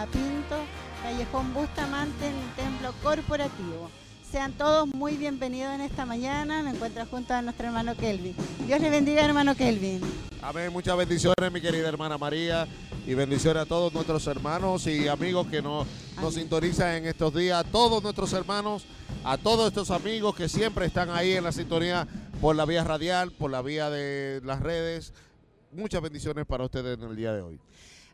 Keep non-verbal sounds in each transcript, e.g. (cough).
a Pinto, Callejón Bustamante, en el Templo Corporativo. Sean todos muy bienvenidos en esta mañana. Me encuentro junto a nuestro hermano Kelvin. Dios le bendiga, hermano Kelvin. Amén. Muchas bendiciones, mi querida hermana María. Y bendiciones a todos nuestros hermanos y amigos que nos, nos sintonizan en estos días. A todos nuestros hermanos, a todos estos amigos que siempre están ahí en la sintonía por la vía radial, por la vía de las redes. Muchas bendiciones para ustedes en el día de hoy.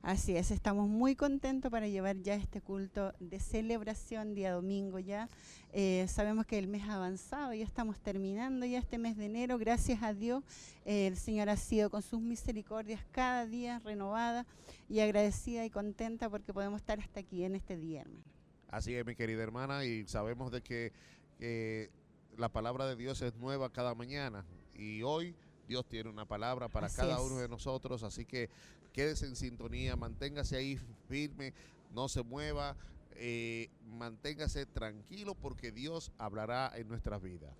Así es, estamos muy contentos para llevar ya este culto de celebración día domingo ya. Eh, sabemos que el mes ha avanzado, ya estamos terminando ya este mes de enero. Gracias a Dios, el Señor ha sido con sus misericordias cada día renovada y agradecida y contenta porque podemos estar hasta aquí en este día, hermano. Así es, mi querida hermana, y sabemos de que eh, la palabra de Dios es nueva cada mañana y hoy Dios tiene una palabra para Así cada es. uno de nosotros, así que quédese en sintonía, manténgase ahí firme, no se mueva, eh, manténgase tranquilo porque Dios hablará en nuestras vidas.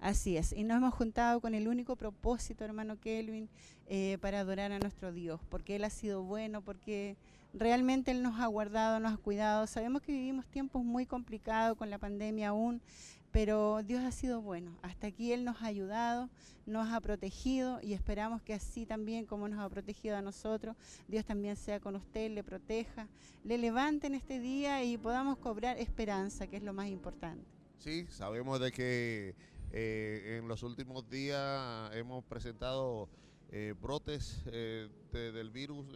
Así es, y nos hemos juntado con el único propósito, hermano Kelvin, eh, para adorar a nuestro Dios, porque Él ha sido bueno, porque realmente Él nos ha guardado, nos ha cuidado. Sabemos que vivimos tiempos muy complicados con la pandemia aún, pero Dios ha sido bueno. Hasta aquí Él nos ha ayudado, nos ha protegido y esperamos que así también como nos ha protegido a nosotros, Dios también sea con usted, le proteja, le levante en este día y podamos cobrar esperanza, que es lo más importante. Sí, sabemos de que eh, en los últimos días hemos presentado eh, brotes eh, de- del virus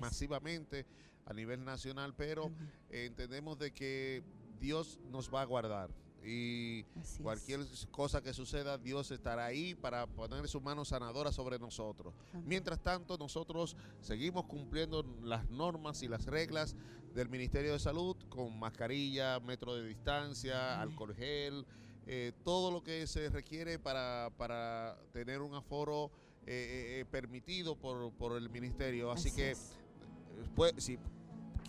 masivamente a nivel nacional, pero entendemos de que Dios nos va a guardar y así es. cualquier cosa que suceda, Dios estará ahí para poner su mano sanadora sobre nosotros. Amén. Mientras tanto, nosotros seguimos cumpliendo las normas y las reglas del Ministerio de Salud con mascarilla, metro de distancia, Amén. alcohol gel, eh, todo lo que se requiere para, para tener un aforo eh, eh, permitido por, por el Ministerio. Así, que es. pues, si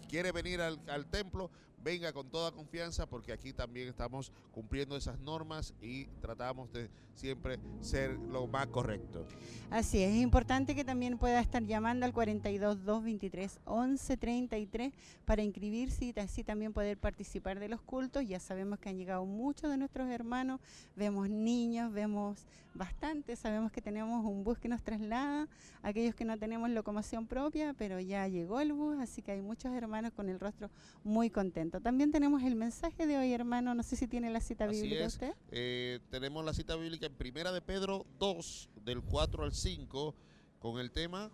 quiere venir al, al templo, venga con toda confianza porque aquí también estamos cumpliendo esas normas y tratamos de siempre ser lo más correcto. Así es, es importante que también pueda estar llamando al 42 223 1133 para inscribirse y así también poder participar de los cultos. Ya sabemos que han llegado muchos de nuestros hermanos, vemos niños, vemos bastante, sabemos que tenemos un bus que nos traslada, aquellos que no tenemos locomoción propia, pero ya llegó el bus, así que hay muchos hermanos con el rostro muy contentos. También tenemos el mensaje de hoy, hermano, no sé si tiene la cita Así bíblica es. usted. Eh, tenemos la cita bíblica en Primera de Pedro 2, del 4 al 5, con el tema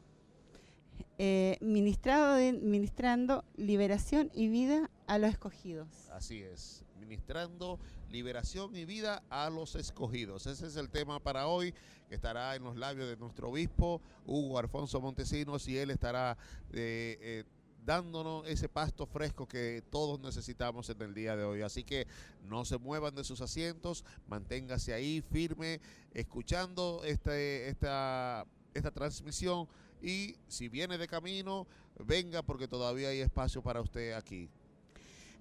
eh, ministrado de- ministrando liberación y vida a los escogidos. Así es, ministrando liberación y vida a los escogidos. Ese es el tema para hoy, que estará en los labios de nuestro obispo, Hugo Alfonso Montesinos, y él estará eh, eh, dándonos ese pasto fresco que todos necesitamos en el día de hoy. Así que no se muevan de sus asientos, manténgase ahí firme, escuchando este, esta, esta transmisión. Y si viene de camino, venga porque todavía hay espacio para usted aquí.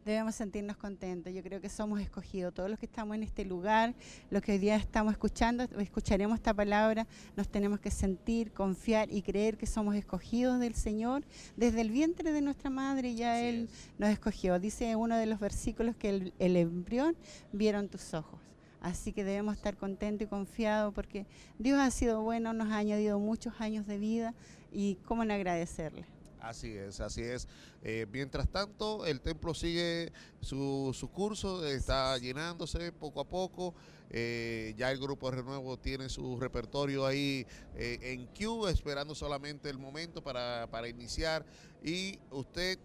Debemos sentirnos contentos. Yo creo que somos escogidos. Todos los que estamos en este lugar, los que hoy día estamos escuchando, escucharemos esta palabra, nos tenemos que sentir, confiar y creer que somos escogidos del Señor. Desde el vientre de nuestra madre ya Así Él es. nos escogió. Dice uno de los versículos que el, el embrión vieron tus ojos. Así que debemos estar contentos y confiados porque Dios ha sido bueno, nos ha añadido muchos años de vida y cómo no agradecerle. Así es, así es. Eh, mientras tanto, el templo sigue su, su curso, está llenándose poco a poco. Eh, ya el grupo de renuevo tiene su repertorio ahí eh, en queue, esperando solamente el momento para, para iniciar. Y usted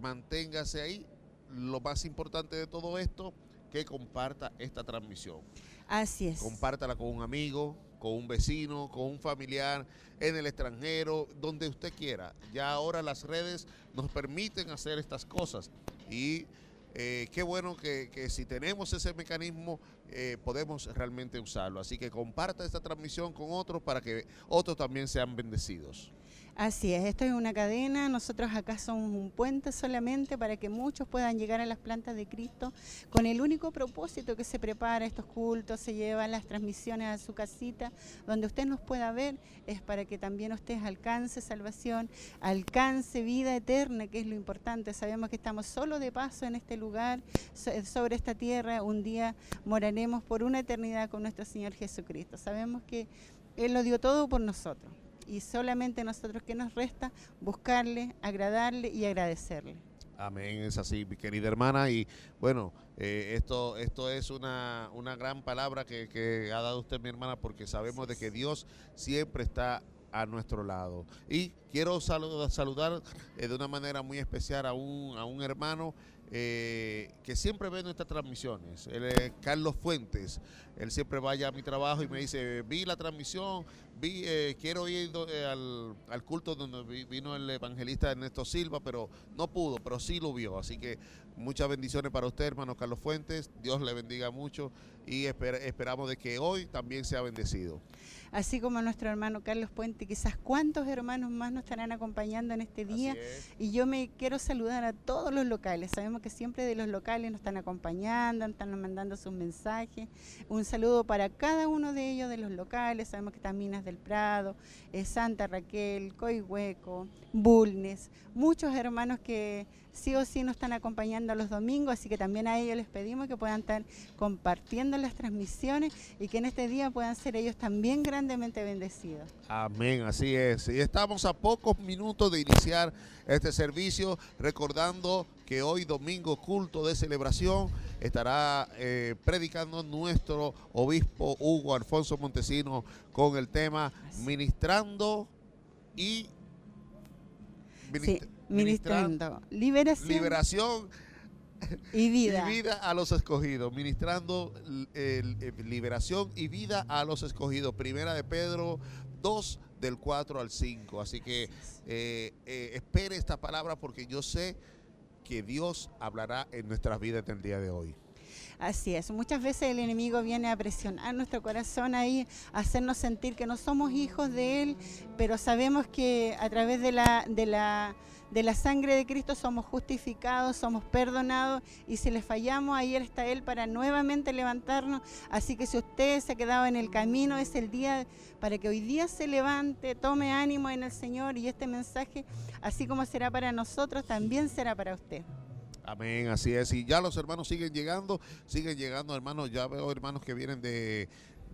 manténgase ahí. Lo más importante de todo esto, que comparta esta transmisión. Así es. Compártala con un amigo, con un vecino, con un familiar, en el extranjero, donde usted quiera. Ya ahora las redes nos permiten hacer estas cosas. Y eh, qué bueno que, que si tenemos ese mecanismo, eh, podemos realmente usarlo. Así que comparta esta transmisión con otros para que otros también sean bendecidos. Así es, esto es una cadena, nosotros acá somos un puente solamente para que muchos puedan llegar a las plantas de Cristo con el único propósito que se prepara estos cultos, se llevan las transmisiones a su casita, donde usted nos pueda ver, es para que también usted alcance salvación, alcance vida eterna, que es lo importante. Sabemos que estamos solo de paso en este lugar, sobre esta tierra, un día moraremos por una eternidad con nuestro Señor Jesucristo. Sabemos que Él lo dio todo por nosotros y solamente nosotros que nos resta buscarle, agradarle y agradecerle. Amén, es así, mi querida hermana. Y bueno, eh, esto, esto es una, una gran palabra que, ha dado usted, mi hermana, porque sabemos de que Dios siempre está a nuestro lado. Y quiero saludar, eh, de una manera muy especial a un, a un hermano eh, que siempre ve nuestras transmisiones. Él Carlos Fuentes. Él siempre vaya a mi trabajo y me dice, vi la transmisión, vi, eh, quiero ir eh, al, al, culto donde vino el evangelista Ernesto Silva, pero no pudo, pero sí lo vio. Así que muchas bendiciones para usted, hermano Carlos Fuentes. Dios le bendiga mucho y esperamos de que hoy también sea bendecido. Así como nuestro hermano Carlos Puente, quizás cuántos hermanos más nos estarán acompañando en este día. Y yo me quiero saludar a todos los locales. Sabemos que siempre de los locales nos están acompañando, nos están mandando sus mensajes. Un saludo para cada uno de ellos de los locales. Sabemos que están Minas del Prado, eh, Santa Raquel, Coihueco, Bulnes, muchos hermanos que sí o sí nos están acompañando los domingos, así que también a ellos les pedimos que puedan estar compartiendo las transmisiones y que en este día puedan ser ellos también grandemente bendecidos. Amén, así es. Y estamos a pocos minutos de iniciar este servicio, recordando que hoy domingo culto de celebración estará eh, predicando nuestro obispo Hugo Alfonso Montesino con el tema Ministrando y ministrando liberación, liberación y vida. vida a los escogidos, ministrando liberación y vida a los escogidos. Primera de Pedro 2 del 4 al 5. Así que eh, eh, espere esta palabra porque yo sé que Dios hablará en nuestras vidas en el día de hoy. Así es, muchas veces el enemigo viene a presionar nuestro corazón ahí, a hacernos sentir que no somos hijos de Él, pero sabemos que a través de la, de la, de la sangre de Cristo somos justificados, somos perdonados y si le fallamos, ahí está Él para nuevamente levantarnos. Así que si usted se ha quedado en el camino, es el día para que hoy día se levante, tome ánimo en el Señor y este mensaje, así como será para nosotros, también será para usted. Amén, así es. Y ya los hermanos siguen llegando, siguen llegando, hermanos. Ya veo hermanos que vienen de,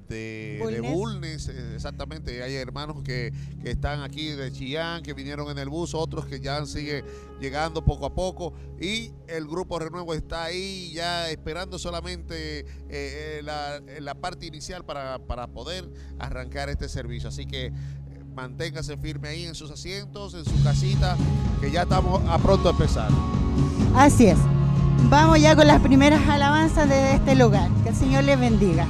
de Bulnes. Eh, exactamente. Hay hermanos que, están aquí de Chillán, que vinieron en el bus, otros que ya siguen llegando poco a poco. Y el grupo Renuevo está ahí ya esperando solamente eh, eh, la, la, parte inicial para, para poder arrancar este servicio. Así que manténgase firme ahí en sus asientos, en su casita, que ya estamos a pronto a empezar. Así es. Vamos ya con las primeras alabanzas de este lugar. Que el Señor les bendiga.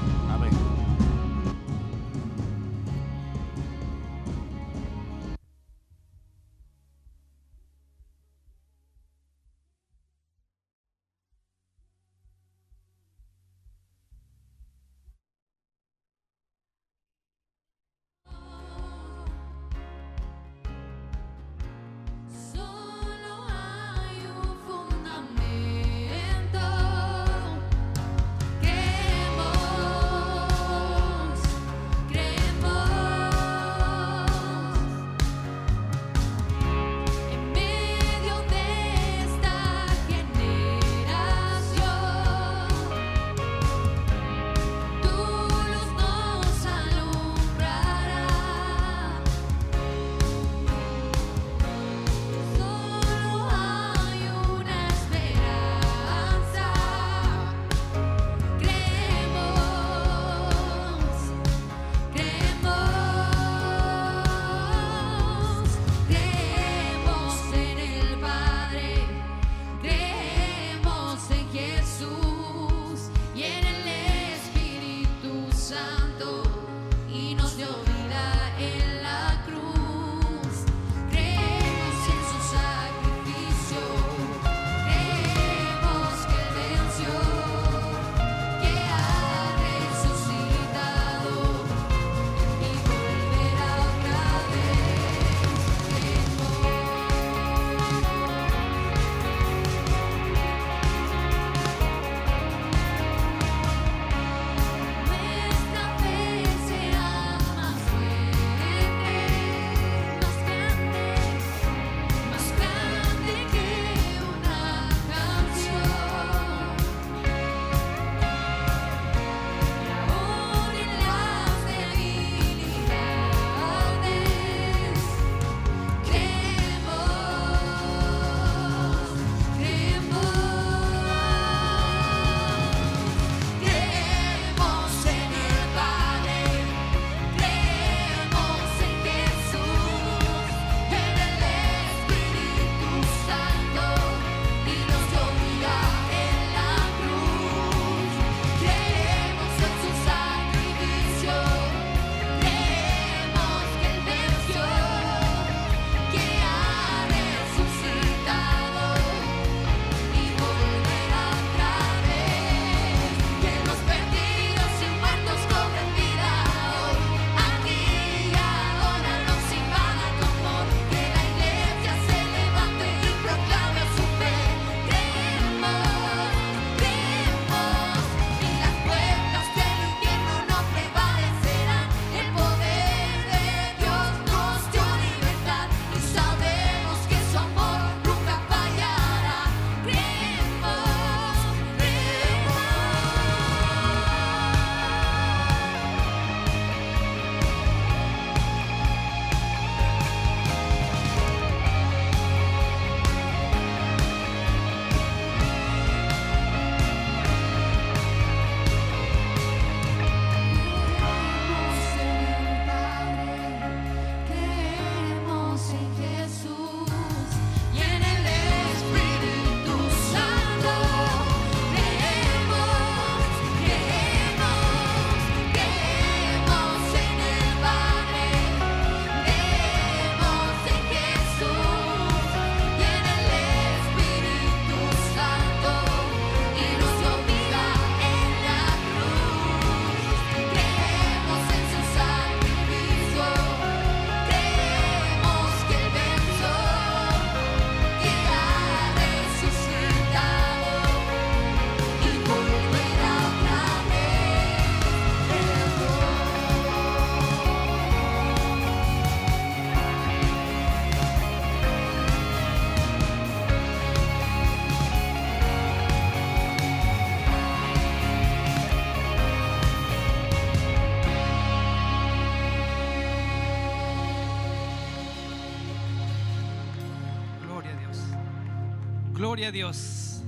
Gloria a Dios.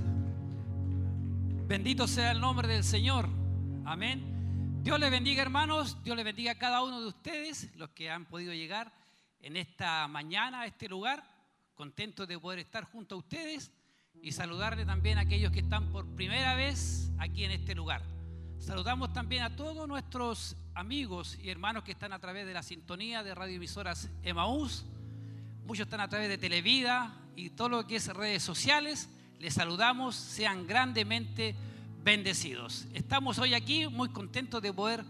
Bendito sea el nombre del Señor. Amén. Dios les bendiga hermanos, Dios les bendiga a cada uno de ustedes, los que han podido llegar en esta mañana a este lugar. Contento de poder estar junto a ustedes y saludarle también a aquellos que están por primera vez aquí en este lugar. Saludamos también a todos nuestros amigos y hermanos que están a través de la sintonía de radioemisoras Emaús. Muchos están a través de Televida y todo lo que es redes sociales. Les saludamos, sean grandemente bendecidos. Estamos hoy aquí muy contentos de poder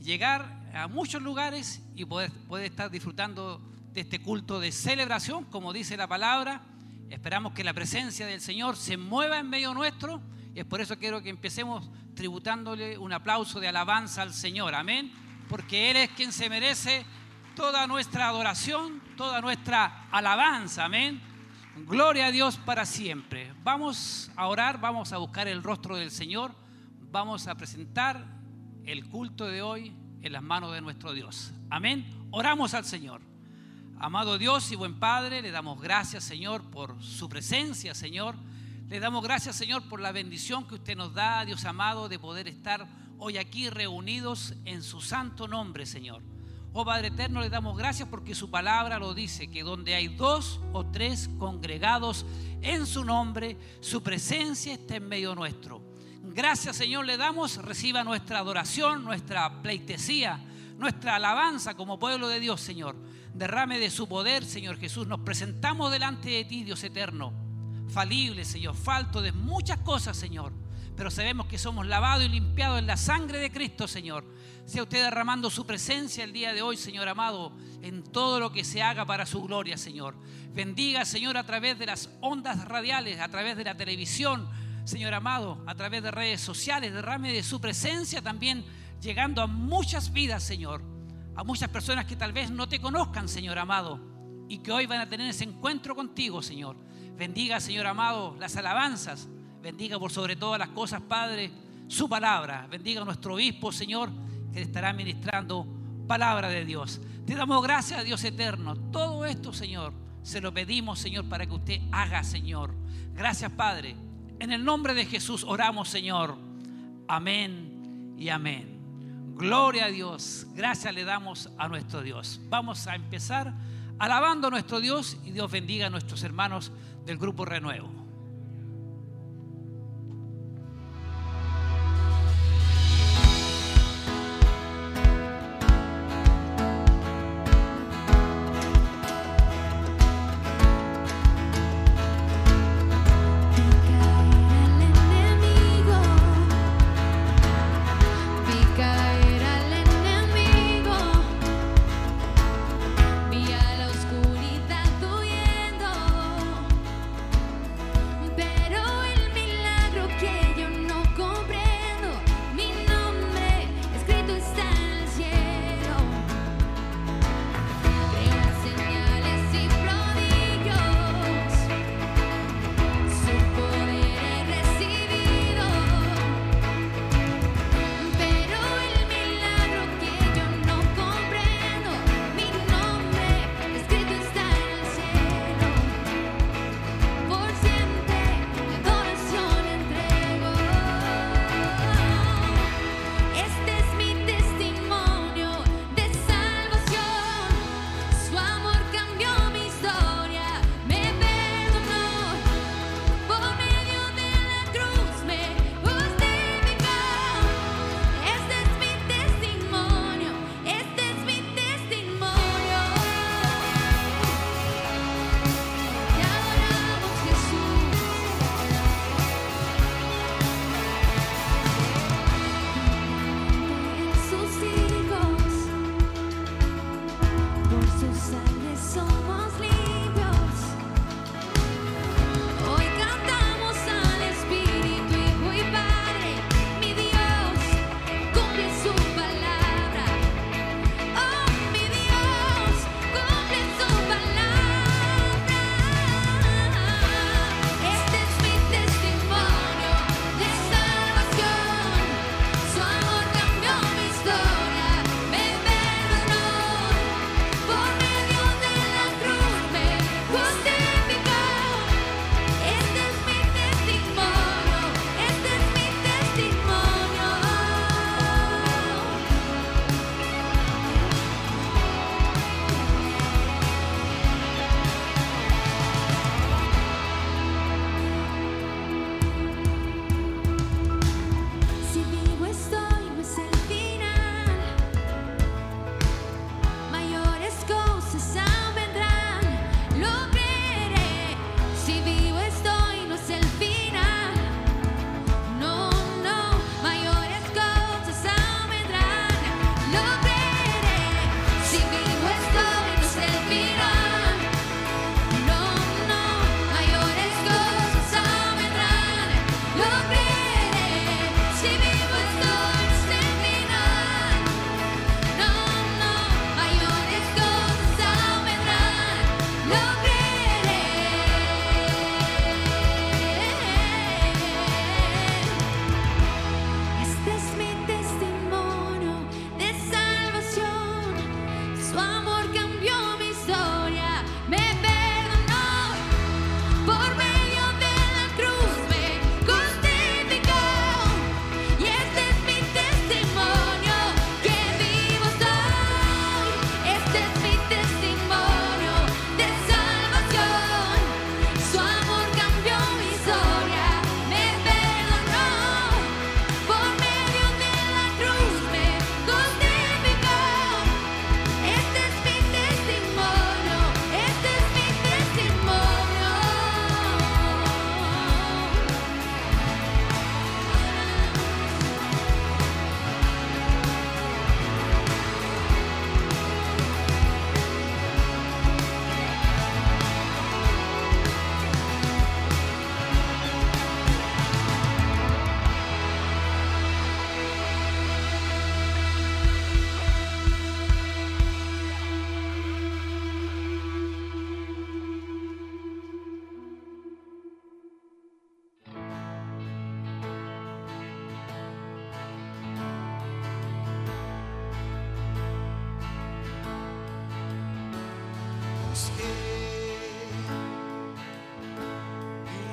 llegar a muchos lugares y poder, poder estar disfrutando de este culto de celebración, como dice la palabra. Esperamos que la presencia del Señor se mueva en medio nuestro y es por eso quiero que empecemos tributándole un aplauso de alabanza al Señor. Amén. Porque Él es quien se merece toda nuestra adoración, toda nuestra alabanza. Amén. Gloria a Dios para siempre. Vamos a orar, vamos a buscar el rostro del Señor, vamos a presentar el culto de hoy en las manos de nuestro Dios. Amén. Oramos al Señor. Amado Dios y buen Padre, le damos gracias, Señor, por su presencia, Señor. Le damos gracias, Señor, por la bendición que usted nos da, Dios amado, de poder estar hoy aquí reunidos en su santo nombre, Señor. Oh Padre Eterno, le damos gracias porque su palabra lo dice, que donde hay dos o tres congregados en su nombre, su presencia está en medio nuestro. Gracias Señor le damos, reciba nuestra adoración, nuestra pleitesía, nuestra alabanza como pueblo de Dios, Señor. Derrame de su poder, Señor Jesús. Nos presentamos delante de ti, Dios eterno falible, Señor, falto de muchas cosas, Señor. Pero sabemos que somos lavados y limpiados en la sangre de Cristo, Señor. Sea usted derramando su presencia el día de hoy, Señor amado, en todo lo que se haga para su gloria, Señor. Bendiga, Señor, a través de las ondas radiales, a través de la televisión, Señor amado, a través de redes sociales. Derrame de su presencia también, llegando a muchas vidas, Señor. A muchas personas que tal vez no te conozcan, Señor amado, y que hoy van a tener ese encuentro contigo, Señor. Bendiga, Señor amado, las alabanzas. Bendiga por sobre todas las cosas, Padre, su palabra. Bendiga a nuestro obispo, Señor, que estará ministrando palabra de Dios. Te damos gracias, Dios eterno. Todo esto, Señor, se lo pedimos, Señor, para que usted haga, Señor. Gracias, Padre. En el nombre de Jesús oramos, Señor. Amén y amén. Gloria a Dios. Gracias le damos a nuestro Dios. Vamos a empezar alabando a nuestro Dios y Dios bendiga a nuestros hermanos del Grupo Renuevo.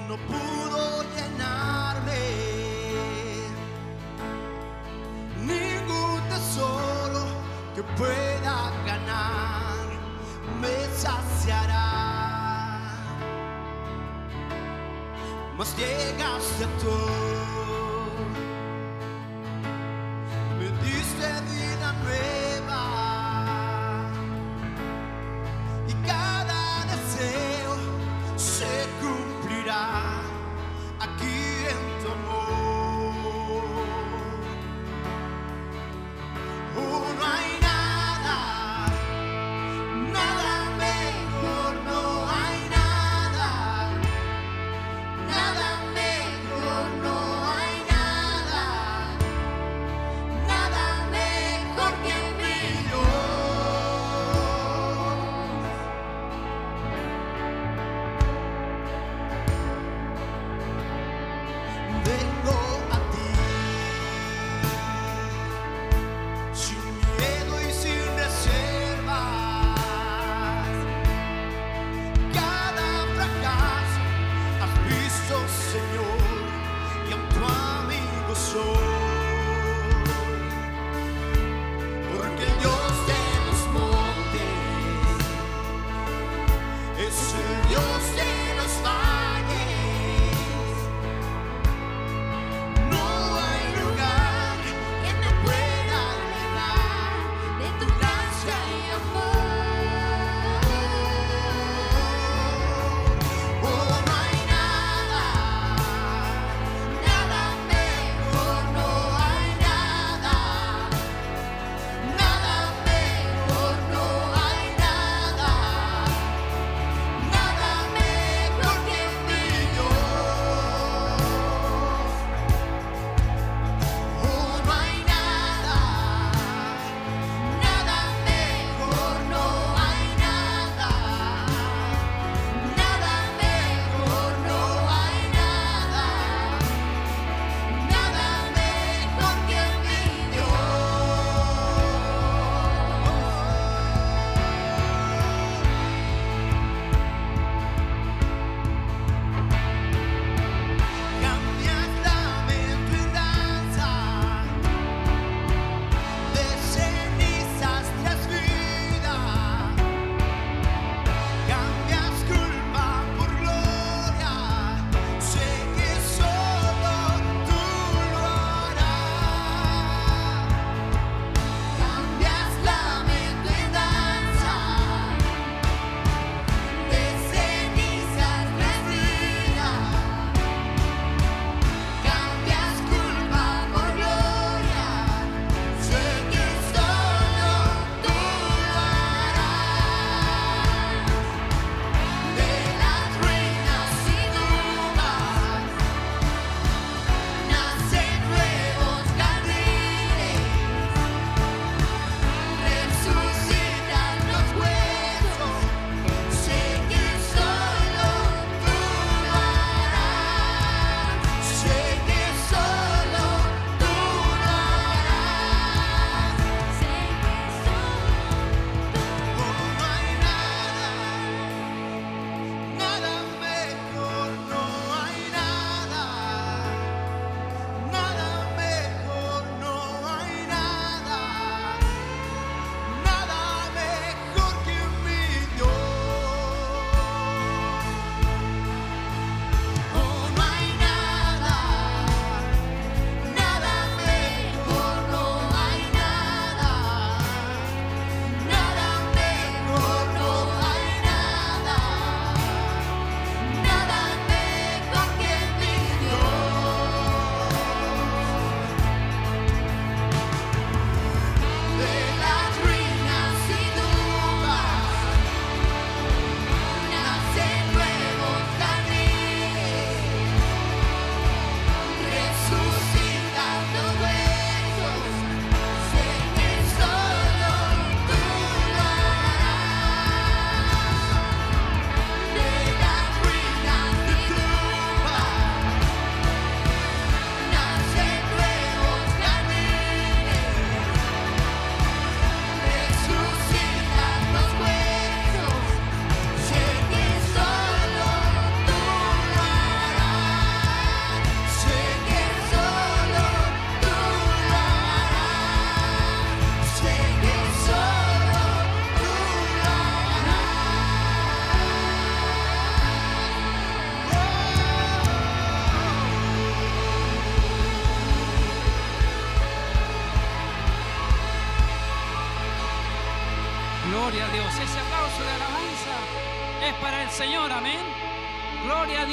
no pudo llenarme. Ningún tesoro que pueda ganar me saciará. Mas llegaste a tú.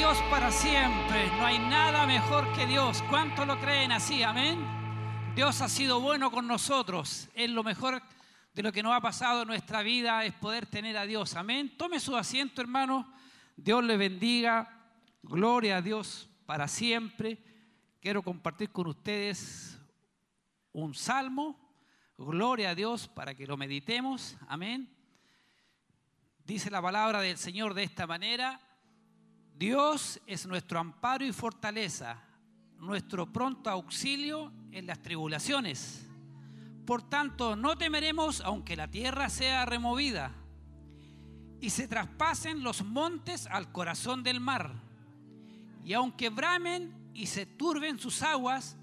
Dios para siempre. No hay nada mejor que Dios. ¿Cuántos lo creen así? Amén. Dios ha sido bueno con nosotros. Es lo mejor de lo que nos ha pasado en nuestra vida es poder tener a Dios. Amén. Tome su asiento, hermano. Dios le bendiga. Gloria a Dios para siempre. Quiero compartir con ustedes un salmo. Gloria a Dios para que lo meditemos. Amén. Dice la palabra del Señor de esta manera. Dios es nuestro amparo y fortaleza, nuestro pronto auxilio en las tribulaciones. Por tanto, no temeremos aunque la tierra sea removida y se traspasen los montes al corazón del mar. Y aunque bramen y se turben sus aguas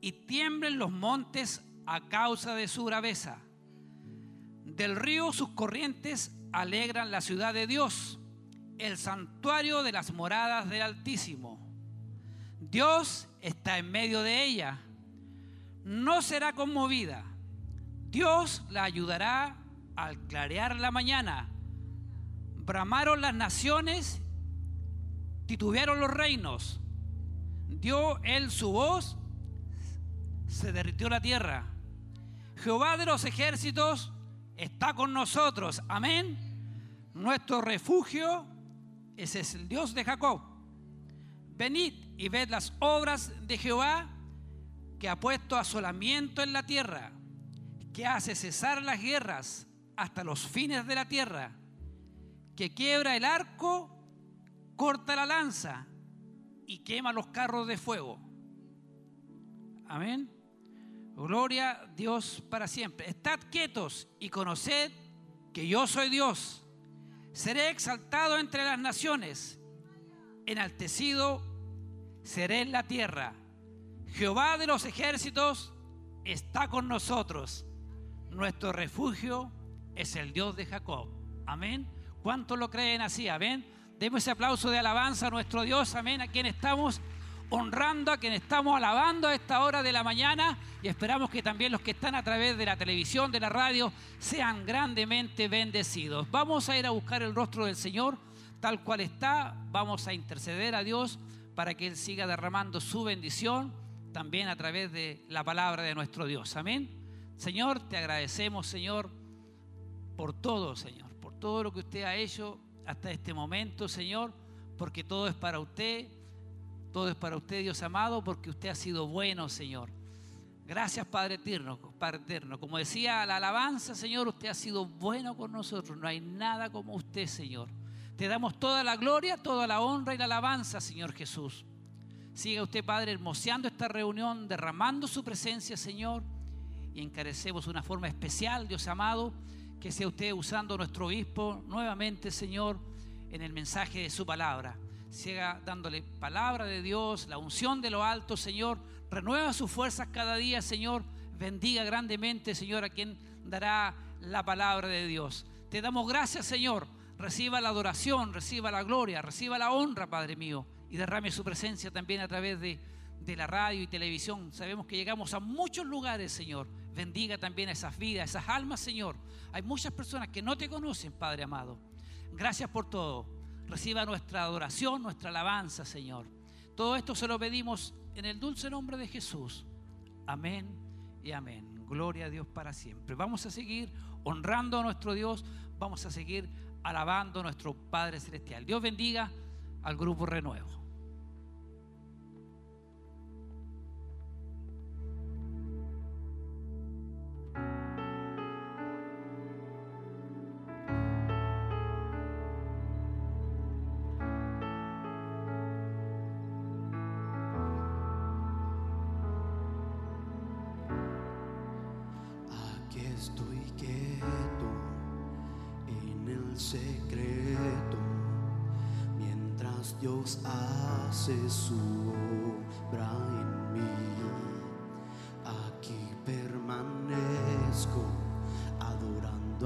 y tiemblen los montes a causa de su braveza. Del río sus corrientes alegran la ciudad de Dios, el santuario de las moradas del Altísimo. Dios está en medio de ella. No será conmovida. Dios la ayudará al clarear la mañana. Bramaron las naciones, titubearon los reinos. Dio él su voz, se derritió la tierra. Jehová de los ejércitos está con nosotros. Amén. Nuestro refugio ese es el Dios de Jacob. Venid y ved las obras de Jehová que ha puesto asolamiento en la tierra, que hace cesar las guerras hasta los fines de la tierra, que quiebra el arco, corta la lanza y quema los carros de fuego. Amén. Gloria a Dios para siempre. Estad quietos y conoced que yo soy Dios. Seré exaltado entre las naciones, enaltecido seré en la tierra. Jehová de los ejércitos está con nosotros. Nuestro refugio es el Dios de Jacob. Amén. ¿Cuántos lo creen así? Amén. Demos ese aplauso de alabanza a nuestro Dios. Amén. A quien estamos honrando, a quien estamos alabando a esta hora de la mañana y esperamos que también los que están a través de la televisión, de la radio, sean grandemente bendecidos. Vamos a ir a buscar el rostro del Señor tal cual está, vamos a interceder a Dios para que Él siga derramando su bendición también a través de la palabra de nuestro Dios. Amén. Señor, te agradecemos, Señor, por todo, Señor, por todo lo que usted ha hecho hasta este momento, Señor, porque todo es para usted todo es para usted, Dios amado, porque usted ha sido bueno, Señor. Gracias, Padre eterno, Padre eterno. Como decía la alabanza, Señor, usted ha sido bueno con nosotros. No hay nada como usted, Señor. Te damos toda la gloria, toda la honra y la alabanza, Señor Jesús. Siga usted, Padre, hermoseando esta reunión, derramando su presencia, Señor. Y encarecemos una forma especial, Dios amado, que sea usted usando nuestro obispo nuevamente, Señor, en el mensaje de su palabra siga dándole palabra de Dios, la unción de lo alto, Señor. Renueva sus fuerzas cada día, Señor. Bendiga grandemente, Señor, a quien dará la palabra de Dios. Te damos gracias, Señor. Reciba la adoración, reciba la gloria, reciba la honra, Padre mío. Y derrame su presencia también a través de, de la radio y televisión. Sabemos que llegamos a muchos lugares, Señor. Bendiga también a esas vidas, esas almas, Señor. Hay muchas personas que no te conocen, Padre amado. Gracias por todo. Reciba nuestra adoración, nuestra alabanza, Señor. Todo esto se lo pedimos en el dulce nombre de Jesús. Amén y amén. Gloria a Dios para siempre. Vamos a seguir honrando a nuestro Dios. Vamos a seguir alabando a nuestro Padre Celestial. Dios bendiga al grupo Renuevo.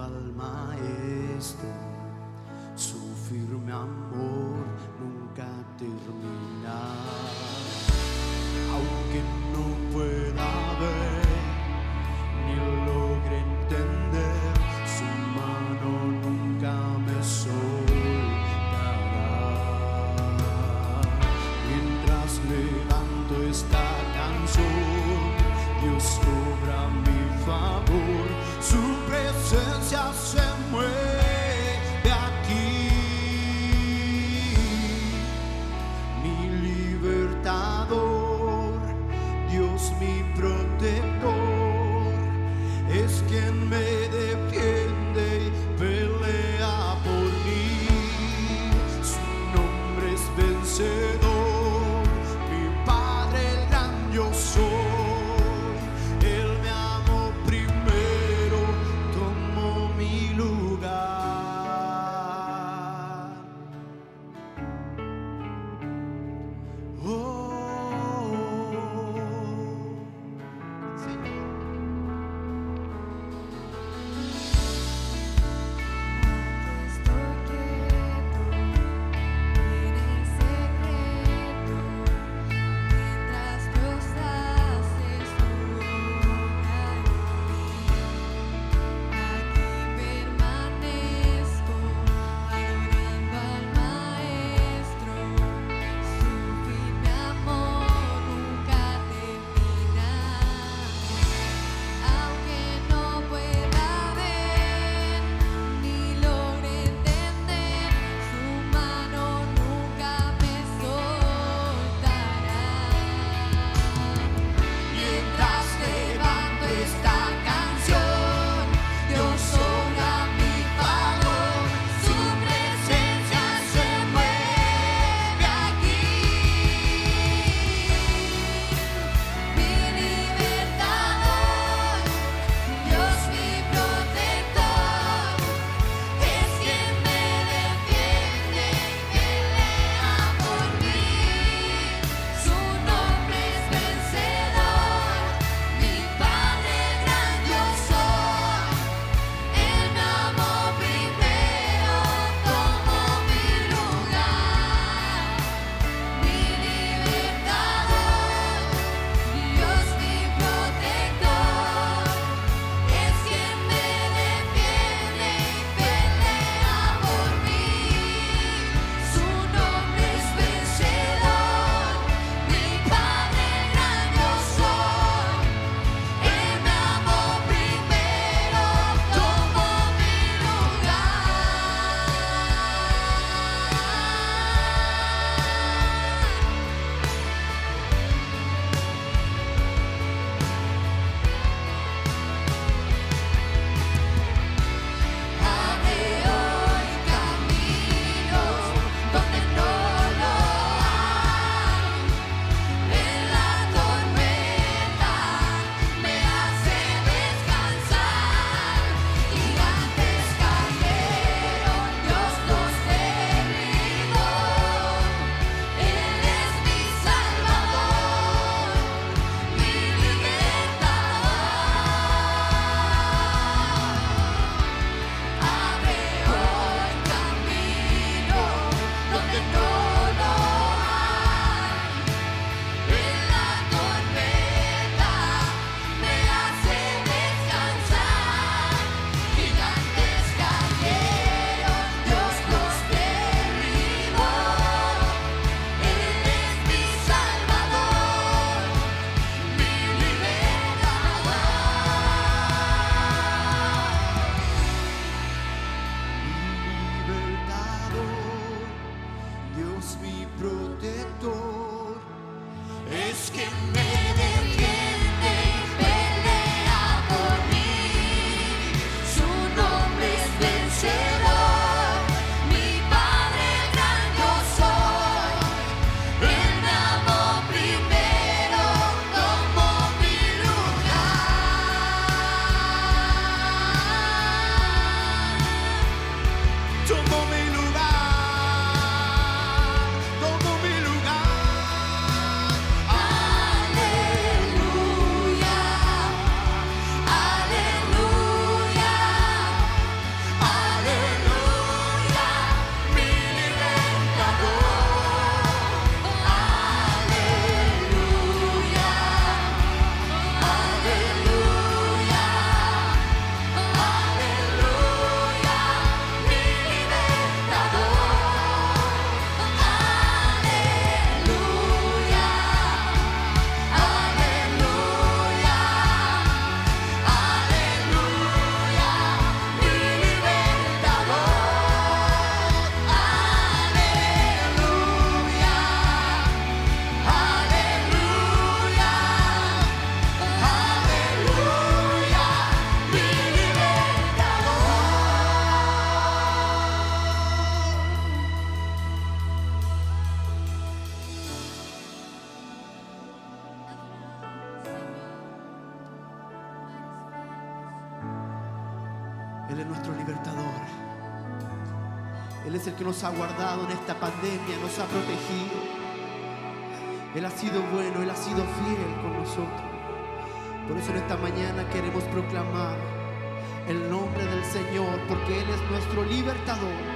Adorando al Maestro, su firme amor nunca termina. Aunque no pueda ver nos ha guardado en esta pandemia, nos ha protegido. Él ha sido bueno, Él ha sido fiel con nosotros. Por eso en esta mañana queremos proclamar el nombre del Señor, porque Él es nuestro libertador.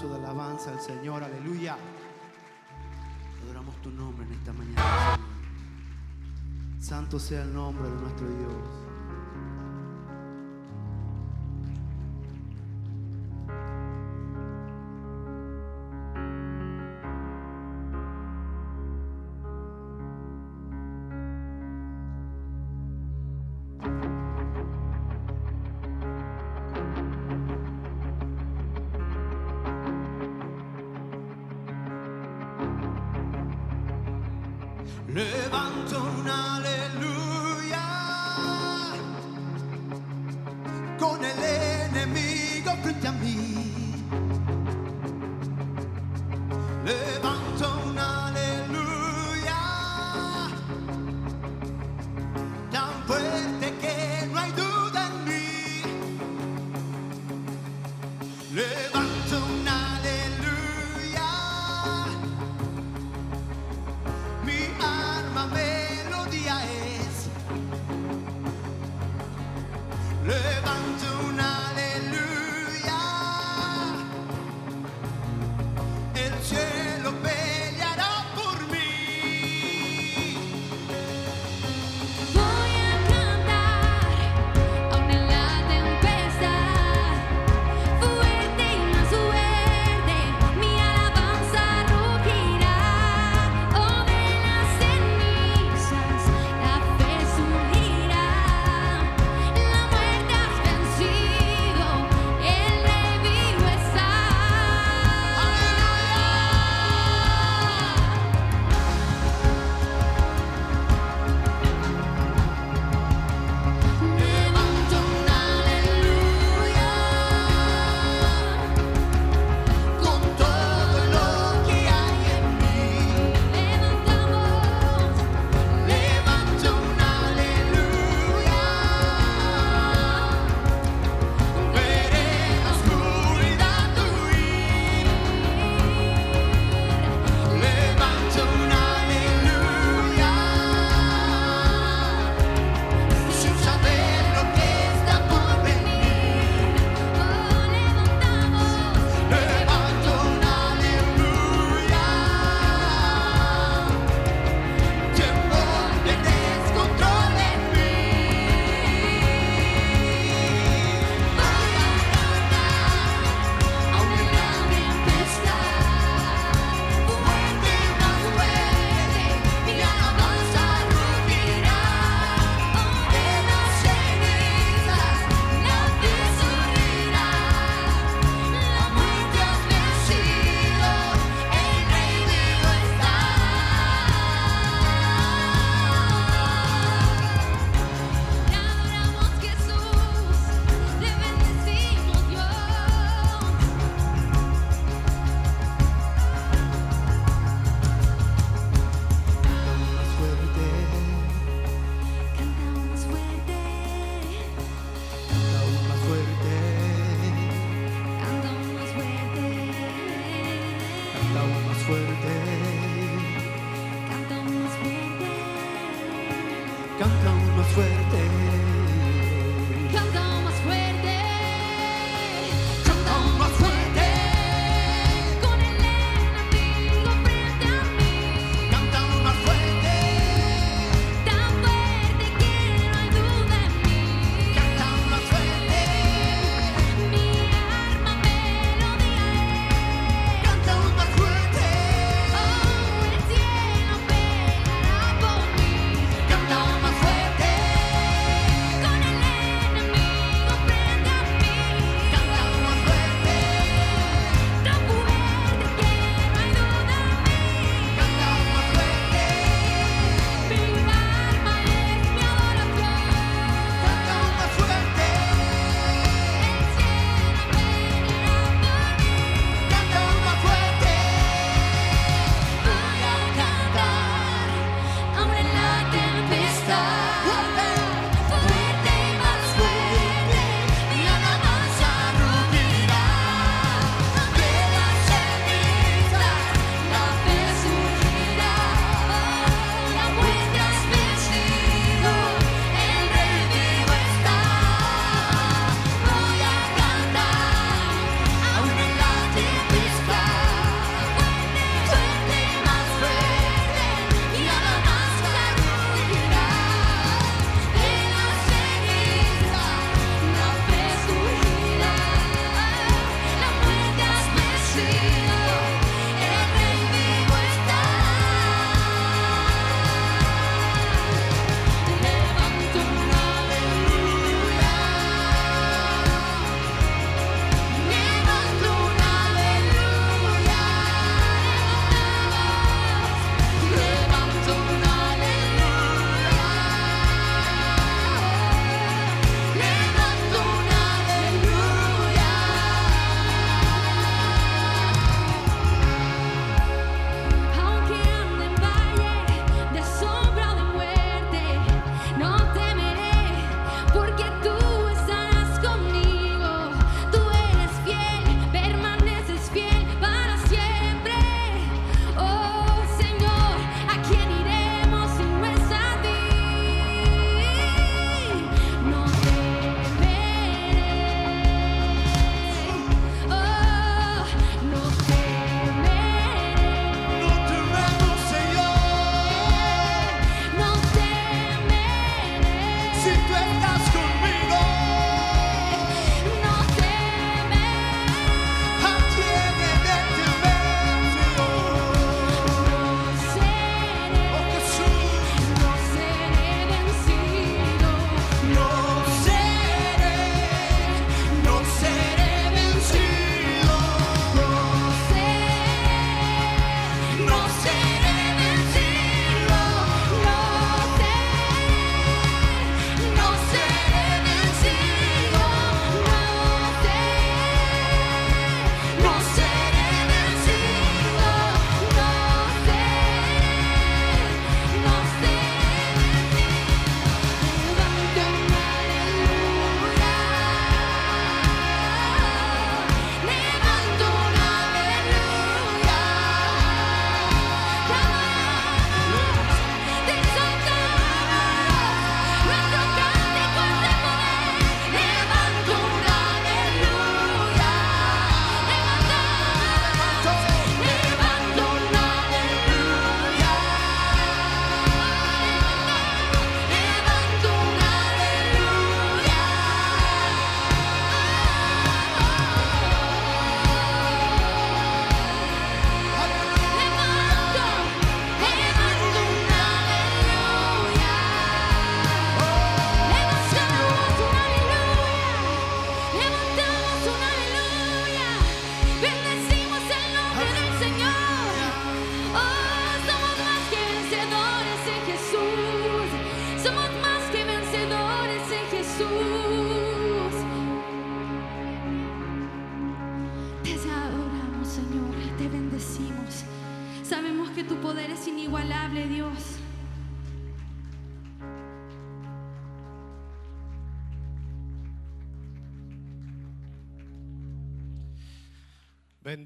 Aplauso de alabanza al Señor, aleluya. Adoramos tu nombre en esta mañana. Santo sea el nombre de nuestro Dios.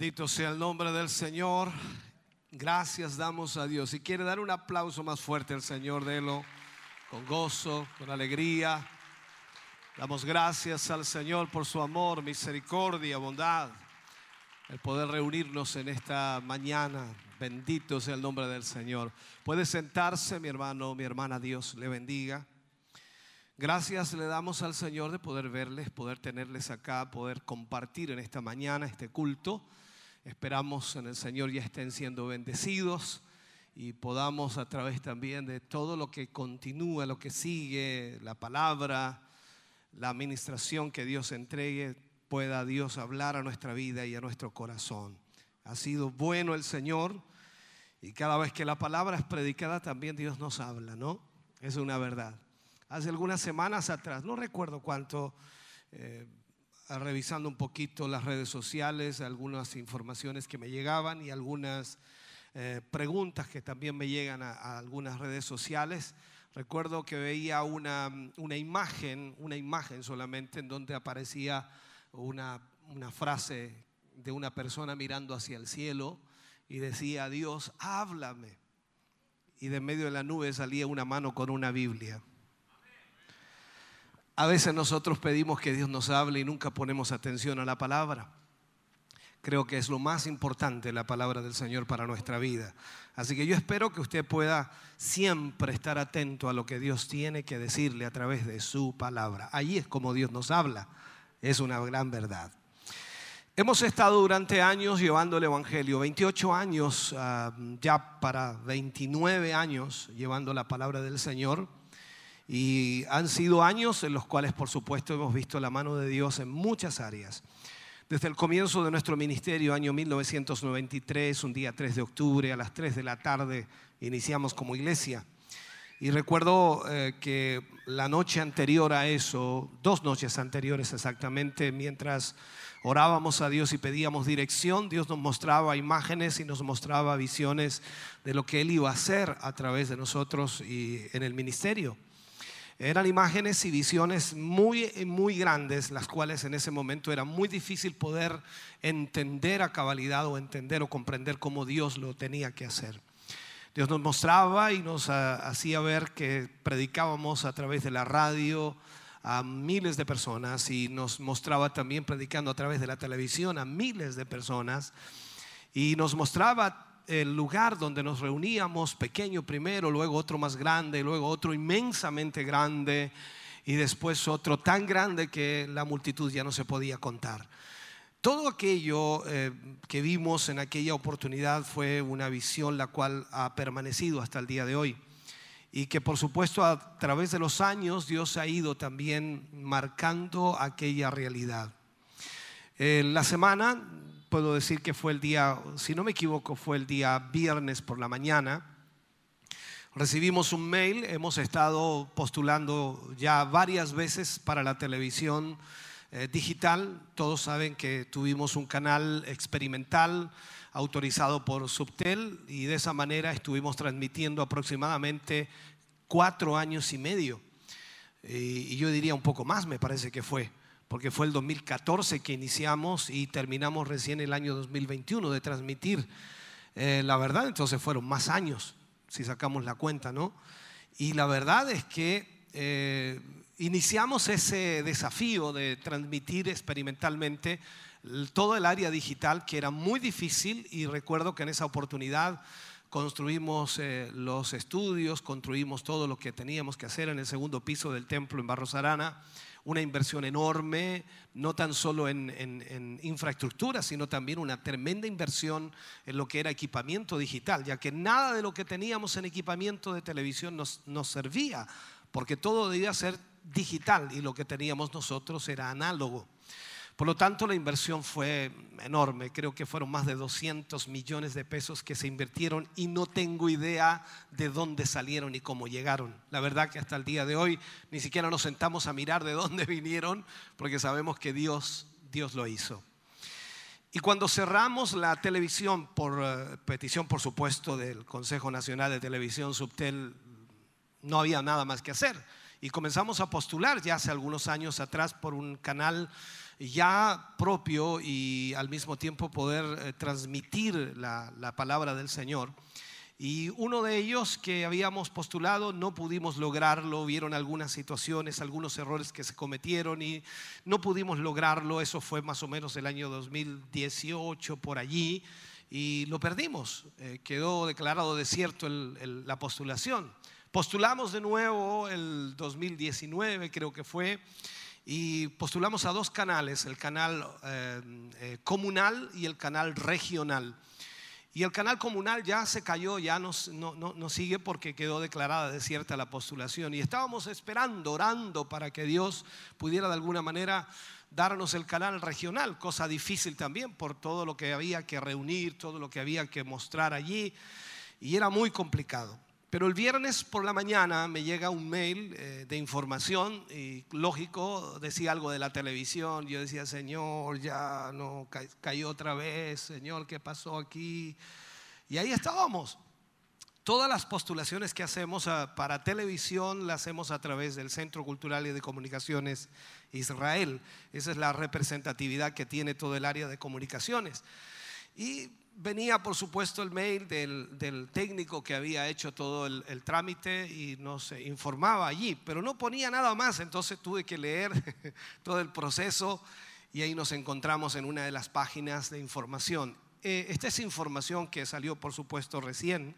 Bendito sea el nombre del Señor. Gracias damos a Dios. Si quiere dar un aplauso más fuerte al Señor, délo con gozo, con alegría. Damos gracias al Señor por su amor, misericordia, bondad. El poder reunirnos en esta mañana. Bendito sea el nombre del Señor. Puede sentarse, mi hermano, mi hermana, Dios le bendiga. Gracias le damos al Señor de poder verles, poder tenerles acá, poder compartir en esta mañana este culto. Esperamos en el Señor ya estén siendo bendecidos y podamos a través también de todo lo que continúa, lo que sigue, la palabra, la administración que Dios entregue, pueda Dios hablar a nuestra vida y a nuestro corazón. Ha sido bueno el Señor y cada vez que la palabra es predicada también Dios nos habla, ¿no? Es una verdad. Hace algunas semanas atrás, no recuerdo cuánto, eh, revisando un poquito las redes sociales, algunas informaciones que me llegaban y algunas eh, preguntas que también me llegan a, a algunas redes sociales. Recuerdo que veía una, una imagen, una imagen solamente en donde aparecía una, una frase de una persona mirando hacia el cielo y decía, Dios, háblame. Y de medio de la nube salía una mano con una Biblia. A veces nosotros pedimos que Dios nos hable y nunca ponemos atención a la palabra. Creo que es lo más importante la palabra del Señor para nuestra vida. Así que yo espero que usted pueda siempre estar atento a lo que Dios tiene que decirle a través de su palabra. Ahí es como Dios nos habla. Es una gran verdad. Hemos estado durante años llevando el Evangelio, 28 años, ah, ya para 29 años llevando la palabra del Señor. Y han sido años en los cuales, por supuesto, hemos visto la mano de Dios en muchas áreas. Desde el comienzo de nuestro ministerio, año 1993, un día 3 de octubre, a las 3 de la tarde, iniciamos como iglesia. Y recuerdo eh, que la noche anterior a eso, dos noches anteriores exactamente, mientras orábamos a Dios y pedíamos dirección, Dios nos mostraba imágenes y nos mostraba visiones de lo que Él iba a hacer a través de nosotros y en el ministerio. Eran imágenes y visiones muy, muy grandes, las cuales en ese momento era muy difícil poder entender a cabalidad o entender o comprender cómo Dios lo tenía que hacer. Dios nos mostraba y nos ah, hacía ver que predicábamos a través de la radio a miles de personas y nos mostraba también predicando a través de la televisión a miles de personas y nos mostraba el lugar donde nos reuníamos, pequeño primero, luego otro más grande, luego otro inmensamente grande y después otro tan grande que la multitud ya no se podía contar. Todo aquello eh, que vimos en aquella oportunidad fue una visión la cual ha permanecido hasta el día de hoy y que por supuesto a través de los años Dios ha ido también marcando aquella realidad. En la semana puedo decir que fue el día, si no me equivoco, fue el día viernes por la mañana. Recibimos un mail, hemos estado postulando ya varias veces para la televisión eh, digital. Todos saben que tuvimos un canal experimental autorizado por Subtel y de esa manera estuvimos transmitiendo aproximadamente cuatro años y medio. y yo diría un poco más, me parece que fue porque fue el 2014 que iniciamos y terminamos recién el año 2021 de transmitir. Eh, la verdad, entonces fueron más años, si sacamos la cuenta, ¿no? Y la verdad es que eh, iniciamos ese desafío de transmitir experimentalmente todo el área digital, que era muy difícil, y recuerdo que en esa oportunidad construimos eh, los estudios, construimos todo lo que teníamos que hacer en el segundo piso del templo en Barros Arana una inversión enorme, no tan solo en, infraestructura, sino también una tremenda inversión en lo que era equipamiento digital, ya que nada de lo que teníamos en equipamiento de televisión nos, nos servía, porque todo debía ser digital y lo que teníamos nosotros era análogo. Por lo tanto, la inversión fue enorme. Creo que fueron más de 200 millones de pesos que se invirtieron y no tengo idea de dónde salieron y cómo llegaron. La verdad que hasta el día de hoy ni siquiera nos sentamos a mirar de dónde (laughs) vinieron porque sabemos que Dios, Dios lo hizo. Y cuando cerramos la televisión por eh, petición, por supuesto, del Consejo Nacional de Televisión Subtel, no había nada más que hacer y comenzamos a postular ya hace algunos años atrás por un canal ya propio y al mismo tiempo poder eh, transmitir la, la palabra del Señor. Y uno de ellos que habíamos postulado no pudimos lograrlo, vieron algunas situaciones, algunos errores que se cometieron y no pudimos lograrlo. Eso fue más o menos el año 2018 por allí y lo perdimos. Eh, quedó declarado desierto la postulación. Postulamos de nuevo el 2019, creo que fue, y postulamos a dos canales, el canal eh, eh, comunal y el canal regional. Y el canal comunal ya se cayó, ya no, no, no- sigue porque quedó declarada desierta la postulación. Y estábamos esperando, orando para que Dios pudiera de alguna manera darnos el canal regional, cosa difícil también por todo lo que había que reunir, todo lo que había que mostrar allí. Y era muy complicado. Pero el viernes por la mañana me llega un mail eh, de información y lógico, decía algo de la televisión. Yo decía, Señor, ya no ca- cayó otra vez, Señor, ¿qué pasó aquí? Y ahí estábamos. Todas las postulaciones que hacemos ah, para televisión las hacemos a través del Centro Cultural y de Comunicaciones Israel. Esa es la representatividad que tiene todo el área de comunicaciones. Y venía, por supuesto, el mail del, del técnico que había hecho todo el, el trámite y nos informaba allí, pero no ponía nada más, entonces tuve que leer (laughs) todo el proceso y ahí nos encontramos en una de las páginas de información. Eh, esta es información que salió, por supuesto, recién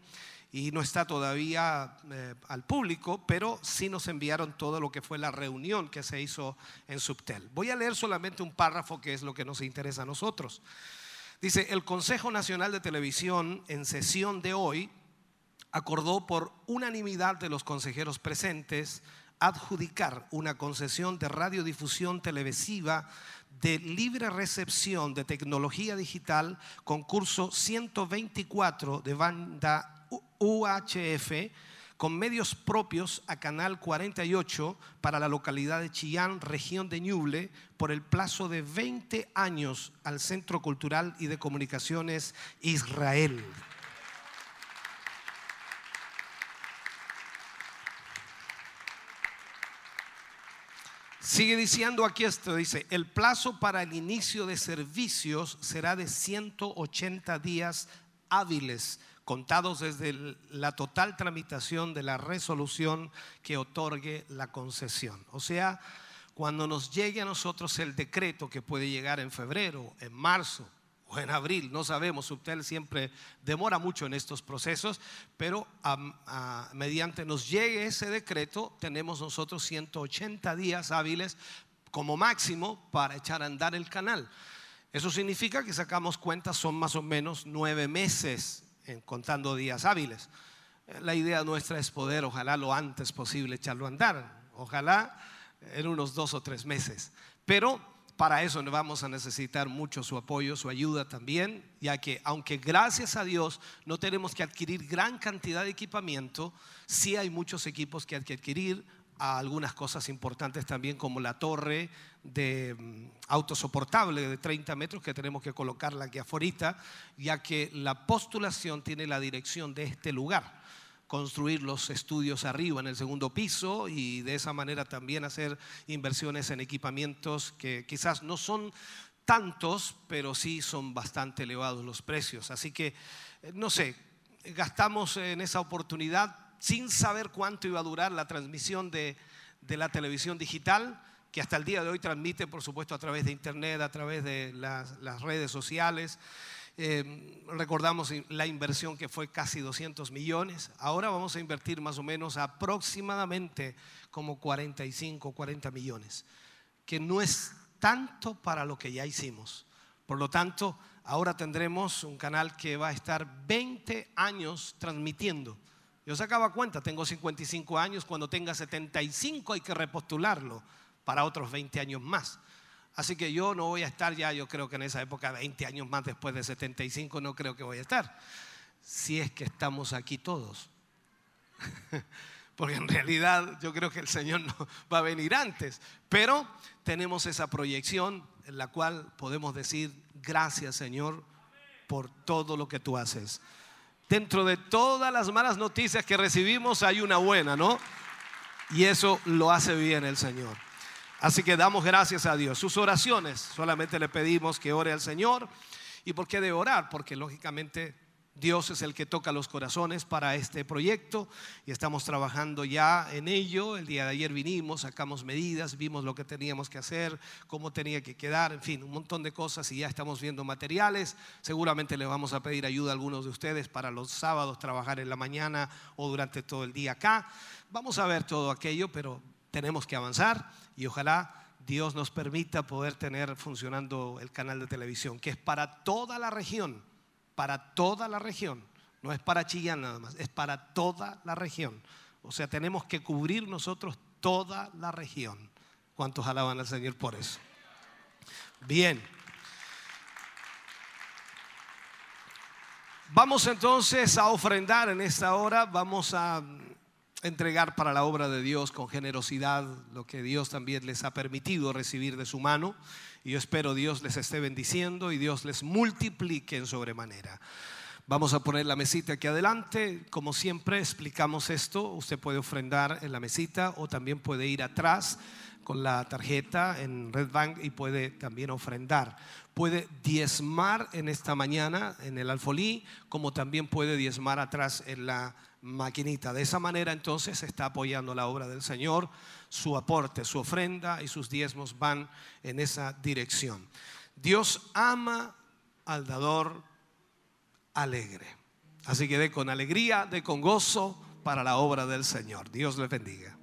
y no está todavía eh, al público, pero sí nos enviaron todo lo que fue la reunión que se hizo en Subtel. Voy a leer solamente un párrafo que es lo que nos interesa a nosotros. Dice, el Consejo Nacional de Televisión en sesión de hoy acordó por unanimidad de los consejeros presentes adjudicar una concesión de radiodifusión televisiva de libre recepción de tecnología digital, concurso 124 de banda UHF, con medios propios a Canal 48 para la localidad de Chillán, región de Ñuble, por el plazo de 20 años al Centro Cultural y de Comunicaciones Israel. Sigue diciendo aquí esto, dice, el plazo para el inicio de servicios será de 180 días hábiles, contados desde la total tramitación de la resolución que otorgue la concesión. O sea, cuando nos llegue a nosotros el decreto que puede llegar en febrero, en marzo o en abril, no sabemos, Subtel siempre demora mucho en estos procesos, pero am- a- mediante nos llegue ese decreto, tenemos nosotros 180 días hábiles como máximo para echar a andar el canal. Eso significa que sacamos cuentas, son más o menos nueve meses en contando días hábiles. Eh, La idea nuestra es poder, ojalá lo antes posible, echarlo a andar. Ojalá en unos dos o tres meses. Pero para eso vamos a necesitar mucho su apoyo, su ayuda también, ya que aunque gracias a Dios no tenemos que adquirir gran cantidad de equipamiento, sí hay muchos equipos que hay que adquirir, algunas cosas importantes también como la torre de mm, autosoportable de 30 metros que tenemos que colocarla aquí afuera, ya que la postulación tiene la dirección de este lugar construir los estudios arriba en el segundo piso y de esa manera también hacer inversiones en equipamientos que quizás no son tantos, pero sí son bastante elevados los precios. Así que, eh, no sé, gastamos en esa oportunidad sin saber cuánto iba a durar la transmisión de, de la televisión digital, que hasta el día de hoy transmite, por supuesto, a través de Internet, a través de las, redes sociales. Eh, recordamos la inversión que fue casi 200 millones. Ahora vamos a invertir más o menos aproximadamente como 45, 40 millones, que no es tanto para lo que ya hicimos. Por lo tanto, ahora tendremos un canal que va a estar 20 años transmitiendo. Yo sacaba cuenta, tengo 55 años, cuando tenga 75 hay que repostularlo para otros 20 años más. Así que yo no voy a estar ya, yo creo que en esa época, 20 años más después de 75, no creo que voy a estar. Si es que estamos aquí todos. (laughs) Porque en realidad yo creo que el Señor no (laughs) va a venir antes. Pero tenemos esa proyección en la cual podemos decir, gracias Señor por todo lo que tú haces. Dentro de todas las malas noticias que recibimos hay una buena, ¿no? Y eso lo hace bien el Señor. Así que damos gracias a Dios. Sus oraciones, solamente le pedimos que ore al Señor. ¿Y por qué de orar? Porque lógicamente Dios es el que toca los corazones para este proyecto y estamos trabajando ya en ello. El día de ayer vinimos, sacamos medidas, vimos lo que teníamos que hacer, cómo tenía que quedar, en fin, un montón de cosas y ya estamos viendo materiales. Seguramente le vamos a pedir ayuda a algunos de ustedes para los sábados trabajar en la mañana o durante todo el día acá. Vamos a ver todo aquello, pero tenemos que avanzar y ojalá Dios nos permita poder tener funcionando el canal de televisión, que es para toda la región para toda la región. No es para Chillán nada más, es para toda la región. O sea, tenemos que cubrir nosotros toda la región. ¿Cuántos alaban al Señor por eso? Bien. Vamos entonces a ofrendar en esta hora, vamos a entregar para la obra de Dios con generosidad lo que Dios también les ha permitido recibir de su mano. Y yo espero Dios les esté bendiciendo y Dios les multiplique en sobremanera. Vamos a poner la mesita aquí adelante. Como siempre explicamos esto, usted puede ofrendar en la mesita o también puede ir atrás con la tarjeta en Red Bank y puede también ofrendar. Puede diezmar en esta mañana en el alfolí, como también puede diezmar atrás en la maquinita. De esa manera entonces está apoyando la obra del Señor, su aporte, su ofrenda y sus diezmos van en esa dirección. Dios ama al dador alegre. Así que de con alegría, de con gozo para la obra del Señor. Dios les bendiga.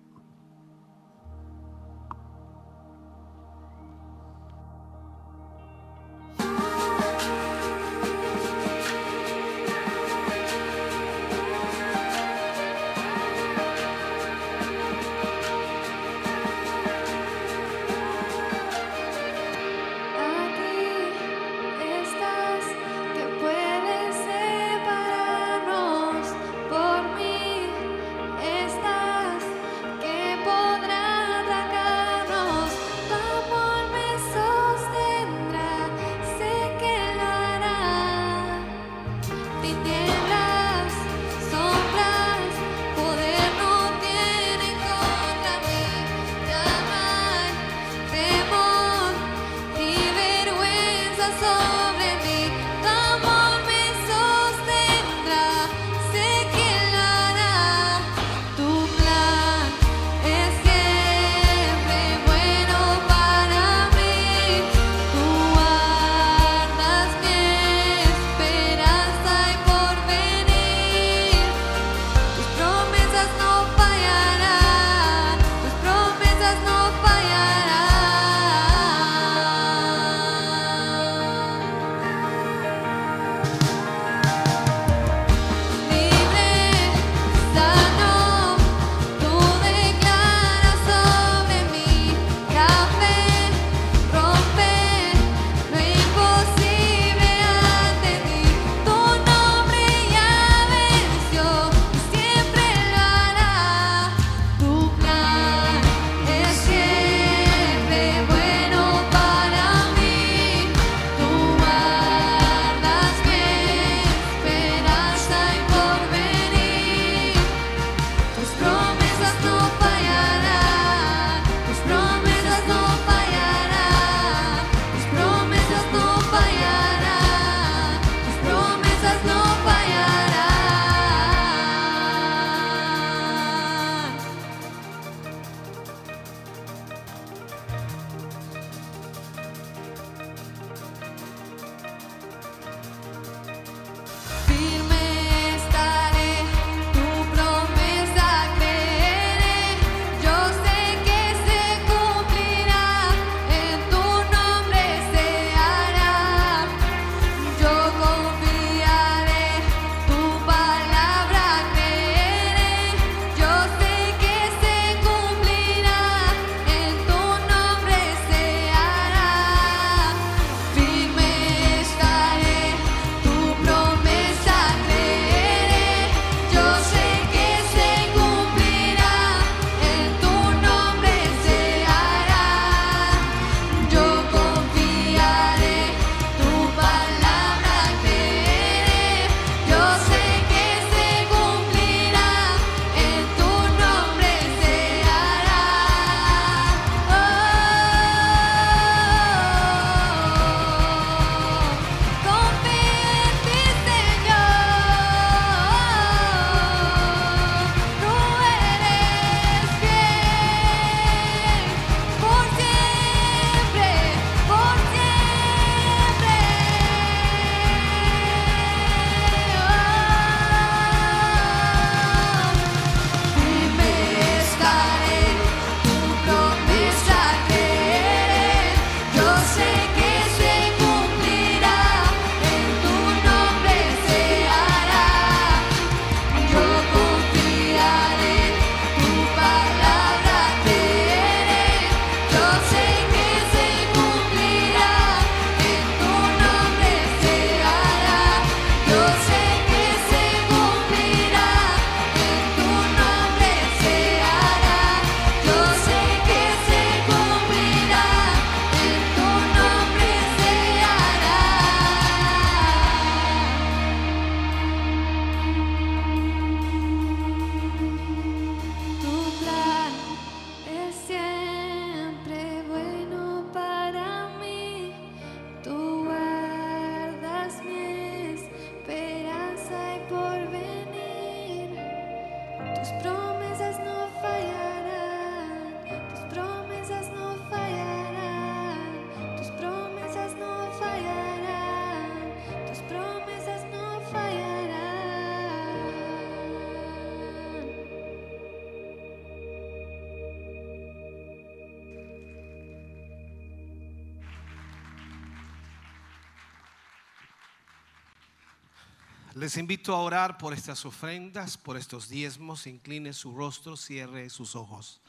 Les invito a orar por estas ofrendas, por estos diezmos. Incline su rostro, cierre sus ojos.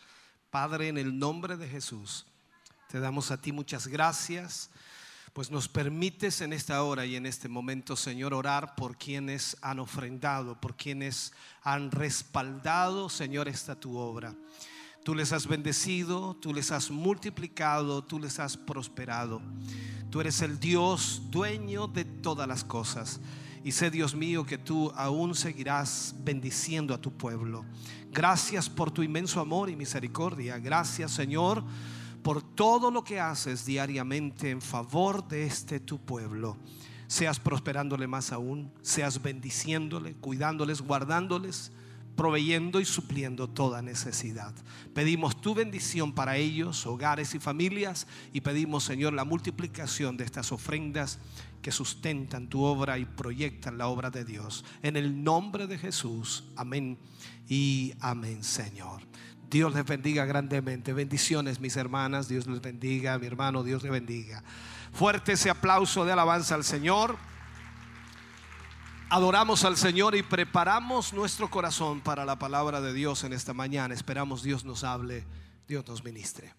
Padre, en el nombre de Jesús, te damos a ti muchas gracias, pues nos permites en esta hora y en este momento, Señor, orar por quienes han ofrendado, por quienes han respaldado, Señor, esta tu obra. Tú les has bendecido, tú les has multiplicado, tú les has prosperado. Tú eres el Dios dueño de todas las cosas. Y sé, Dios mío, que tú aún seguirás bendiciendo a tu pueblo. Gracias por tu inmenso amor y misericordia. Gracias, Señor, por todo lo que haces diariamente en favor de este tu pueblo. Seas prosperándole más aún, seas bendiciéndole, cuidándoles, guardándoles proveyendo y supliendo toda necesidad. Pedimos tu bendición para ellos, hogares y familias, y pedimos, Señor, la multiplicación de estas ofrendas que sustentan tu obra y proyectan la obra de Dios. En el nombre de Jesús, amén y amén, Señor. Dios les bendiga grandemente. Bendiciones, mis hermanas. Dios les bendiga, mi hermano. Dios les bendiga. Fuerte ese aplauso de alabanza al Señor adoramos al Señor y preparamos nuestro corazón para la palabra de Dios en esta mañana. Esperamos Dios nos hable, Dios nos ministre.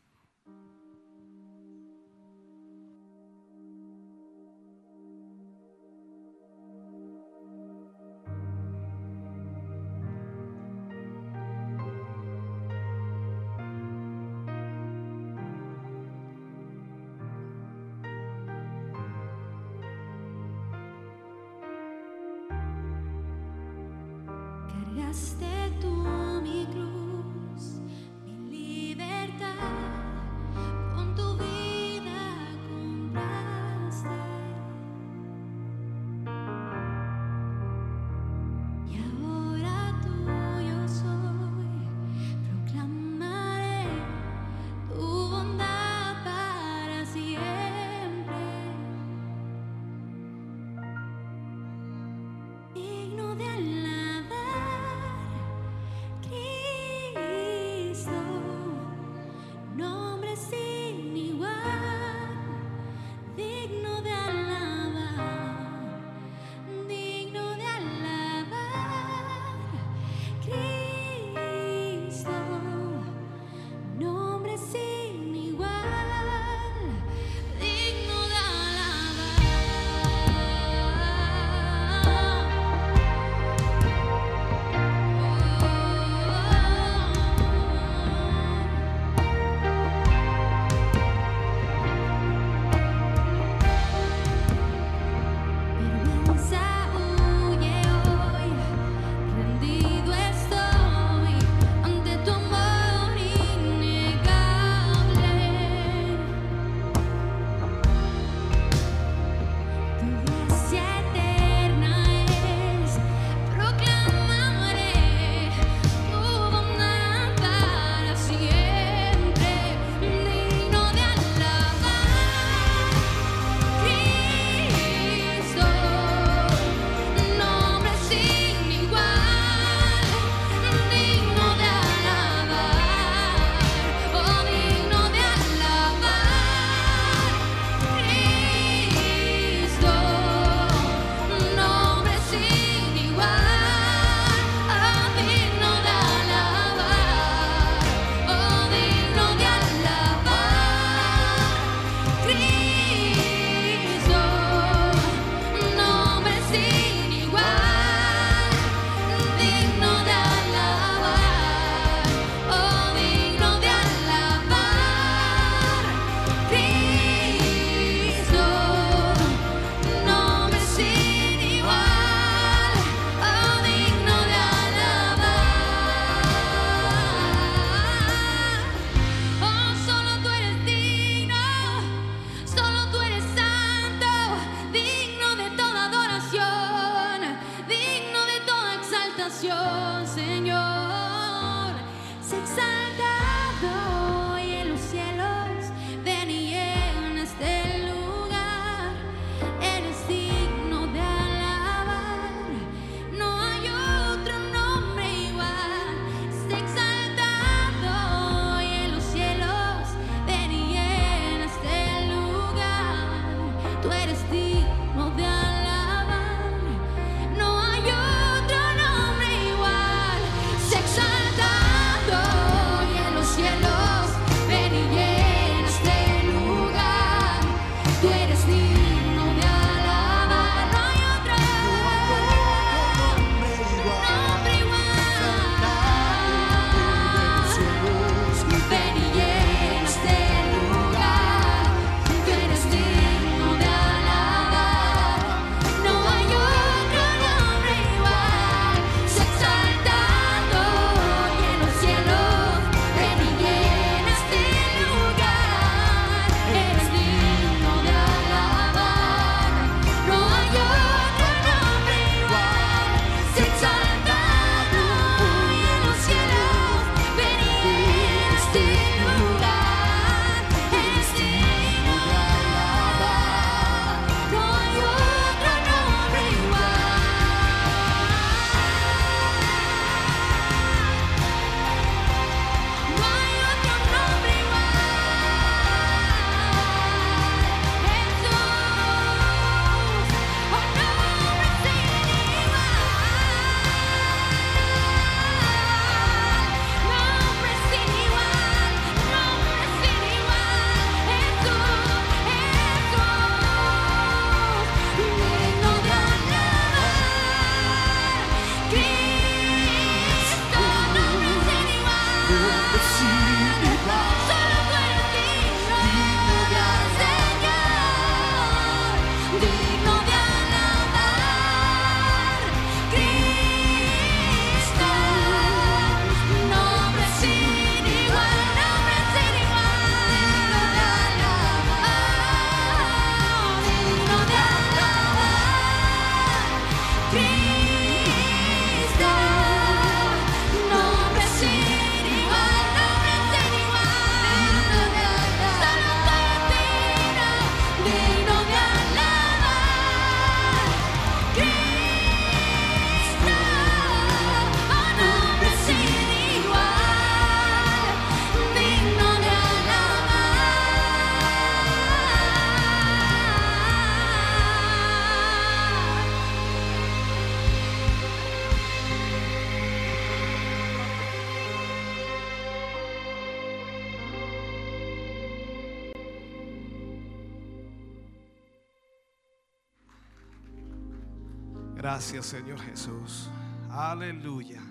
Gracias Señor Jesús. Aleluya.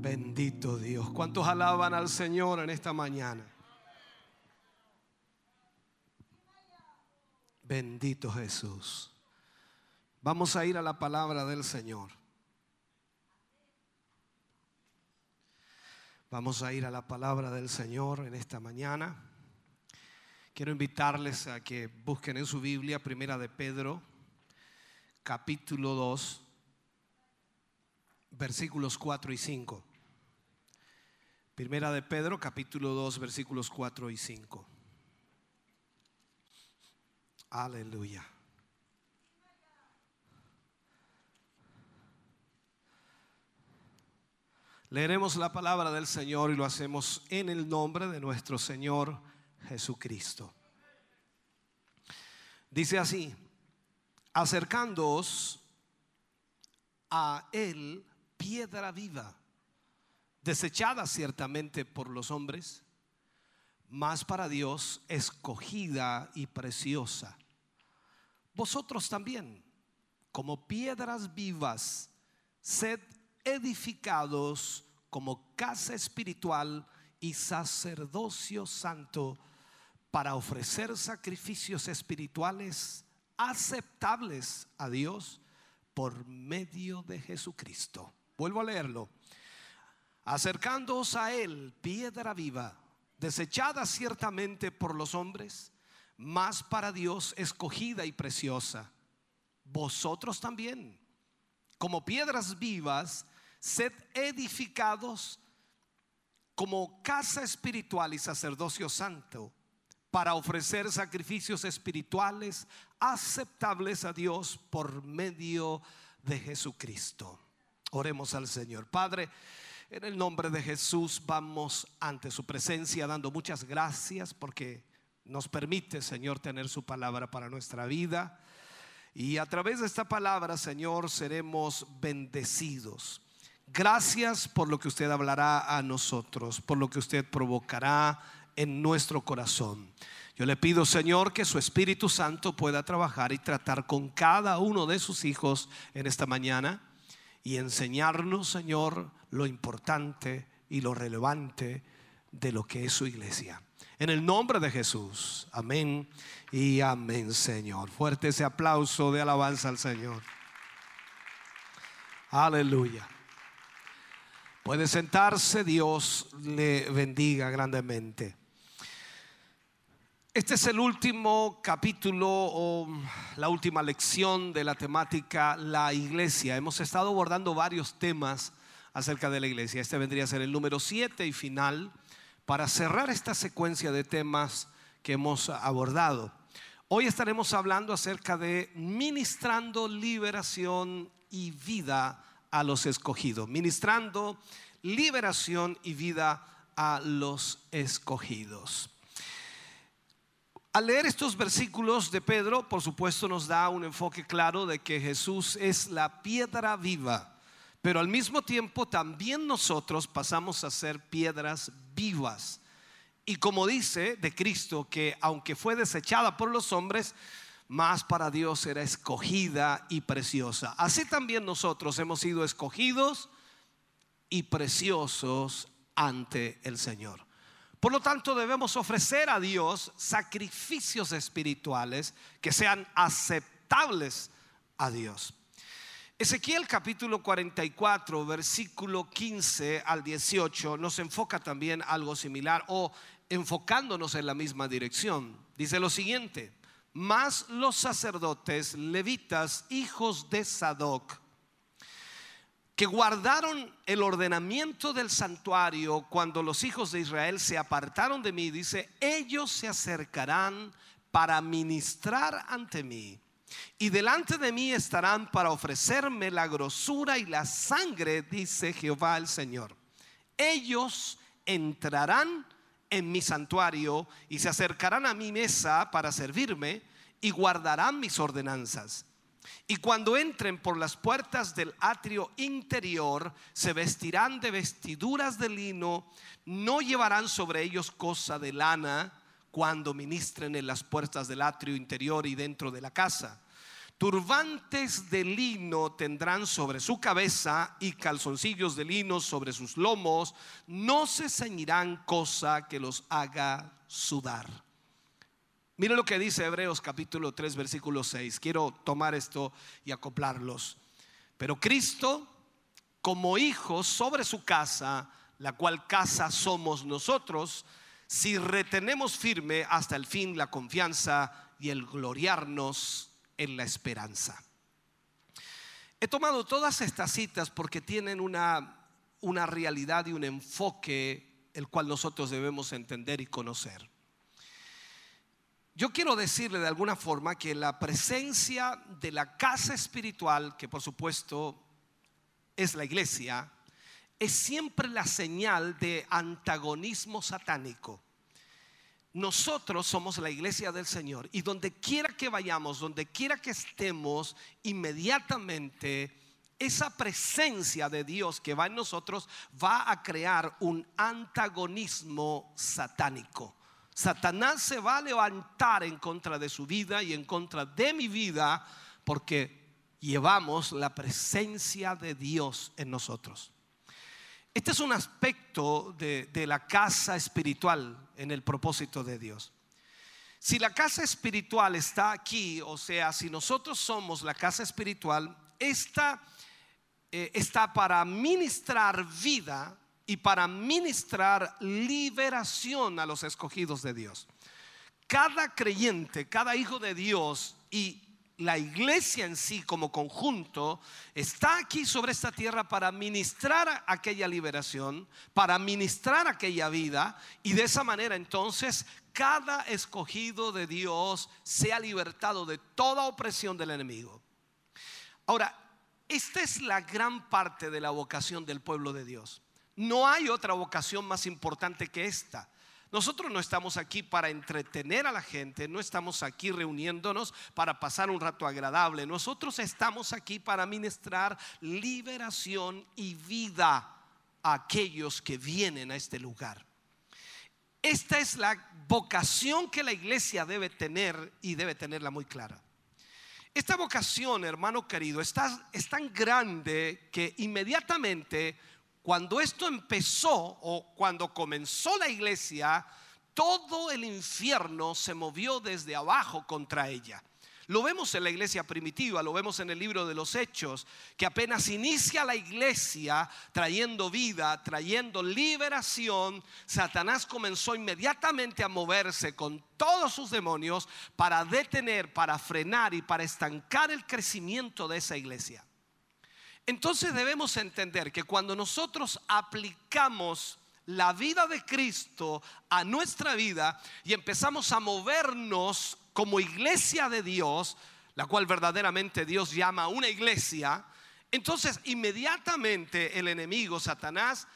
Bendito Dios. ¿Cuántos alaban al Señor en esta mañana? Bendito Jesús. Vamos a ir a la palabra del Señor. Vamos a ir a la palabra del Señor en esta mañana. Quiero invitarles a que busquen en su Biblia, Primera de Pedro, capítulo 2, versículos 4 y 5. Primera de Pedro, capítulo 2, versículos 4 y 5. Aleluya. Leeremos la palabra del Señor y lo hacemos en el nombre de nuestro Señor Jesucristo. Dice así, acercándoos a Él, piedra viva, desechada ciertamente por los hombres, mas para Dios escogida y preciosa. Vosotros también, como piedras vivas, sed edificados como casa espiritual y sacerdocio santo para ofrecer sacrificios espirituales aceptables a Dios por medio de Jesucristo. Vuelvo a leerlo. Acercándoos a Él, piedra viva, desechada ciertamente por los hombres, mas para Dios escogida y preciosa. Vosotros también, como piedras vivas, sed edificados como casa espiritual y sacerdocio santo para ofrecer sacrificios espirituales aceptables a Dios por medio de Jesucristo. Oremos al Señor. Padre, en el nombre de Jesús vamos ante su presencia dando muchas gracias porque nos permite, Señor, tener su palabra para nuestra vida. Y a través de esta palabra, Señor, seremos bendecidos. Gracias por lo que usted hablará a nosotros, por lo que usted provocará en nuestro corazón. Yo le pido, Señor, que su Espíritu Santo pueda trabajar y tratar con cada uno de sus hijos en esta mañana y enseñarnos, Señor, lo importante y lo relevante de lo que es su iglesia. En el nombre de Jesús, amén y amén, Señor. Fuerte ese aplauso de alabanza al Señor. Aleluya. Puede sentarse, Dios le bendiga grandemente. Este es el último capítulo o la última lección de la temática La iglesia. Hemos estado abordando varios temas acerca de la iglesia. Este vendría a ser el número 7 y final para cerrar esta secuencia de temas que hemos abordado. Hoy estaremos hablando acerca de ministrando liberación y vida a los escogidos, ministrando liberación y vida a los escogidos. Al leer estos versículos de Pedro, por supuesto nos da un enfoque claro de que Jesús es la piedra viva, pero al mismo tiempo también nosotros pasamos a ser piedras vivas. Y como dice de Cristo, que aunque fue desechada por los hombres, más para Dios era escogida y preciosa. Así también nosotros hemos sido escogidos y preciosos ante el Señor. Por lo tanto, debemos ofrecer a Dios sacrificios espirituales que sean aceptables a Dios. Ezequiel capítulo 44, versículo 15 al 18 nos enfoca también algo similar o enfocándonos en la misma dirección. Dice lo siguiente, más los sacerdotes levitas, hijos de Sadoc, que guardaron el ordenamiento del santuario cuando los hijos de Israel se apartaron de mí, dice, ellos se acercarán para ministrar ante mí. Y delante de mí estarán para ofrecerme la grosura y la sangre, dice Jehová el Señor. Ellos entrarán en mi santuario y se acercarán a mi mesa para servirme y guardarán mis ordenanzas. Y cuando entren por las puertas del atrio interior, se vestirán de vestiduras de lino, no llevarán sobre ellos cosa de lana cuando ministren en las puertas del atrio interior y dentro de la casa. Turbantes de lino tendrán sobre su cabeza y calzoncillos de lino sobre sus lomos. No se ceñirán cosa que los haga sudar. Mire lo que dice Hebreos capítulo 3 versículo 6. Quiero tomar esto y acoplarlos. Pero Cristo, como hijo sobre su casa, la cual casa somos nosotros, si retenemos firme hasta el fin la confianza y el gloriarnos en la esperanza. He tomado todas estas citas porque tienen una, una realidad y un enfoque el cual nosotros debemos entender y conocer. Yo quiero decirle de alguna forma que la presencia de la casa espiritual, que por supuesto es la iglesia, es siempre la señal de antagonismo satánico. Nosotros somos la iglesia del Señor y donde quiera que vayamos, donde quiera que estemos, inmediatamente esa presencia de Dios que va en nosotros va a crear un antagonismo satánico. Satanás se va a levantar en contra de su vida y en contra de mi vida porque llevamos la presencia de Dios en nosotros. Este es un aspecto de, la casa espiritual en el propósito de Dios. Si la casa espiritual está aquí, o sea, si nosotros somos la casa espiritual, esta eh, está para ministrar vida y para ministrar liberación a los escogidos de Dios. Cada creyente, cada hijo de Dios y la iglesia en sí como conjunto está aquí sobre esta tierra para ministrar aquella liberación, para ministrar aquella vida y de esa manera entonces cada escogido de Dios sea libertado de toda opresión del enemigo. Ahora, esta es la gran parte de la vocación del pueblo de Dios. No hay otra vocación más importante que esta. Nosotros no estamos aquí para entretener a la gente, no estamos aquí reuniéndonos para pasar un rato agradable. Nosotros estamos aquí para ministrar liberación y vida a aquellos que vienen a este lugar. Esta es la vocación que la iglesia debe tener y debe tenerla muy clara. Esta vocación, hermano querido, es tan grande que inmediatamente cuando esto empezó o cuando comenzó la iglesia, todo el infierno se movió desde abajo contra ella. Lo vemos en la iglesia primitiva, lo vemos en el libro de los Hechos, que apenas inicia la iglesia trayendo vida, trayendo liberación, Satanás comenzó inmediatamente a moverse con todos sus demonios para detener, para frenar y para estancar el crecimiento de esa iglesia. Entonces debemos entender que cuando nosotros aplicamos la vida de Cristo a nuestra vida y empezamos a movernos como iglesia de Dios, la cual verdaderamente Dios llama una iglesia, entonces inmediatamente el enemigo, Satanás,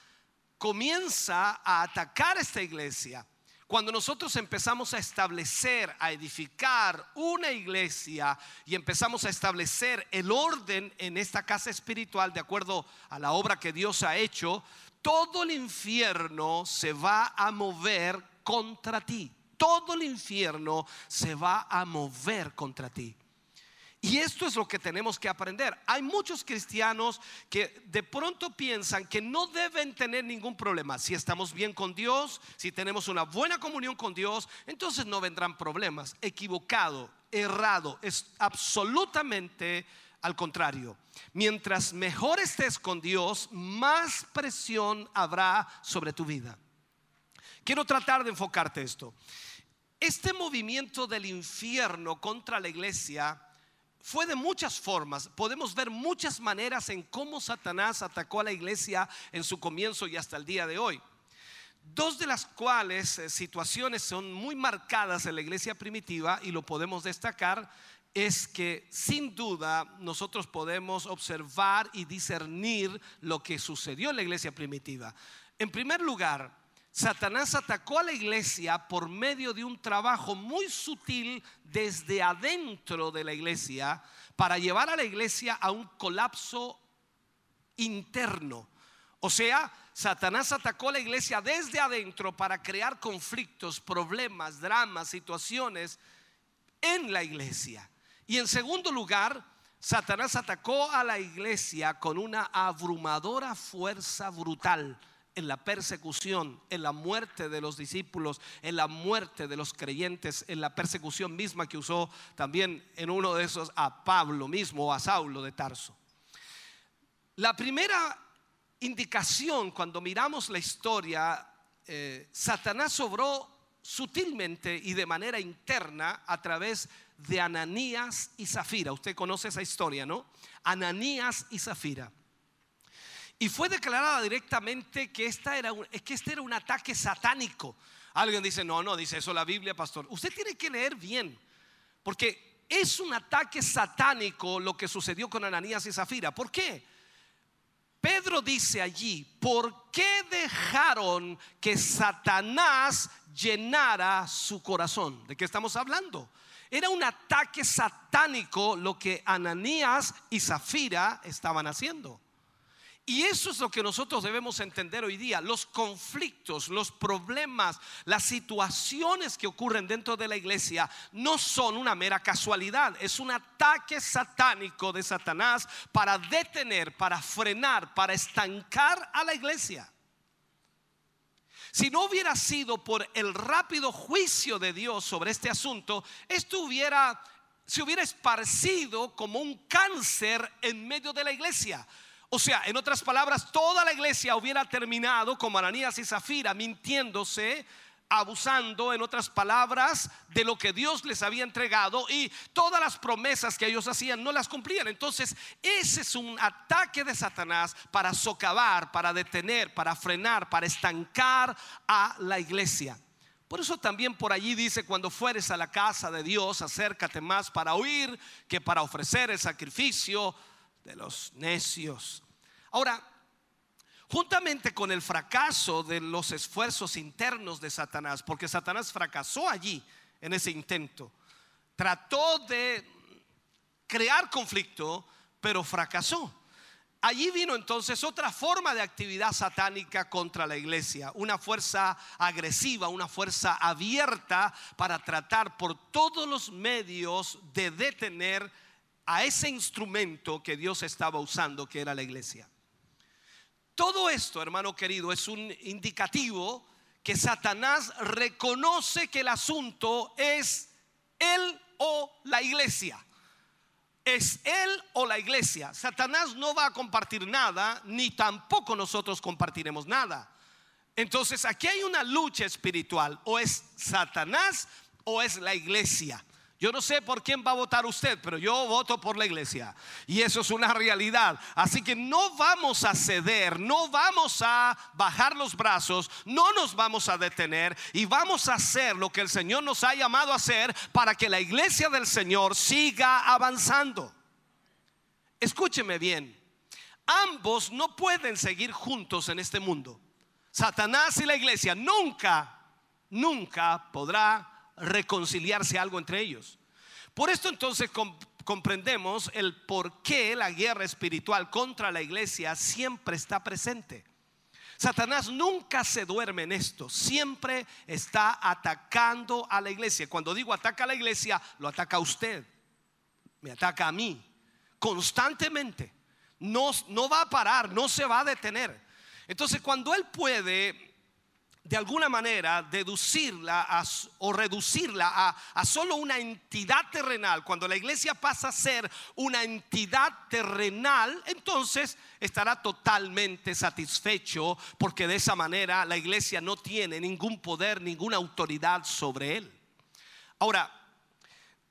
comienza a atacar esta iglesia. Cuando nosotros empezamos a establecer, a edificar una iglesia y empezamos a establecer el orden en esta casa espiritual de acuerdo a la obra que Dios ha hecho, todo el infierno se va a mover contra ti. Todo el infierno se va a mover contra ti. Y esto es lo que tenemos que aprender. Hay muchos cristianos que de pronto piensan que no deben tener ningún problema. Si estamos bien con Dios, si tenemos una buena comunión con Dios, entonces no vendrán problemas. Equivocado, errado, es absolutamente al contrario. Mientras mejor estés con Dios, más presión habrá sobre tu vida. Quiero tratar de enfocarte esto. Este movimiento del infierno contra la iglesia fue de muchas formas. Podemos ver muchas maneras en cómo Satanás atacó a la iglesia en su comienzo y hasta el día de hoy. Dos de las cuales eh, situaciones son muy marcadas en la iglesia primitiva y lo podemos destacar es que sin duda nosotros podemos observar y discernir lo que sucedió en la iglesia primitiva. En primer lugar, Satanás atacó a la iglesia por medio de un trabajo muy sutil desde adentro de la iglesia para llevar a la iglesia a un colapso interno. O sea, Satanás atacó a la iglesia desde adentro para crear conflictos, problemas, dramas, situaciones en la iglesia. Y en segundo lugar, Satanás atacó a la iglesia con una abrumadora fuerza brutal en la persecución, en la muerte de los discípulos, en la muerte de los creyentes, en la persecución misma que usó también en uno de esos a Pablo mismo o a Saulo de Tarso. La primera indicación cuando miramos la historia, eh, Satanás obró sutilmente y de manera interna a través de Ananías y Zafira. Usted conoce esa historia, ¿no? Ananías y Zafira. Y fue declarada directamente que, esta era un, que este era un ataque satánico. Alguien dice, no, no, dice eso la Biblia, pastor. Usted tiene que leer bien, porque es un ataque satánico lo que sucedió con Ananías y Zafira. ¿Por qué? Pedro dice allí, ¿por qué dejaron que Satanás llenara su corazón? ¿De qué estamos hablando? Era un ataque satánico lo que Ananías y Zafira estaban haciendo. Y eso es lo que nosotros debemos entender hoy día. Los conflictos, los problemas, las situaciones que ocurren dentro de la iglesia no son una mera casualidad. Es un ataque satánico de Satanás para detener, para frenar, para estancar a la iglesia. Si no hubiera sido por el rápido juicio de Dios sobre este asunto, esto hubiera, se hubiera esparcido como un cáncer en medio de la iglesia. O sea, en otras palabras, toda la iglesia hubiera terminado como Ananías y Zafira mintiéndose, abusando, en otras palabras, de lo que Dios les había entregado y todas las promesas que ellos hacían no las cumplían. Entonces, ese es un ataque de Satanás para socavar, para detener, para frenar, para estancar a la iglesia. Por eso también por allí dice, cuando fueres a la casa de Dios, acércate más para oír que para ofrecer el sacrificio de los necios. Ahora, juntamente con el fracaso de los esfuerzos internos de Satanás, porque Satanás fracasó allí en ese intento, trató de crear conflicto, pero fracasó. Allí vino entonces otra forma de actividad satánica contra la iglesia, una fuerza agresiva, una fuerza abierta para tratar por todos los medios de detener a ese instrumento que Dios estaba usando, que era la iglesia. Todo esto, hermano querido, es un indicativo que Satanás reconoce que el asunto es él o la iglesia. Es él o la iglesia. Satanás no va a compartir nada, ni tampoco nosotros compartiremos nada. Entonces aquí hay una lucha espiritual. O es Satanás o es la iglesia. Yo no sé por quién va a votar usted, pero yo voto por la iglesia. Y eso es una realidad. Así que no vamos a ceder, no vamos a bajar los brazos, no nos vamos a detener y vamos a hacer lo que el Señor nos ha llamado a hacer para que la iglesia del Señor siga avanzando. Escúcheme bien, ambos no pueden seguir juntos en este mundo. Satanás y la iglesia nunca, nunca podrá reconciliarse algo entre ellos. Por esto entonces comprendemos el por qué la guerra espiritual contra la iglesia siempre está presente. Satanás nunca se duerme en esto, siempre está atacando a la iglesia. Cuando digo ataca a la iglesia, lo ataca a usted, me ataca a mí, constantemente. No, no va a parar, no se va a detener. Entonces cuando él puede de alguna manera deducirla o reducirla a, a, solo una entidad terrenal, cuando la iglesia pasa a ser una entidad terrenal, entonces estará totalmente satisfecho porque de esa manera la iglesia no tiene ningún poder, ninguna autoridad sobre él. Ahora,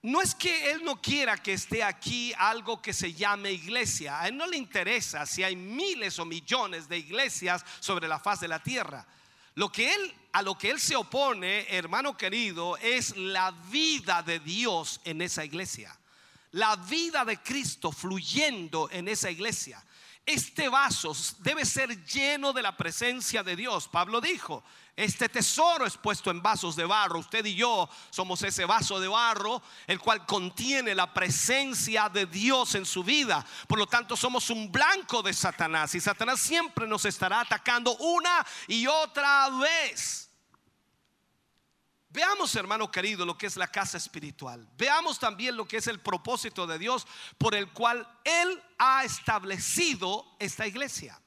no es que Él no quiera que esté aquí algo que se llame iglesia. A Él no le interesa si hay miles o millones de iglesias sobre la faz de la tierra. Lo que él a lo que él se opone, hermano querido, es la vida de Dios en esa iglesia. La vida de Cristo fluyendo en esa iglesia. Este vaso debe ser lleno de la presencia de Dios. Pablo dijo, este tesoro es puesto en vasos de barro. Usted y yo somos ese vaso de barro, el cual contiene la presencia de Dios en su vida. Por lo tanto, somos un blanco de Satanás. Y Satanás siempre nos estará atacando una y otra vez. Veamos, hermano querido, lo que es la casa espiritual. Veamos también lo que es el propósito de Dios por el cual Él ha establecido esta iglesia.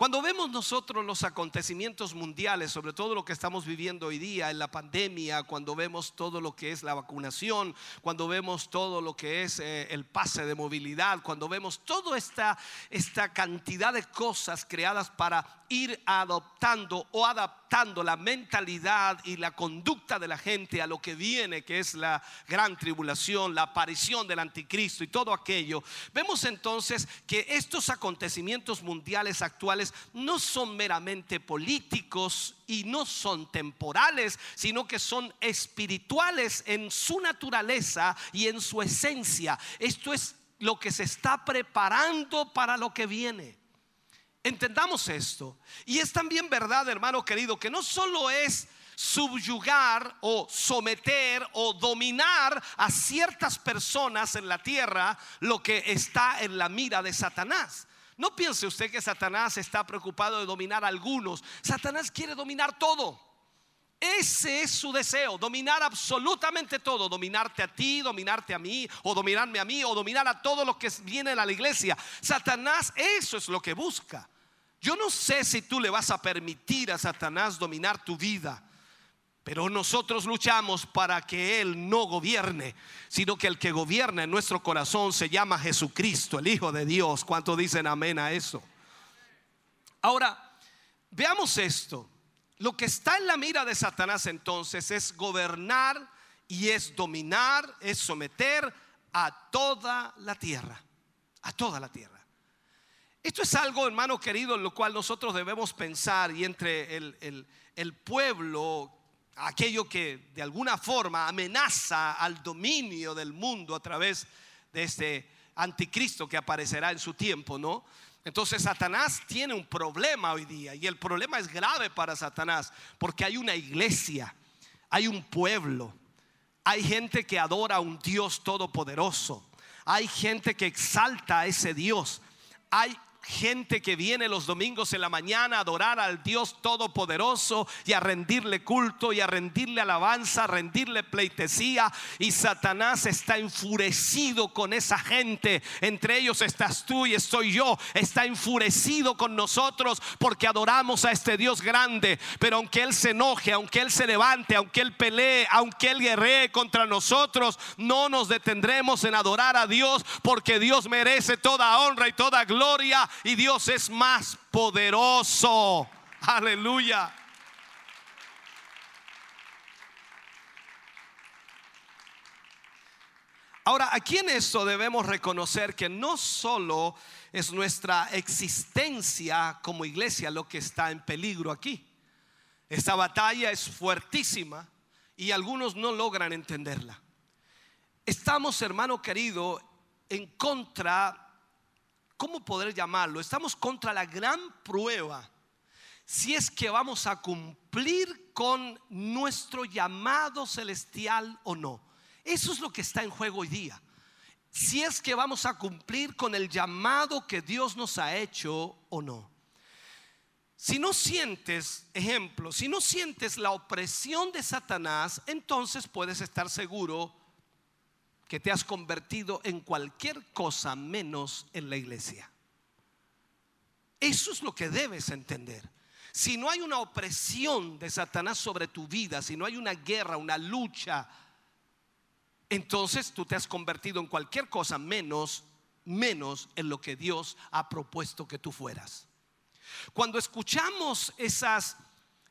Cuando vemos nosotros los acontecimientos mundiales, sobre todo lo que estamos viviendo hoy día en la pandemia, cuando vemos todo lo que es la vacunación, cuando vemos todo lo que es eh, el pase de movilidad, cuando vemos toda esta, esta cantidad de cosas creadas para ir adoptando o adaptando la mentalidad y la conducta de la gente a lo que viene, que es la gran tribulación, la aparición del anticristo y todo aquello, vemos entonces que estos acontecimientos mundiales actuales no son meramente políticos y no son temporales, sino que son espirituales en su naturaleza y en su esencia. Esto es lo que se está preparando para lo que viene. Entendamos esto. Y es también verdad, hermano querido, que no solo es subyugar o someter o dominar a ciertas personas en la tierra lo que está en la mira de Satanás. No piense usted que Satanás está preocupado de dominar a algunos. Satanás quiere dominar todo. Ese es su deseo, dominar absolutamente todo, dominarte a ti, dominarte a mí, o dominarme a mí, o dominar a todo lo que viene a la iglesia. Satanás eso es lo que busca. Yo no sé si tú le vas a permitir a Satanás dominar tu vida, pero nosotros luchamos para que Él no gobierne, sino que el que gobierna en nuestro corazón se llama Jesucristo, el Hijo de Dios. ¿Cuánto dicen amén a eso? Ahora, veamos esto. Lo que está en la mira de Satanás entonces es gobernar y es dominar, es someter a toda la tierra, a toda la tierra. Esto es algo, hermano querido, en lo cual nosotros debemos pensar y entre el- el pueblo, aquello que de alguna forma amenaza al dominio del mundo a través de este anticristo que aparecerá en su tiempo, ¿no? Entonces Satanás tiene un problema hoy día y el problema es grave para Satanás porque hay una iglesia, hay un pueblo, hay gente que adora a un Dios todopoderoso, hay gente que exalta a ese Dios, hay gente que viene los domingos en la mañana a adorar al Dios Todopoderoso y a rendirle culto y a rendirle alabanza, a rendirle pleitesía. Y Satanás está enfurecido con esa gente. Entre ellos estás tú y estoy yo. Está enfurecido con nosotros porque adoramos a este Dios grande. Pero aunque Él se enoje, aunque Él se levante, aunque Él pelee, aunque Él guerree contra nosotros, no nos detendremos en adorar a Dios porque Dios merece toda honra y toda gloria y Dios es más poderoso. Aleluya. Ahora, aquí en esto debemos reconocer que no solo es nuestra existencia como iglesia lo que está en peligro aquí. Esta batalla es fuertísima y algunos no logran entenderla. Estamos, hermano querido, en contra, ¿cómo poder llamarlo? Estamos contra la gran prueba si es que vamos a cumplir con nuestro llamado celestial o no. Eso es lo que está en juego hoy día. Si es que vamos a cumplir con el llamado que Dios nos ha hecho o no. Si no sientes, ejemplo, si no sientes la opresión de Satanás, entonces puedes estar seguro que te has convertido en cualquier cosa menos en la iglesia. Eso es lo que debes entender. Si no hay una opresión de Satanás sobre tu vida, si no hay una guerra, una lucha, entonces tú te has convertido en cualquier cosa menos menos en lo que Dios ha propuesto que tú fueras. Cuando escuchamos esas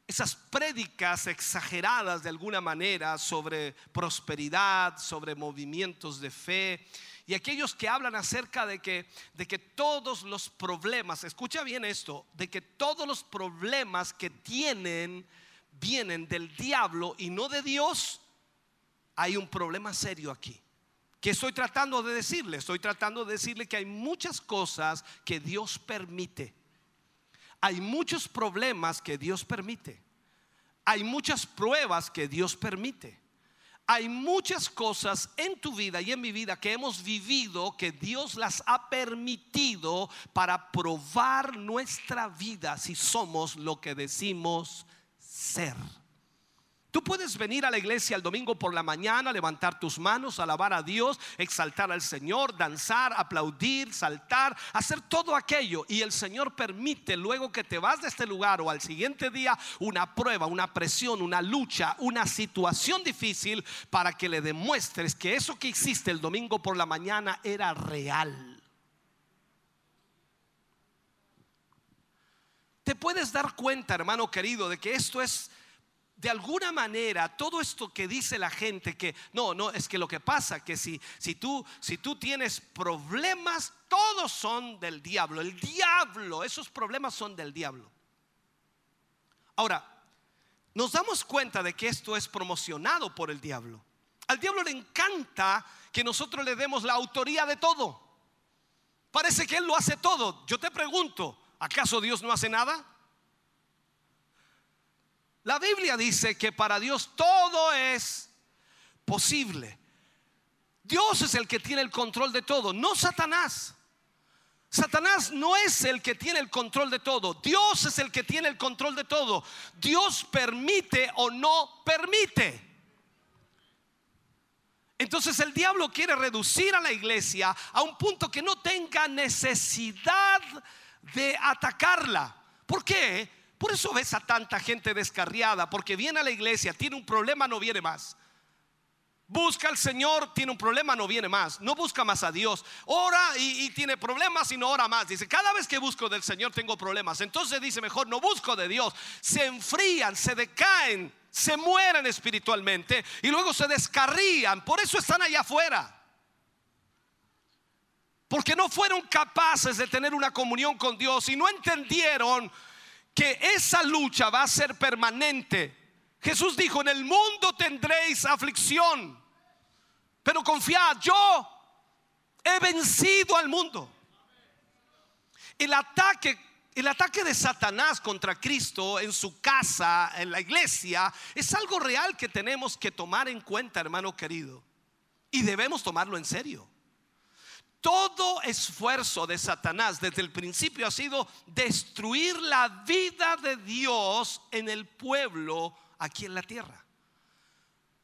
esas prédicas exageradas de alguna manera sobre prosperidad, sobre movimientos de fe y aquellos que hablan acerca de que de que todos los problemas, escucha bien esto, de que todos los problemas que tienen vienen del diablo y no de Dios, hay un problema serio aquí. ¿Qué estoy tratando de decirle? Estoy tratando de decirle que hay muchas cosas que Dios permite. Hay muchos problemas que Dios permite. Hay muchas pruebas que Dios permite. Hay muchas cosas en tu vida y en mi vida que hemos vivido que Dios las ha permitido para probar nuestra vida si somos lo que decimos ser. Tú puedes venir a la iglesia el domingo por la mañana, levantar tus manos, alabar a Dios, exaltar al Señor, danzar, aplaudir, saltar, hacer todo aquello. Y el Señor permite luego que te vas de este lugar o al siguiente día una prueba, una presión, una lucha, una situación difícil para que le demuestres que eso que hiciste el domingo por la mañana era real. Te puedes dar cuenta, hermano querido, de que esto es de alguna manera todo esto que dice la gente que no, no, es que lo que pasa que si si tú si tú tienes problemas, todos son del diablo. El diablo, esos problemas son del diablo. Ahora, nos damos cuenta de que esto es promocionado por el diablo. Al diablo le encanta que nosotros le demos la autoría de todo. Parece que él lo hace todo. Yo te pregunto, ¿acaso Dios no hace nada? La Biblia dice que para Dios todo es posible. Dios es el que tiene el control de todo, no Satanás. Satanás no es el que tiene el control de todo, Dios es el que tiene el control de todo. Dios permite o no permite. Entonces el diablo quiere reducir a la iglesia a un punto que no tenga necesidad de atacarla. ¿Por qué? Por eso ves a tanta gente descarriada, porque viene a la iglesia, tiene un problema, no viene más. Busca al Señor, tiene un problema, no viene más. No busca más a Dios. Ora y, tiene problemas y no ora más. Dice, cada vez que busco del Señor tengo problemas. Entonces dice, mejor no busco de Dios. Se enfrían, se decaen, se mueren espiritualmente y luego se descarrían. Por eso están allá afuera. Porque no fueron capaces de tener una comunión con Dios y no entendieron que esa lucha va a ser permanente. Jesús dijo, en el mundo tendréis aflicción, pero confiad, yo he vencido al mundo. El ataque, el ataque de Satanás contra Cristo en su casa, en la iglesia, es algo real que tenemos que tomar en cuenta, hermano querido. Y debemos tomarlo en serio. Todo esfuerzo de Satanás desde el principio ha sido destruir la vida de Dios en el pueblo aquí en la tierra.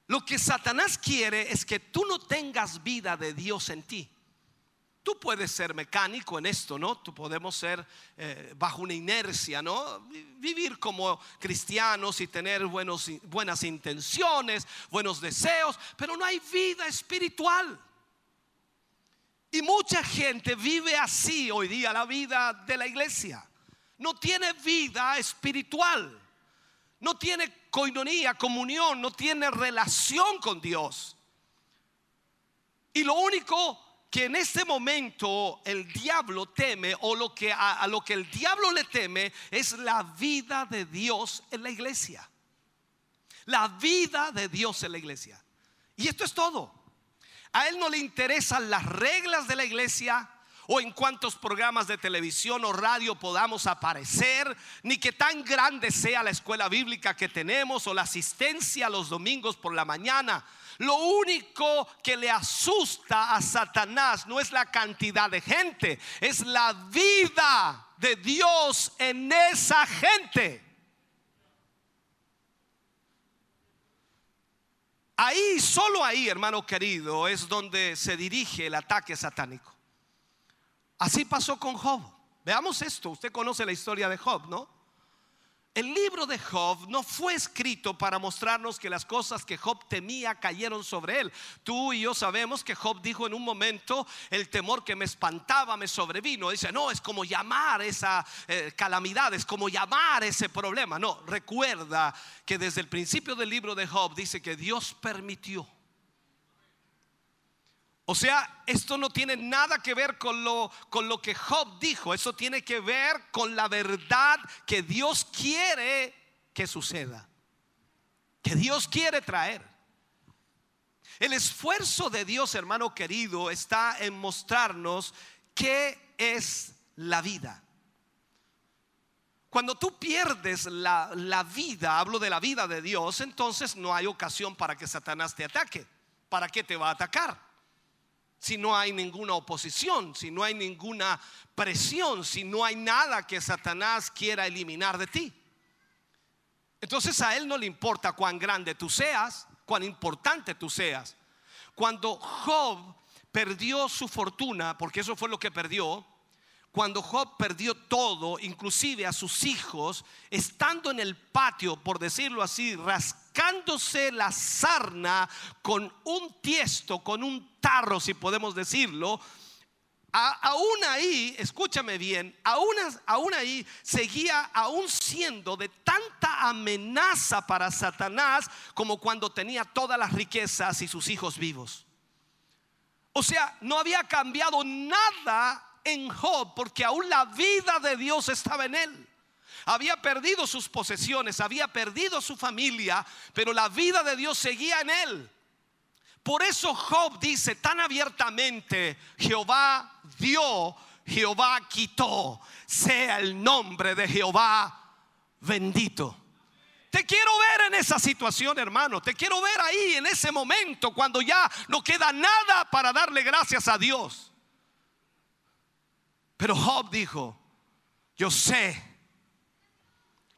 Lo que Satanás quiere es que tú no tengas vida de Dios en ti. Tú puedes ser mecánico en esto, ¿no? Tú podemos ser eh, bajo una inercia, ¿no? Vivir como cristianos y tener buenos, buenas intenciones, buenos deseos, pero no hay vida espiritual. Y mucha gente vive así hoy día la vida de la iglesia. No tiene vida espiritual. No tiene coinonía, comunión, no tiene relación con Dios. Y lo único que en este momento el diablo teme o lo que a, a, lo que el diablo le teme es la vida de Dios en la iglesia. La vida de Dios en la iglesia. Y esto es todo. A él no le interesan las reglas de la iglesia o en cuántos programas de televisión o radio podamos aparecer, ni que tan grande sea la escuela bíblica que tenemos o la asistencia los domingos por la mañana. Lo único que le asusta a Satanás no es la cantidad de gente, es la vida de Dios en esa gente. Ahí, solo ahí, hermano querido, es donde se dirige el ataque satánico. Así pasó con Job. Veamos esto, usted conoce la historia de Job, ¿no? El libro de Job no fue escrito para mostrarnos que las cosas que Job temía cayeron sobre él. Tú y yo sabemos que Job dijo en un momento, el temor que me espantaba me sobrevino. Dice, no, es como llamar esa eh, calamidad, es como llamar ese problema. No, recuerda que desde el principio del libro de Job dice que Dios permitió o sea, esto no tiene nada que ver con lo, con lo que Job dijo, eso tiene que ver con la verdad que Dios quiere que suceda, que Dios quiere traer. El esfuerzo de Dios, hermano querido, está en mostrarnos qué es la vida. Cuando tú pierdes la, la vida, hablo de la vida de Dios, entonces no hay ocasión para que Satanás te ataque. ¿Para qué te va a atacar? Si no hay ninguna oposición, si no hay ninguna presión, si no hay nada que Satanás quiera eliminar de ti. Entonces a él no le importa cuán grande tú seas, cuán importante tú seas. Cuando Job perdió su fortuna, porque eso fue lo que perdió, cuando Job perdió todo, inclusive a sus hijos, estando en el patio, por decirlo así, la sarna con un tiesto, con un tarro, si podemos decirlo, aún ahí, escúchame bien, aún ahí seguía aún siendo de tanta amenaza para Satanás como cuando tenía todas las riquezas y sus hijos vivos. O sea, no había cambiado nada en Job porque aún la vida de Dios estaba en él. Había perdido sus posesiones, había perdido su familia, pero la vida de Dios seguía en él. Por eso Job dice tan abiertamente, Jehová dio, Jehová quitó, sea el nombre de Jehová bendito. Te quiero ver en esa situación, hermano. Te quiero ver ahí en ese momento cuando ya no queda nada para darle gracias a Dios. Pero Job dijo, yo sé,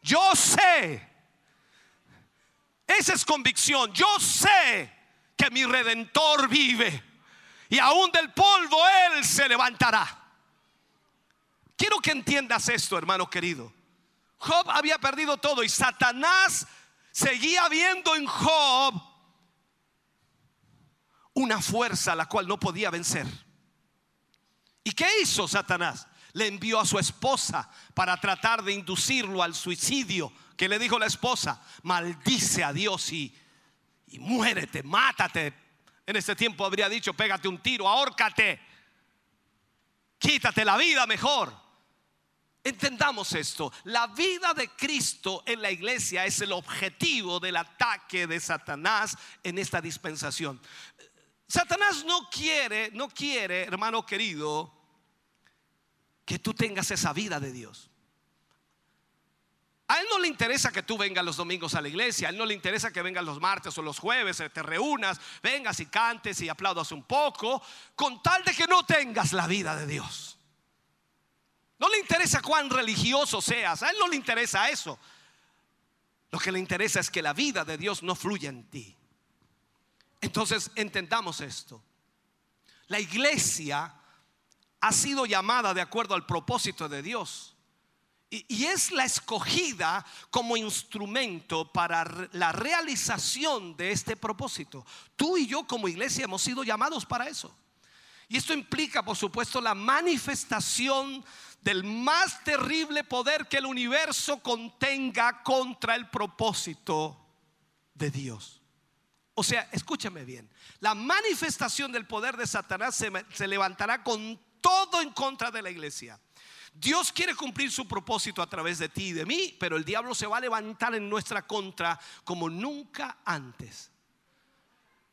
yo sé. Esa es convicción. Yo sé que mi redentor vive y aún del polvo él se levantará. Quiero que entiendas esto, hermano querido. Job había perdido todo y Satanás seguía viendo en Job una fuerza a la cual no podía vencer. ¿Y qué hizo Satanás? Le envió a su esposa para tratar de inducirlo al suicidio. Que le dijo la esposa? Maldice a Dios y, y muérete, mátate. En ese tiempo habría dicho, pégate un tiro, ahórcate, quítate la vida mejor. Entendamos esto, la vida de Cristo en la iglesia es el objetivo del ataque de Satanás en esta dispensación. Satanás no quiere, no quiere, hermano querido, que tú tengas esa vida de Dios. A él no le interesa que tú vengas los domingos a la iglesia, a él no le interesa que vengas los martes o los jueves, eh, te reúnas, vengas y cantes y aplaudas un poco, con tal de que no tengas la vida de Dios. No le interesa cuán religioso seas, a él no le interesa eso. Lo que le interesa es que la vida de Dios no fluya en ti. Entonces entendamos esto. La iglesia ha sido llamada de acuerdo al propósito de Dios. Y, es la escogida como instrumento para la realización de este propósito. Tú y yo como iglesia hemos sido llamados para eso. Y esto implica, por supuesto, la manifestación del más terrible poder que el universo contenga contra el propósito de Dios. O sea, escúchame bien, la manifestación del poder de Satanás se, se levantará con todo en contra de la iglesia. Dios quiere cumplir su propósito a través de ti y de mí, pero el diablo se va a levantar en nuestra contra como nunca antes.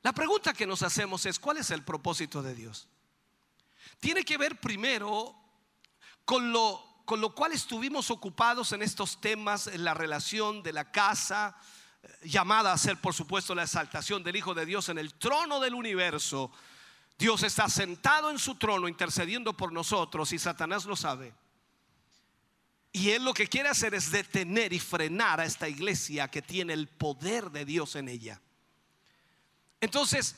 La pregunta que nos hacemos es, ¿cuál es el propósito de Dios? Tiene que ver primero con lo, con lo cual estuvimos ocupados en estos temas, en la relación de la casa, eh, llamada a ser por supuesto la exaltación del Hijo de Dios en el trono del universo. Dios está sentado en su trono intercediendo por nosotros y Satanás lo sabe. Y él lo que quiere hacer es detener y frenar a esta iglesia que tiene el poder de Dios en ella. Entonces,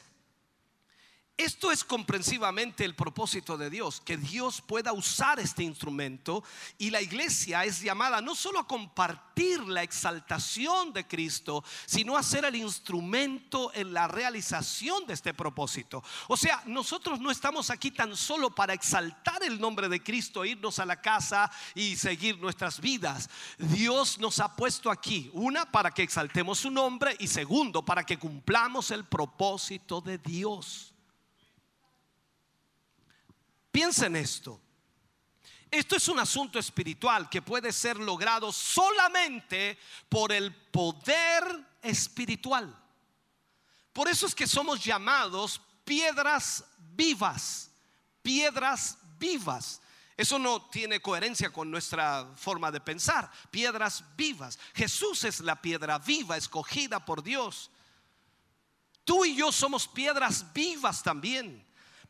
esto es comprensivamente el propósito de Dios, que Dios pueda usar este instrumento y la iglesia es llamada no solo a compartir la exaltación de Cristo, sino a ser el instrumento en la realización de este propósito. O sea, nosotros no estamos aquí tan solo para exaltar el nombre de Cristo, irnos a la casa y seguir nuestras vidas. Dios nos ha puesto aquí, una, para que exaltemos su nombre y segundo, para que cumplamos el propósito de Dios. Piensa en esto. Esto es un asunto espiritual que puede ser logrado solamente por el poder espiritual. Por eso es que somos llamados piedras vivas, piedras vivas. Eso no tiene coherencia con nuestra forma de pensar. Piedras vivas. Jesús es la piedra viva escogida por Dios. Tú y yo somos piedras vivas también.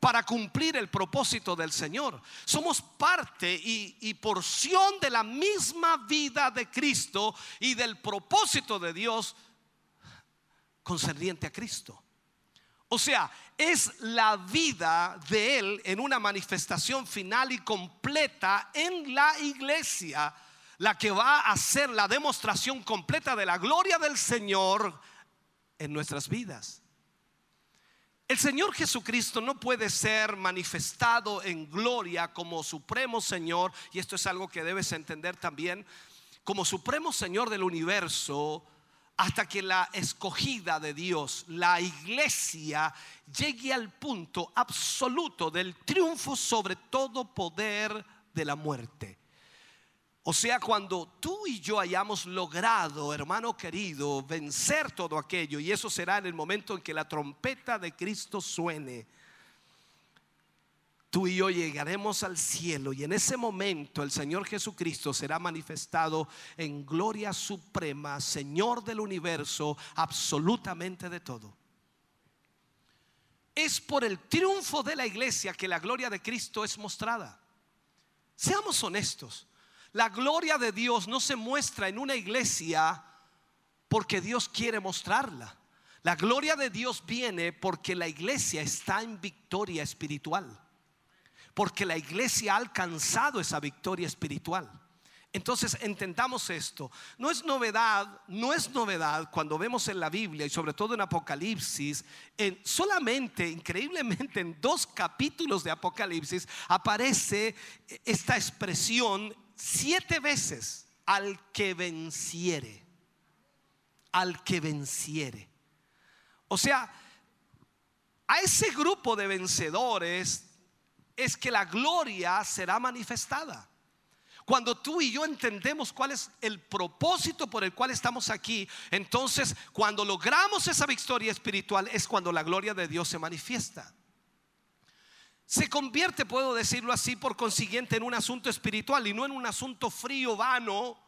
Para cumplir el propósito del Señor. Somos parte y, porción de la misma vida de Cristo y del propósito de Dios concerniente a Cristo. O sea, es la vida de Él en una manifestación final y completa en la iglesia la que va a hacer la demostración completa de la gloria del Señor en nuestras vidas. El Señor Jesucristo no puede ser manifestado en gloria como supremo Señor, y esto es algo que debes entender también, como supremo Señor del universo, hasta que la escogida de Dios, la iglesia, llegue al punto absoluto del triunfo sobre todo poder de la muerte. O sea, cuando tú y yo hayamos logrado, hermano querido, vencer todo aquello, y eso será en el momento en que la trompeta de Cristo suene, tú y yo llegaremos al cielo y en ese momento el Señor Jesucristo será manifestado en gloria suprema, Señor del universo, absolutamente de todo. Es por el triunfo de la iglesia que la gloria de Cristo es mostrada. Seamos honestos. La gloria de Dios no se muestra en una iglesia porque Dios quiere mostrarla. La gloria de Dios viene porque la iglesia está en victoria espiritual. Porque la iglesia ha alcanzado esa victoria espiritual. Entonces entendamos esto. No es novedad, no es novedad cuando vemos en la Biblia y sobre todo en Apocalipsis, en solamente, increíblemente, en dos capítulos de Apocalipsis aparece esta expresión siete veces al que venciere. Al que venciere. O sea, a ese grupo de vencedores es que la gloria será manifestada. Cuando tú y yo entendemos cuál es el propósito por el cual estamos aquí, entonces cuando logramos esa victoria espiritual es cuando la gloria de Dios se manifiesta. Se convierte, puedo decirlo así, por consiguiente en un asunto espiritual y no en un asunto frío, vano,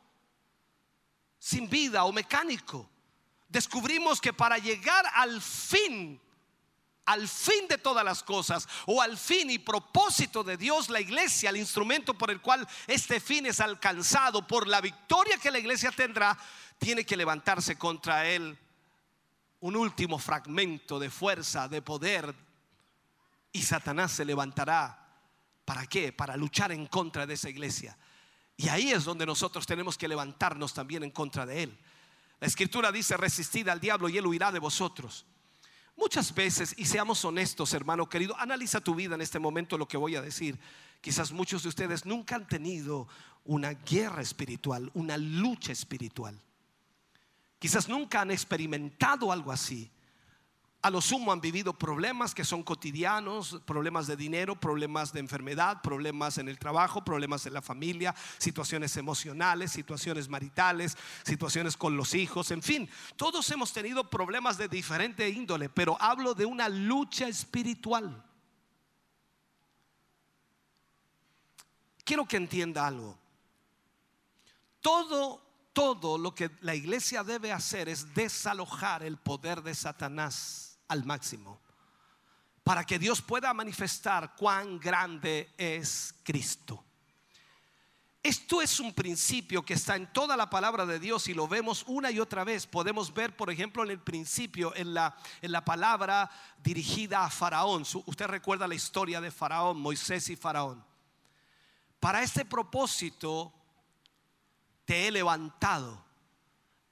sin vida o mecánico. Descubrimos que para llegar al fin al fin de todas las cosas o al fin y propósito de Dios, la iglesia, el instrumento por el cual este fin es alcanzado, por la victoria que la iglesia tendrá, tiene que levantarse contra él un último fragmento de fuerza, de poder, y Satanás se levantará. ¿Para qué? Para luchar en contra de esa iglesia. Y ahí es donde nosotros tenemos que levantarnos también en contra de él. La escritura dice, resistid al diablo y él huirá de vosotros. Muchas veces, y seamos honestos, hermano querido, analiza tu vida en este momento lo que voy a decir. Quizás muchos de ustedes nunca han tenido una guerra espiritual, una lucha espiritual. Quizás nunca han experimentado algo así. A lo sumo han vivido problemas que son cotidianos, problemas de dinero, problemas de enfermedad, problemas en el trabajo, problemas en la familia, situaciones emocionales, situaciones maritales, situaciones con los hijos, en fin, todos hemos tenido problemas de diferente índole, pero hablo de una lucha espiritual. Quiero que entienda algo. Todo todo lo que la iglesia debe hacer es desalojar el poder de Satanás al máximo para que Dios pueda manifestar cuán grande es Cristo. Esto es un principio que está en toda la palabra de Dios y lo vemos una y otra vez. Podemos ver, por ejemplo, en el principio, en la, en la palabra dirigida a Faraón. Usted recuerda la historia de Faraón, Moisés y Faraón. Para este propósito te he levantado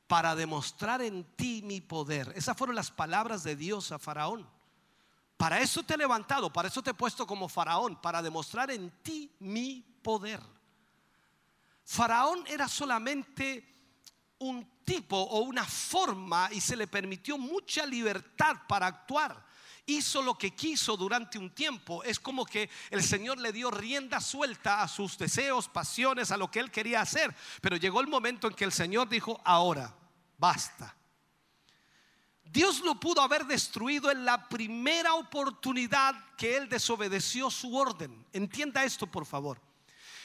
para demostrar en ti mi poder. Esas fueron las palabras de Dios a Faraón. Para eso te he levantado, para eso te he puesto como Faraón, para demostrar en ti mi poder. Faraón era solamente un tipo o una forma y se le permitió mucha libertad para actuar. Hizo lo que quiso durante un tiempo. Es como que el Señor le dio rienda suelta a sus deseos, pasiones, a lo que él quería hacer. Pero llegó el momento en que el Señor dijo, ahora, basta. Dios lo pudo haber destruido en la primera oportunidad que él desobedeció su orden. Entienda esto, por favor.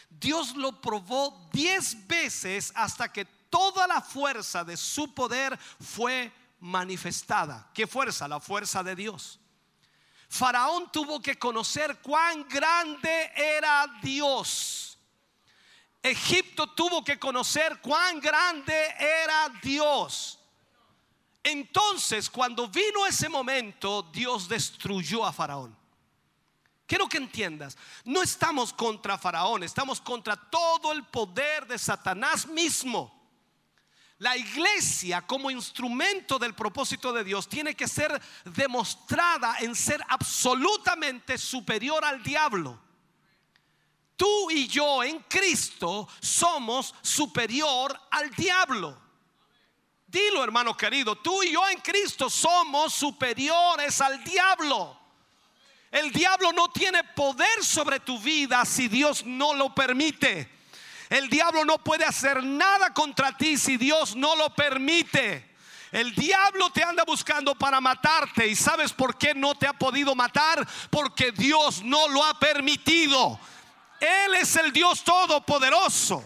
Dios lo probó diez veces hasta que toda la fuerza de su poder fue manifestada. ¿Qué fuerza? La fuerza de Dios. Faraón tuvo que conocer cuán grande era Dios. Egipto tuvo que conocer cuán grande era Dios. Entonces, cuando vino ese momento, Dios destruyó a Faraón. Quiero que entiendas, no estamos contra Faraón, estamos contra todo el poder de Satanás mismo. La iglesia como instrumento del propósito de Dios tiene que ser demostrada en ser absolutamente superior al diablo. Tú y yo en Cristo somos superior al diablo. Dilo hermano querido, tú y yo en Cristo somos superiores al diablo. El diablo no tiene poder sobre tu vida si Dios no lo permite. El diablo no puede hacer nada contra ti si Dios no lo permite. El diablo te anda buscando para matarte y sabes por qué no te ha podido matar? Porque Dios no lo ha permitido. Él es el Dios todopoderoso.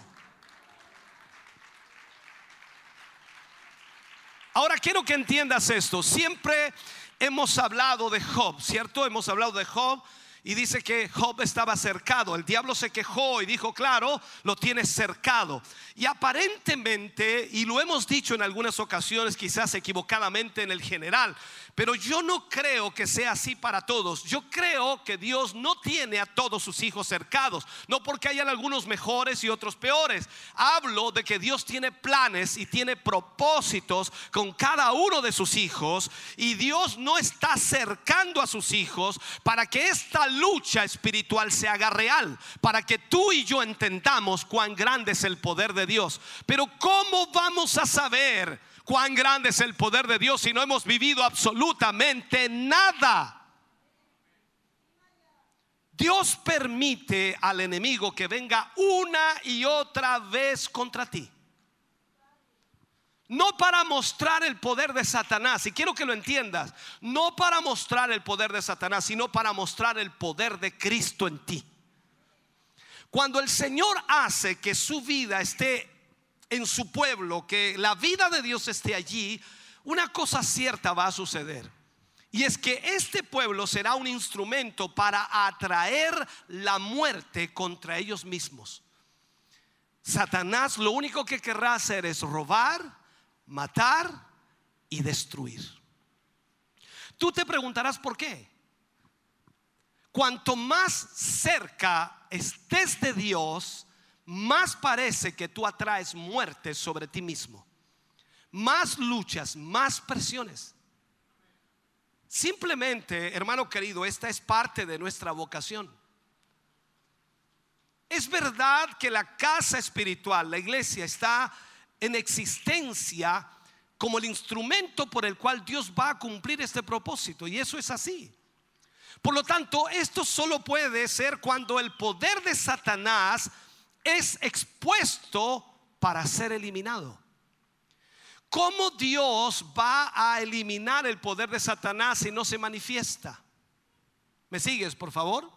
Ahora quiero que entiendas esto. Siempre hemos hablado de Job, ¿cierto? Hemos hablado de Job y dice que Job estaba cercado. El diablo se quejó y dijo, claro, lo tienes cercado. Y aparentemente, y lo hemos dicho en algunas ocasiones, quizás equivocadamente en el general, pero yo no creo que sea así para todos. Yo creo que Dios no tiene a todos sus hijos cercados. No porque hayan algunos mejores y otros peores. Hablo de que Dios tiene planes y tiene propósitos con cada uno de sus hijos. Y Dios no está cercando a sus hijos para que esta lucha espiritual se haga real. Para que tú y yo entendamos cuán grande es el poder de Dios. Pero ¿cómo vamos a saber? Cuán grande es el poder de Dios si no hemos vivido absolutamente nada. Dios permite al enemigo que venga una y otra vez contra ti. No para mostrar el poder de Satanás, y quiero que lo entiendas, no para mostrar el poder de Satanás, sino para mostrar el poder de Cristo en ti. Cuando el Señor hace que su vida esté en su pueblo, que la vida de Dios esté allí, una cosa cierta va a suceder. Y es que este pueblo será un instrumento para atraer la muerte contra ellos mismos. Satanás lo único que querrá hacer es robar, matar y destruir. Tú te preguntarás por qué. Cuanto más cerca estés de Dios, más parece que tú atraes muerte sobre ti mismo. Más luchas, más presiones. Simplemente, hermano querido, esta es parte de nuestra vocación. Es verdad que la casa espiritual, la iglesia, está en existencia como el instrumento por el cual Dios va a cumplir este propósito. Y eso es así. Por lo tanto, esto solo puede ser cuando el poder de Satanás es expuesto para ser eliminado. ¿Cómo Dios va a eliminar el poder de Satanás si no se manifiesta? ¿Me sigues, por favor?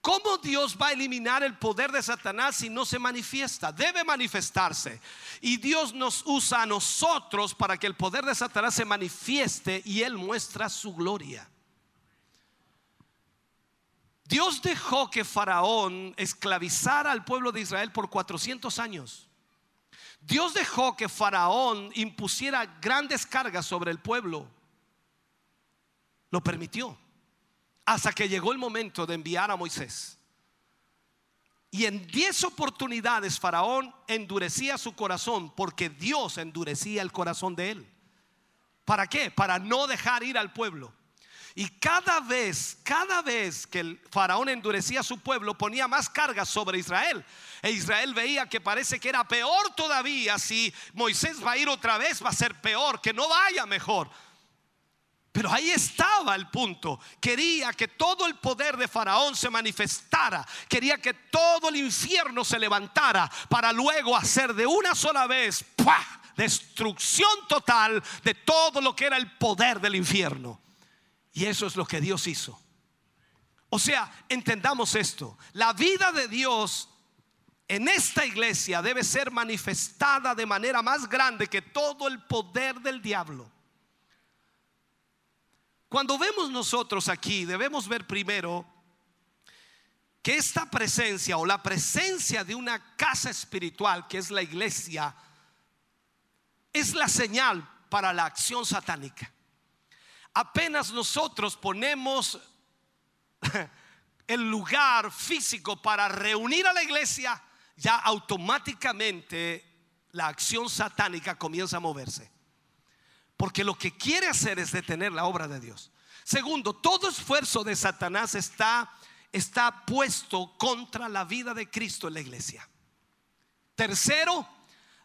¿Cómo Dios va a eliminar el poder de Satanás si no se manifiesta? Debe manifestarse. Y Dios nos usa a nosotros para que el poder de Satanás se manifieste y Él muestra su gloria. Dios dejó que Faraón esclavizara al pueblo de Israel por 400 años. Dios dejó que Faraón impusiera grandes cargas sobre el pueblo. Lo permitió. Hasta que llegó el momento de enviar a Moisés. Y en diez oportunidades Faraón endurecía su corazón porque Dios endurecía el corazón de él. ¿Para qué? Para no dejar ir al pueblo. Y cada vez, cada vez que el faraón endurecía a su pueblo, ponía más cargas sobre Israel. E Israel veía que parece que era peor todavía. Si Moisés va a ir otra vez, va a ser peor, que no vaya mejor. Pero ahí estaba el punto. Quería que todo el poder de Faraón se manifestara. Quería que todo el infierno se levantara para luego hacer de una sola vez destrucción total de todo lo que era el poder del infierno. Y eso es lo que Dios hizo. O sea, entendamos esto. La vida de Dios en esta iglesia debe ser manifestada de manera más grande que todo el poder del diablo. Cuando vemos nosotros aquí, debemos ver primero que esta presencia o la presencia de una casa espiritual, que es la iglesia, es la señal para la acción satánica. Apenas nosotros ponemos el lugar físico para reunir a la iglesia, ya automáticamente la acción satánica comienza a moverse. Porque lo que quiere hacer es detener la obra de Dios. Segundo, todo esfuerzo de Satanás está, está puesto contra la vida de Cristo en la iglesia. Tercero,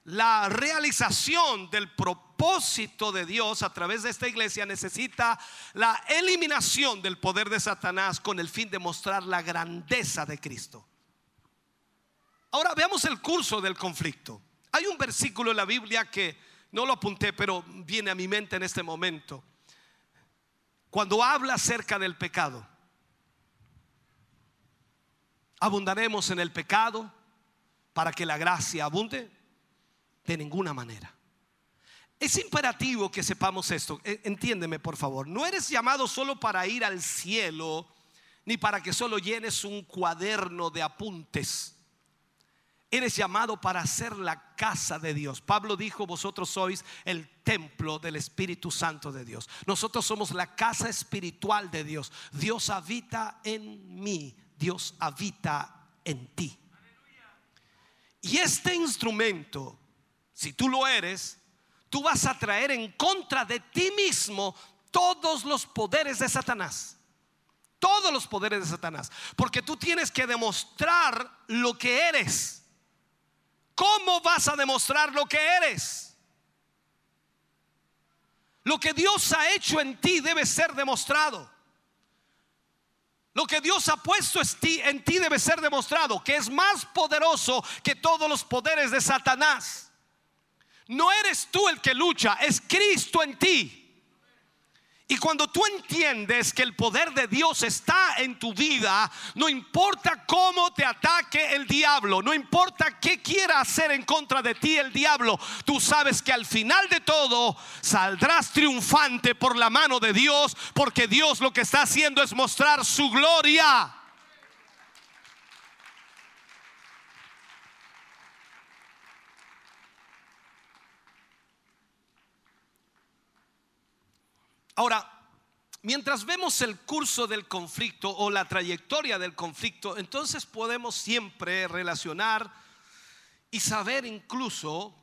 la realización del propósito de Dios a través de esta iglesia necesita la eliminación del poder de Satanás con el fin de mostrar la grandeza de Cristo. Ahora veamos el curso del conflicto. Hay un versículo en la Biblia que no lo apunté, pero viene a mi mente en este momento. Cuando habla acerca del pecado, abundaremos en el pecado para que la gracia abunde de ninguna manera. Es imperativo que sepamos esto. E- Entiéndeme, por favor. No eres llamado solo para ir al cielo, ni para que solo llenes un cuaderno de apuntes. Eres llamado para ser la casa de Dios. Pablo dijo, vosotros sois el templo del Espíritu Santo de Dios. Nosotros somos la casa espiritual de Dios. Dios habita en mí. Dios habita en ti. Y este instrumento, si tú lo eres, tú vas a traer en contra de ti mismo todos los poderes de Satanás. Todos los poderes de Satanás. Porque tú tienes que demostrar lo que eres. ¿Cómo vas a demostrar lo que eres? Lo que Dios ha hecho en ti debe ser demostrado. Lo que Dios ha puesto en ti, debe ser demostrado, que es más poderoso que todos los poderes de Satanás. No eres tú el que lucha, es Cristo en ti. Y cuando tú entiendes que el poder de Dios está en tu vida, no importa cómo te ataque el diablo, no importa qué quiera hacer en contra de ti el diablo, tú sabes que al final de todo saldrás triunfante por la mano de Dios, porque Dios lo que está haciendo es mostrar su gloria. Ahora, mientras vemos el curso del conflicto o la trayectoria del conflicto, entonces podemos siempre relacionar y saber incluso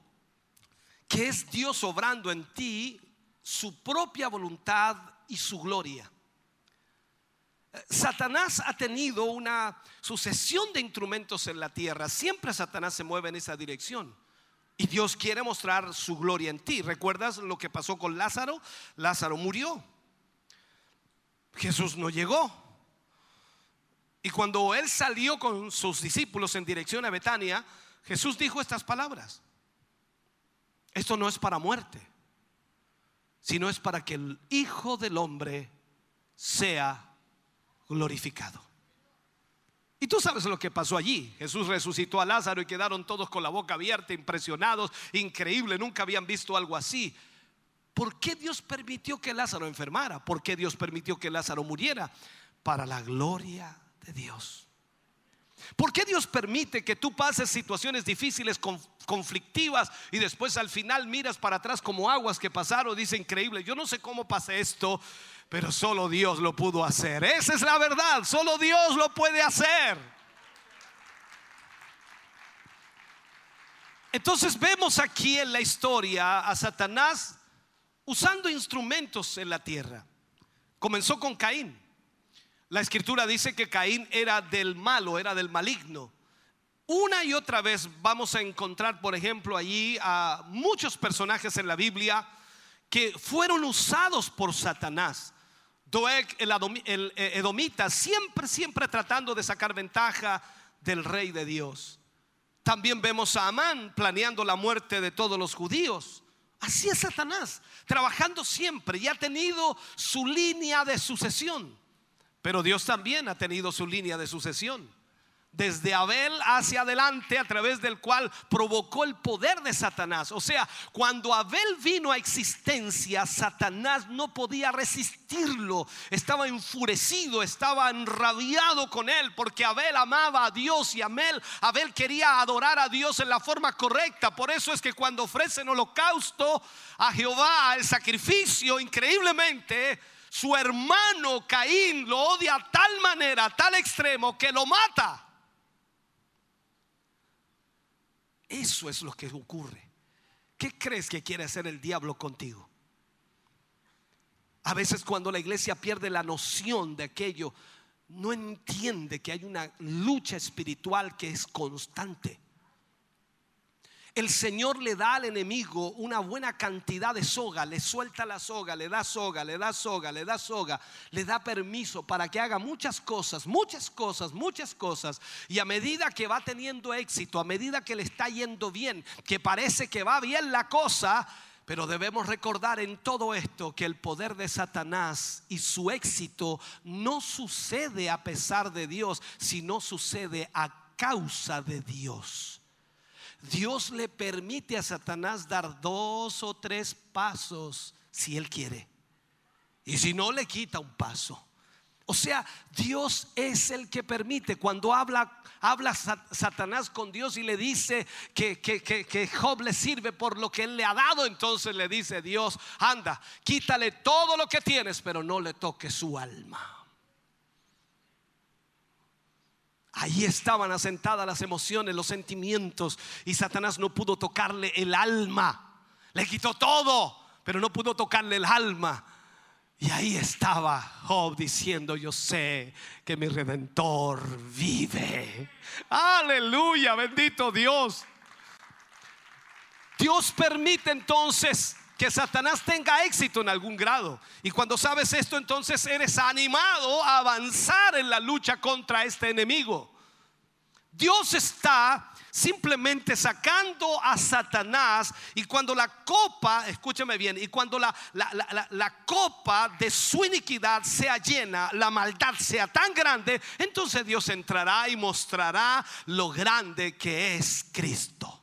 que es Dios obrando en ti su propia voluntad y su gloria. Eh, Satanás ha tenido una sucesión de instrumentos en la tierra. Siempre Satanás se mueve en esa dirección. Y Dios quiere mostrar su gloria en ti. ¿Recuerdas lo que pasó con Lázaro? Lázaro murió. Jesús no llegó. Y cuando él salió con sus discípulos en dirección a Betania, Jesús dijo estas palabras. Esto no es para muerte, sino es para que el Hijo del Hombre sea glorificado. Y tú sabes lo que pasó allí. Jesús resucitó a Lázaro y quedaron todos con la boca abierta, impresionados, increíble, nunca habían visto algo así. ¿Por qué Dios permitió que Lázaro enfermara? ¿Por qué Dios permitió que Lázaro muriera? Para la gloria de Dios. ¿Por qué Dios permite que tú pases situaciones difíciles, conf- conflictivas y después al final miras para atrás como aguas que pasaron? Dice increíble, yo no sé cómo pasé esto, pero solo Dios lo pudo hacer. Esa es la verdad, solo Dios lo puede hacer. Entonces vemos aquí en la historia a Satanás usando instrumentos en la tierra. Comenzó con Caín. La escritura dice que Caín era del malo, era del maligno. Una y otra vez vamos a encontrar, por ejemplo, allí a muchos personajes en la Biblia que fueron usados por Satanás. Doeg, el, el, eh, edomita, siempre, siempre tratando de sacar ventaja del rey de Dios. También vemos a Amán planeando la muerte de todos los judíos. Así es Satanás, trabajando siempre y ha tenido su línea de sucesión. Pero Dios también ha tenido su línea de sucesión. Desde Abel hacia adelante, a través del cual provocó el poder de Satanás. O sea, cuando Abel vino a existencia, Satanás no podía resistirlo. Estaba enfurecido, estaba enrabiado con él, porque Abel amaba a Dios y Abel, Abel quería adorar a Dios en la forma correcta. Por eso es que cuando ofrecen holocausto a Jehová, el sacrificio, increíblemente, su hermano Caín lo odia a tal manera, a tal extremo, que lo mata. Eso es lo que ocurre. ¿Qué crees que quiere hacer el diablo contigo? A veces cuando la iglesia pierde la noción de aquello, no entiende que hay una lucha espiritual que es constante. El Señor le da al enemigo una buena cantidad de soga, le suelta la soga, le da soga, le da soga, le da soga, le da permiso para que haga muchas cosas, muchas cosas, muchas cosas. Y a medida que va teniendo éxito, a medida que le está yendo bien, que parece que va bien la cosa, pero debemos recordar en todo esto que el poder de Satanás y su éxito no sucede a pesar de Dios, sino sucede a causa de Dios. Dios le permite a Satanás dar dos o tres pasos si él quiere. Y si no, le quita un paso. O sea, Dios es el que permite. Cuando habla, habla Satanás con Dios y le dice que, que, que, Job le sirve por lo que él le ha dado, entonces le dice Dios, anda, quítale todo lo que tienes, pero no le toque su alma. Ahí estaban asentadas las emociones, los sentimientos, y Satanás no pudo tocarle el alma. Le quitó todo, pero no pudo tocarle el alma. Y ahí estaba Job diciendo, yo sé que mi redentor vive. Aleluya, bendito Dios. Dios permite entonces que Satanás tenga éxito en algún grado. Y cuando sabes esto, entonces eres animado a avanzar en la lucha contra este enemigo. Dios está simplemente sacando a Satanás y cuando la copa, escúchame bien, y cuando la, la, copa de su iniquidad sea llena, la maldad sea tan grande, entonces Dios entrará y mostrará lo grande que es Cristo.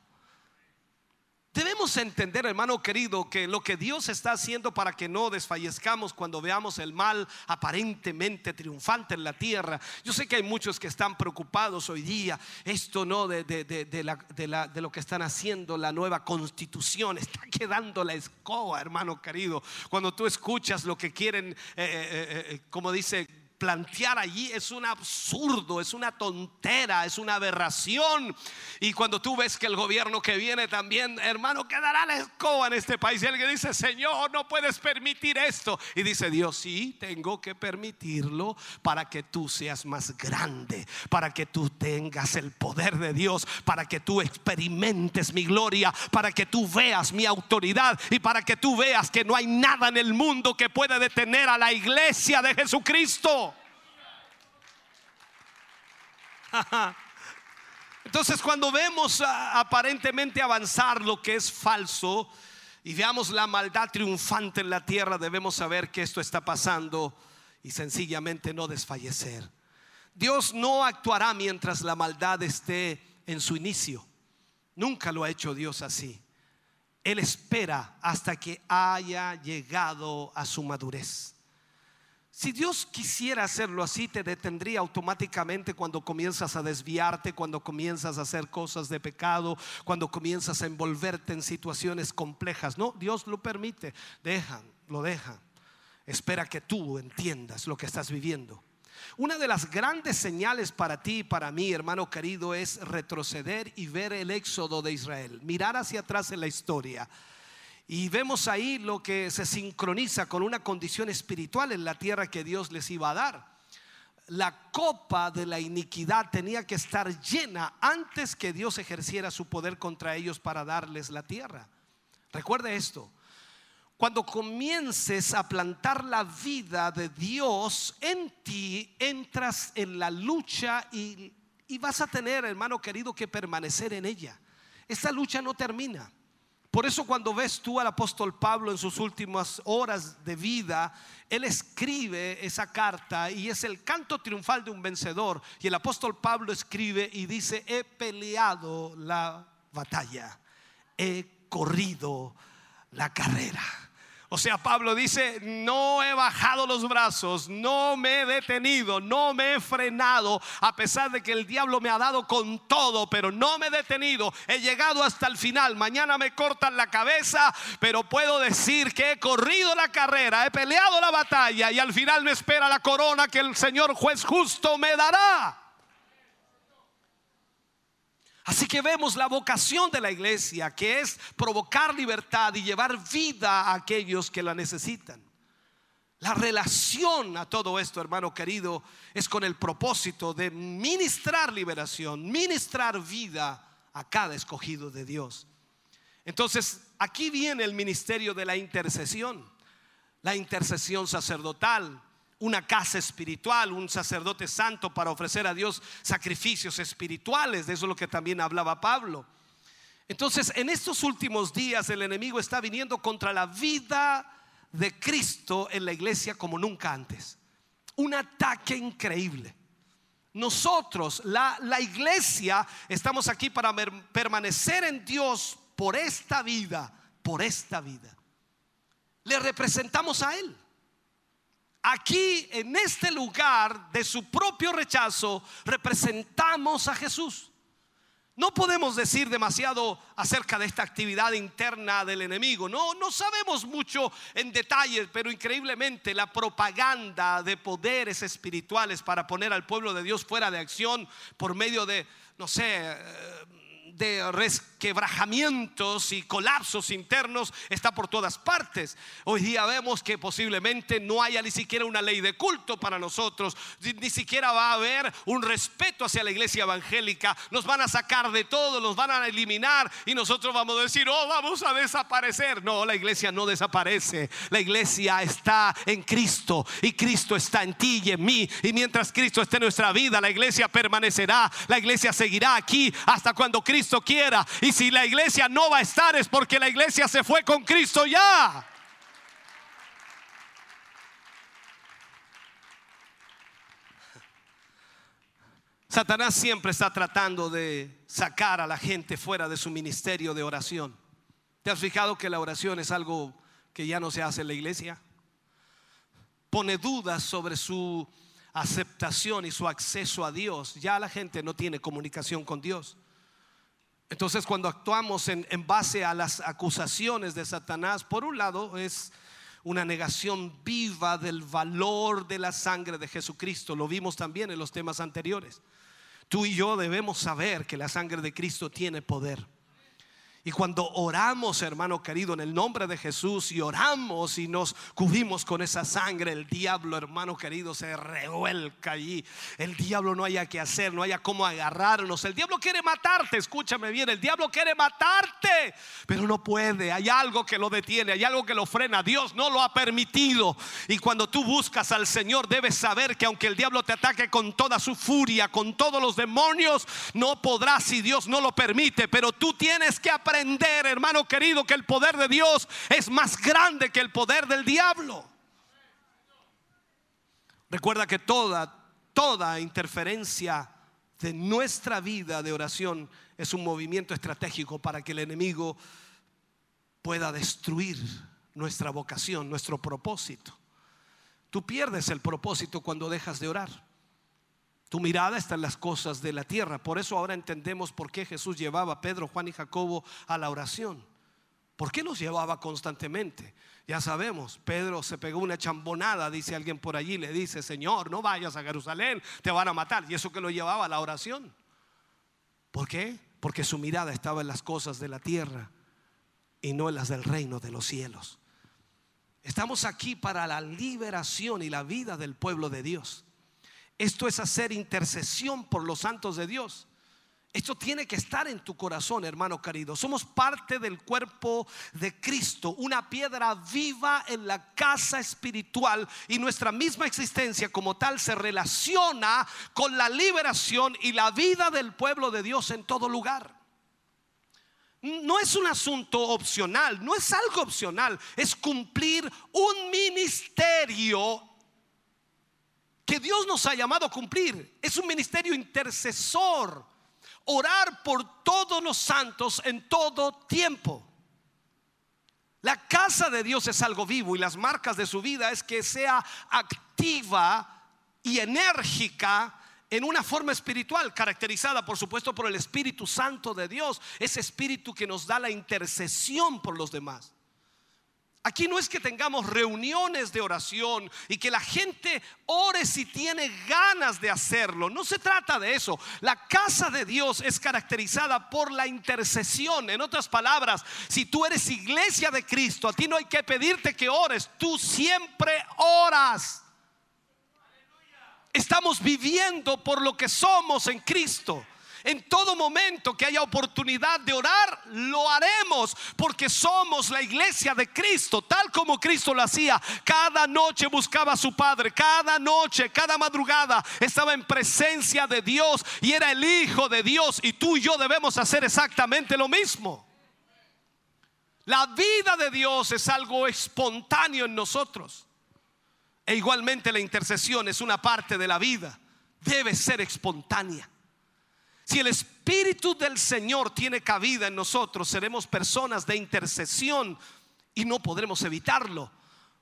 Debemos entender, hermano querido, que lo que Dios está haciendo para que no desfallezcamos cuando veamos el mal aparentemente triunfante en la tierra. Yo sé que hay muchos que están preocupados hoy día, esto no de, de, lo que están haciendo, la nueva constitución, está quedando la escoba, hermano querido. Cuando tú escuchas lo que quieren, eh, eh, eh, como dice plantear allí es un absurdo, es una tontera, es una aberración. Y cuando tú ves que el gobierno que viene también, hermano, quedará la escoba en este país. Y alguien dice, Señor, no puedes permitir esto. Y dice Dios, sí, tengo que permitirlo para que tú seas más grande, para que tú tengas el poder de Dios, para que tú experimentes mi gloria, para que tú veas mi autoridad y para que tú veas que no hay nada en el mundo que pueda detener a la iglesia de Jesucristo. (laughs) Entonces cuando vemos aparentemente avanzar lo que es falso y veamos la maldad triunfante en la tierra, debemos saber que esto está pasando y sencillamente no desfallecer. Dios no actuará mientras la maldad esté en su inicio. Nunca lo ha hecho Dios así. Él espera hasta que haya llegado a su madurez. Si Dios quisiera hacerlo así, te detendría automáticamente cuando comienzas a desviarte, cuando comienzas a hacer cosas de pecado, cuando comienzas a envolverte en situaciones complejas. No, Dios lo permite. Dejan, lo dejan. Espera que tú entiendas lo que estás viviendo. Una de las grandes señales para ti y para mí, hermano querido, es retroceder y ver el éxodo de Israel. Mirar hacia atrás en la historia y vemos ahí lo que se sincroniza con una condición espiritual en la tierra que Dios les iba a dar. La copa de la iniquidad tenía que estar llena antes que Dios ejerciera su poder contra ellos para darles la tierra. Recuerde esto. Cuando comiences a plantar la vida de Dios en ti, entras en la lucha y, vas a tener, hermano querido, que permanecer en ella. Esta lucha no termina. Por eso cuando ves tú al apóstol Pablo en sus últimas horas de vida, él escribe esa carta y es el canto triunfal de un vencedor. Y el apóstol Pablo escribe y dice, he peleado la batalla, he corrido la carrera. O sea, Pablo dice, no he bajado los brazos, no me he detenido, no me he frenado, a pesar de que el diablo me ha dado con todo, pero no me he detenido, he llegado hasta el final. Mañana me cortan la cabeza, pero puedo decir que he corrido la carrera, he peleado la batalla y al final me espera la corona que el Señor juez justo me dará. Así que vemos la vocación de la iglesia, que es provocar libertad y llevar vida a aquellos que la necesitan. La relación a todo esto, hermano querido, es con el propósito de ministrar liberación, ministrar vida a cada escogido de Dios. Entonces, aquí viene el ministerio de la intercesión, la intercesión sacerdotal, una casa espiritual, un sacerdote santo para ofrecer a Dios sacrificios espirituales. De eso es lo que también hablaba Pablo. Entonces, en estos últimos días el enemigo está viniendo contra la vida de Cristo en la iglesia como nunca antes. Un ataque increíble. Nosotros, la, la iglesia, estamos aquí para permanecer en Dios por esta vida, por esta vida. Le representamos a Él. Aquí, en este lugar de su propio rechazo, representamos a Jesús. No podemos decir demasiado acerca de esta actividad interna del enemigo. No, no sabemos mucho en detalle, pero increíblemente la propaganda de poderes espirituales para poner al pueblo de Dios fuera de acción por medio de, no sé, eh, de resquebrajamientos y colapsos internos está por todas partes. Hoy día vemos que posiblemente no haya ni siquiera una ley de culto para nosotros, ni, siquiera va a haber un respeto hacia la iglesia evangélica. Nos van a sacar de todo, nos van a eliminar y nosotros vamos a decir, oh, vamos a desaparecer. No, la iglesia no desaparece. La iglesia está en Cristo y Cristo está en ti y en mí. Y mientras Cristo esté en nuestra vida, la iglesia permanecerá. La iglesia seguirá aquí hasta cuando Cristo quiera. Si la iglesia no va a estar es porque la iglesia se fue con Cristo ya. Satanás siempre está tratando de sacar a la gente fuera de su ministerio de oración. ¿Te has fijado que la oración es algo que ya no se hace en la iglesia? Pone dudas sobre su aceptación y su acceso a Dios. Ya la gente no tiene comunicación con Dios. Entonces cuando actuamos en, base a las acusaciones de Satanás, por un lado es una negación viva del valor de la sangre de Jesucristo. Lo vimos también en los temas anteriores. Tú y yo debemos saber que la sangre de Cristo tiene poder. Y cuando oramos, hermano querido, en el nombre de Jesús y oramos y nos cubrimos con esa sangre, el diablo, hermano querido, se revuelca allí. El diablo no haya que hacer, no haya cómo agarrarnos. El diablo quiere matarte, escúchame bien, el diablo quiere matarte, pero no puede. Hay algo que lo detiene, hay algo que lo frena. Dios no lo ha permitido. Y cuando tú buscas al Señor, debes saber que aunque el diablo te ataque con toda su furia, con todos los demonios, no podrás si Dios no lo permite. Pero tú tienes que aprender, hermano querido, que el poder de Dios es más grande que el poder del diablo. Recuerda que toda, toda interferencia de nuestra vida de oración es un movimiento estratégico para que el enemigo pueda destruir nuestra vocación, nuestro propósito. Tú pierdes el propósito cuando dejas de orar. Tu mirada está en las cosas de la tierra. Por eso ahora entendemos por qué Jesús llevaba a Pedro, Juan y Jacobo a la oración. ¿Por qué los llevaba constantemente? Ya sabemos, Pedro se pegó una chambonada, dice alguien por allí, le dice, Señor, no vayas a Jerusalén, te van a matar. Y eso que lo llevaba a la oración. ¿Por qué? Porque su mirada estaba en las cosas de la tierra y no en las del reino de los cielos. Estamos aquí para la liberación y la vida del pueblo de Dios. Esto es hacer intercesión por los santos de Dios. Esto tiene que estar en tu corazón, hermano querido. Somos parte del cuerpo de Cristo, una piedra viva en la casa espiritual y nuestra misma existencia como tal se relaciona con la liberación y la vida del pueblo de Dios en todo lugar. no es un asunto opcional, no es algo opcional, es cumplir un ministerio que Dios nos ha llamado a cumplir. Es un ministerio intercesor, orar por todos los santos en todo tiempo. La casa de Dios es algo vivo y las marcas de su vida es que sea activa y enérgica en una forma espiritual, caracterizada por supuesto por el Espíritu Santo de Dios, ese espíritu que nos da la intercesión por los demás. Aquí no es que tengamos reuniones de oración y que la gente ore si tiene ganas de hacerlo. No se trata de eso. La casa de Dios es caracterizada por la intercesión. En otras palabras, si tú eres iglesia de Cristo, a ti no hay que pedirte que ores. Tú siempre oras. Estamos viviendo por lo que somos en Cristo. En todo momento que haya oportunidad de orar, lo haremos porque somos la iglesia de Cristo, tal como Cristo lo hacía. Cada noche buscaba a su Padre, cada noche, cada madrugada estaba en presencia de Dios y era el Hijo de Dios y tú y yo debemos hacer exactamente lo mismo. La vida de Dios es algo espontáneo en nosotros. E igualmente la intercesión es una parte de la vida. Debe ser espontánea. Si el Espíritu del Señor tiene cabida en nosotros, seremos personas de intercesión y no podremos evitarlo,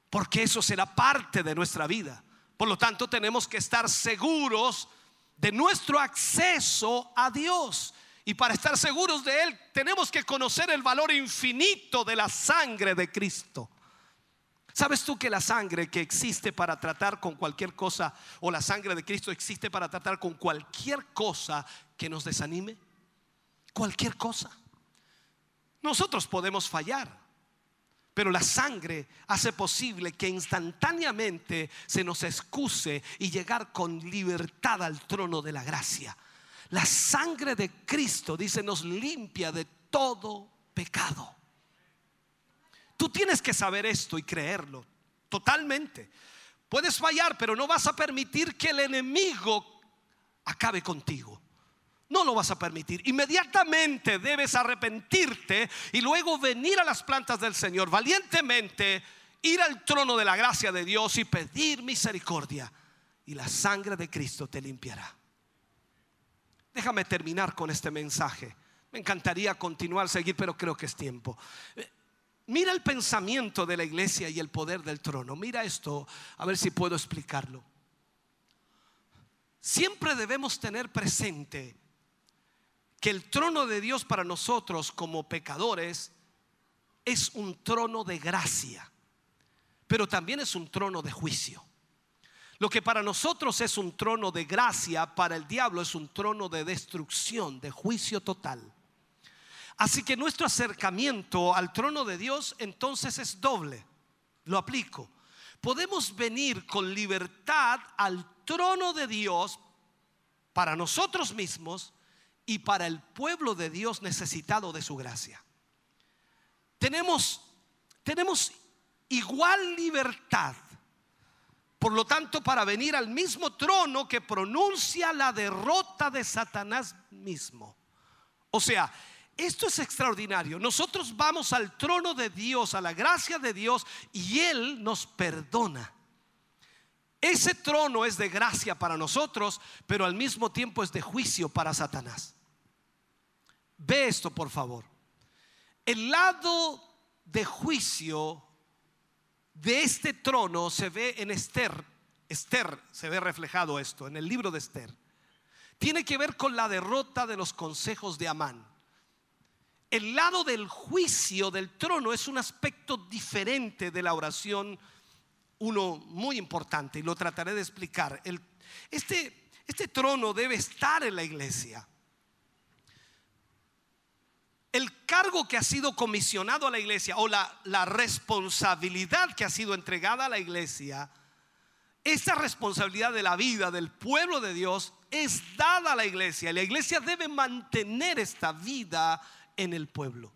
porque eso será parte de nuestra vida. Por lo tanto, tenemos que estar seguros de nuestro acceso a Dios. Y para estar seguros de Él, tenemos que conocer el valor infinito de la sangre de Cristo. ¿Sabes tú que la sangre que existe para tratar con cualquier cosa, o la sangre de Cristo existe para tratar con cualquier cosa que nos desanime? Cualquier cosa. Nosotros podemos fallar, pero la sangre hace posible que instantáneamente se nos excuse y llegar con libertad al trono de la gracia. La sangre de Cristo, dice, nos limpia de todo pecado. Tú tienes que saber esto y creerlo totalmente. Puedes fallar, pero no vas a permitir que el enemigo acabe contigo. No lo vas a permitir. Inmediatamente debes arrepentirte y luego venir a las plantas del Señor valientemente, ir al trono de la gracia de Dios y pedir misericordia. Y la sangre de Cristo te limpiará. Déjame terminar con este mensaje. Me encantaría continuar, seguir, pero creo que es tiempo. Mira el pensamiento de la iglesia y el poder del trono. Mira esto, a ver si puedo explicarlo. Siempre debemos tener presente que el trono de Dios para nosotros como pecadores es un trono de gracia, pero también es un trono de juicio. Lo que para nosotros es un trono de gracia, para el diablo es un trono de destrucción, de juicio total. Así que nuestro acercamiento al trono de Dios entonces es doble. Lo aplico. Podemos venir con libertad al trono de Dios para nosotros mismos y para el pueblo de Dios necesitado de su gracia. Tenemos, tenemos igual libertad, por lo tanto, para venir al mismo trono que pronuncia la derrota de Satanás mismo. O sea, esto es extraordinario. Nosotros vamos al trono de Dios, a la gracia de Dios, y Él nos perdona. Ese trono es de gracia para nosotros, pero al mismo tiempo es de juicio para Satanás. Ve esto, por favor. El lado de juicio de este trono se ve en Esther. Esther se ve reflejado esto en el libro de Esther. Tiene que ver con la derrota de los consejos de Amán. El lado del juicio del trono es un aspecto diferente de la oración, uno muy importante, y lo trataré de explicar. este, este trono debe estar en la iglesia. El cargo que ha sido comisionado a la iglesia o la, la responsabilidad que ha sido entregada a la iglesia, esa responsabilidad de la vida del pueblo de Dios es dada a la iglesia. La iglesia debe mantener esta vida en el pueblo.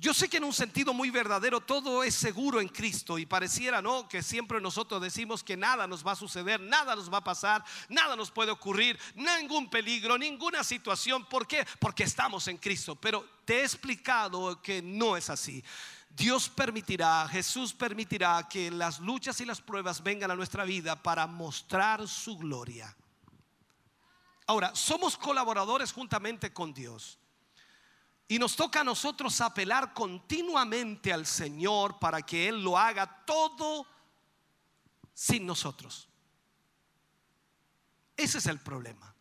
Yo sé que en un sentido muy verdadero todo es seguro en Cristo y pareciera, ¿no? Que siempre nosotros decimos que nada nos va a suceder, nada nos va a pasar, nada nos puede ocurrir, ningún peligro, ninguna situación. ¿Por qué? Porque estamos en Cristo. Pero te he explicado que no es así. Dios permitirá, Jesús permitirá que las luchas y las pruebas vengan a nuestra vida para mostrar su gloria. Ahora, somos colaboradores juntamente con Dios. Y nos toca a nosotros apelar continuamente al Señor para que Él lo haga todo sin nosotros. Ese es el problema.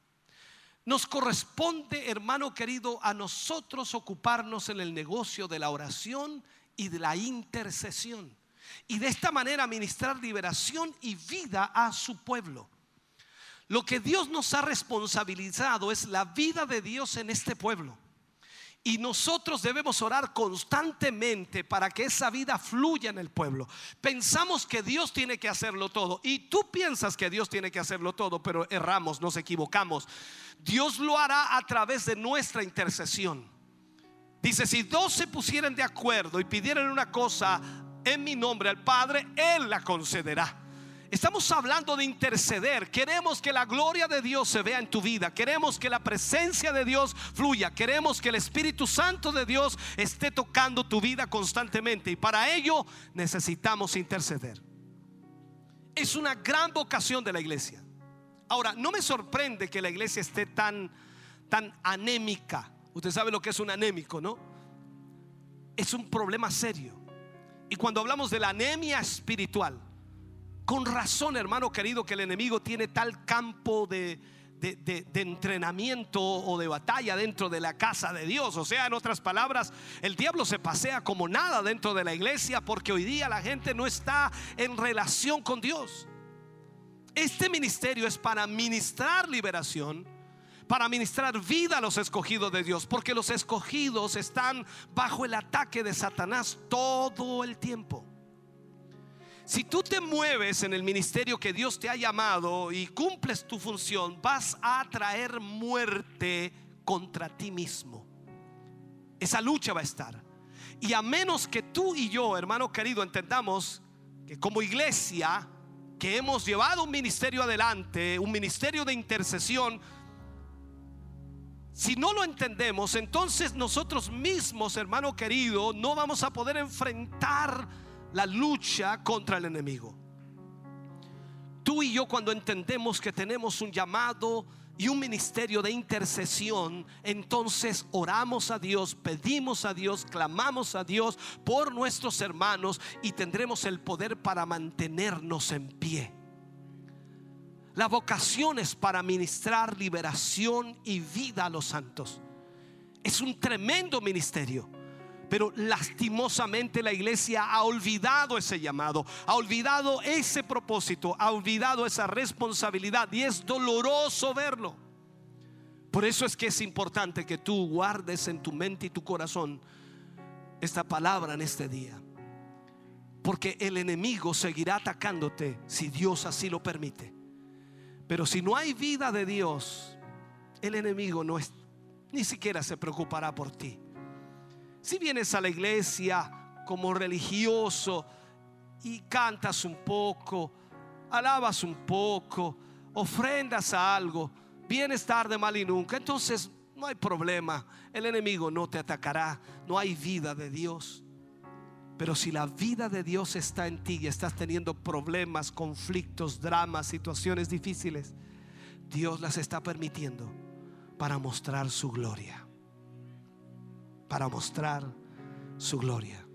Nos corresponde, hermano querido, a nosotros ocuparnos en el negocio de la oración y de la intercesión. Y de esta manera ministrar liberación y vida a su pueblo. Lo que Dios nos ha responsabilizado es la vida de Dios en este pueblo. Y nosotros debemos orar constantemente para que esa vida fluya en el pueblo. Pensamos que Dios tiene que hacerlo todo. Y tú piensas que Dios tiene que hacerlo todo, pero erramos, nos equivocamos. Dios lo hará a través de nuestra intercesión. Dice, si dos se pusieran de acuerdo y pidieran una cosa en mi nombre al Padre, Él la concederá. Estamos hablando de interceder. Queremos que la gloria de Dios se vea en tu vida. Queremos que la presencia de Dios fluya. Queremos que el Espíritu Santo de Dios esté tocando tu vida constantemente. Y para ello necesitamos interceder. Es una gran vocación de la iglesia. Ahora, no me sorprende que la iglesia esté tan, tan anémica. Usted sabe lo que es un anémico, ¿no? Es un problema serio. Y cuando hablamos de la anemia espiritual, con razón, hermano querido, que el enemigo tiene tal campo de, de, de, de, entrenamiento o de batalla dentro de la casa de Dios. O sea, en otras palabras, el diablo se pasea como nada dentro de la iglesia porque hoy día la gente no está en relación con Dios. Este ministerio es para ministrar liberación, para ministrar vida a los escogidos de Dios, porque los escogidos están bajo el ataque de Satanás todo el tiempo. Si tú te mueves en el ministerio que Dios te ha llamado y cumples tu función, vas a traer muerte contra ti mismo. Esa lucha va a estar. Y a menos que tú y yo, hermano querido, entendamos que como iglesia, que hemos llevado un ministerio adelante, un ministerio de intercesión, si no lo entendemos, entonces nosotros mismos, hermano querido, no vamos a poder enfrentar la lucha contra el enemigo. Tú y yo cuando entendemos que tenemos un llamado y un ministerio de intercesión, entonces oramos a Dios, pedimos a Dios, clamamos a Dios por nuestros hermanos y tendremos el poder para mantenernos en pie. La vocación es para ministrar liberación y vida a los santos. Es un tremendo ministerio. Pero lastimosamente la iglesia ha olvidado ese llamado, ha olvidado ese propósito, ha olvidado esa responsabilidad y es doloroso verlo. Por eso es que es importante que tú guardes en tu mente y tu corazón esta palabra en este día. Porque el enemigo seguirá atacándote si Dios así lo permite. Pero si no hay vida de Dios, el enemigo no es, ni siquiera se preocupará por ti. Si vienes a la iglesia como religioso y cantas un poco, alabas un poco, ofrendas a algo, vienes tarde, mal y nunca, entonces no hay problema. El enemigo no te atacará. No hay vida de Dios. Pero si la vida de Dios está en ti y estás teniendo problemas, conflictos, dramas, situaciones difíciles, Dios las está permitiendo para mostrar su gloria para mostrar su gloria.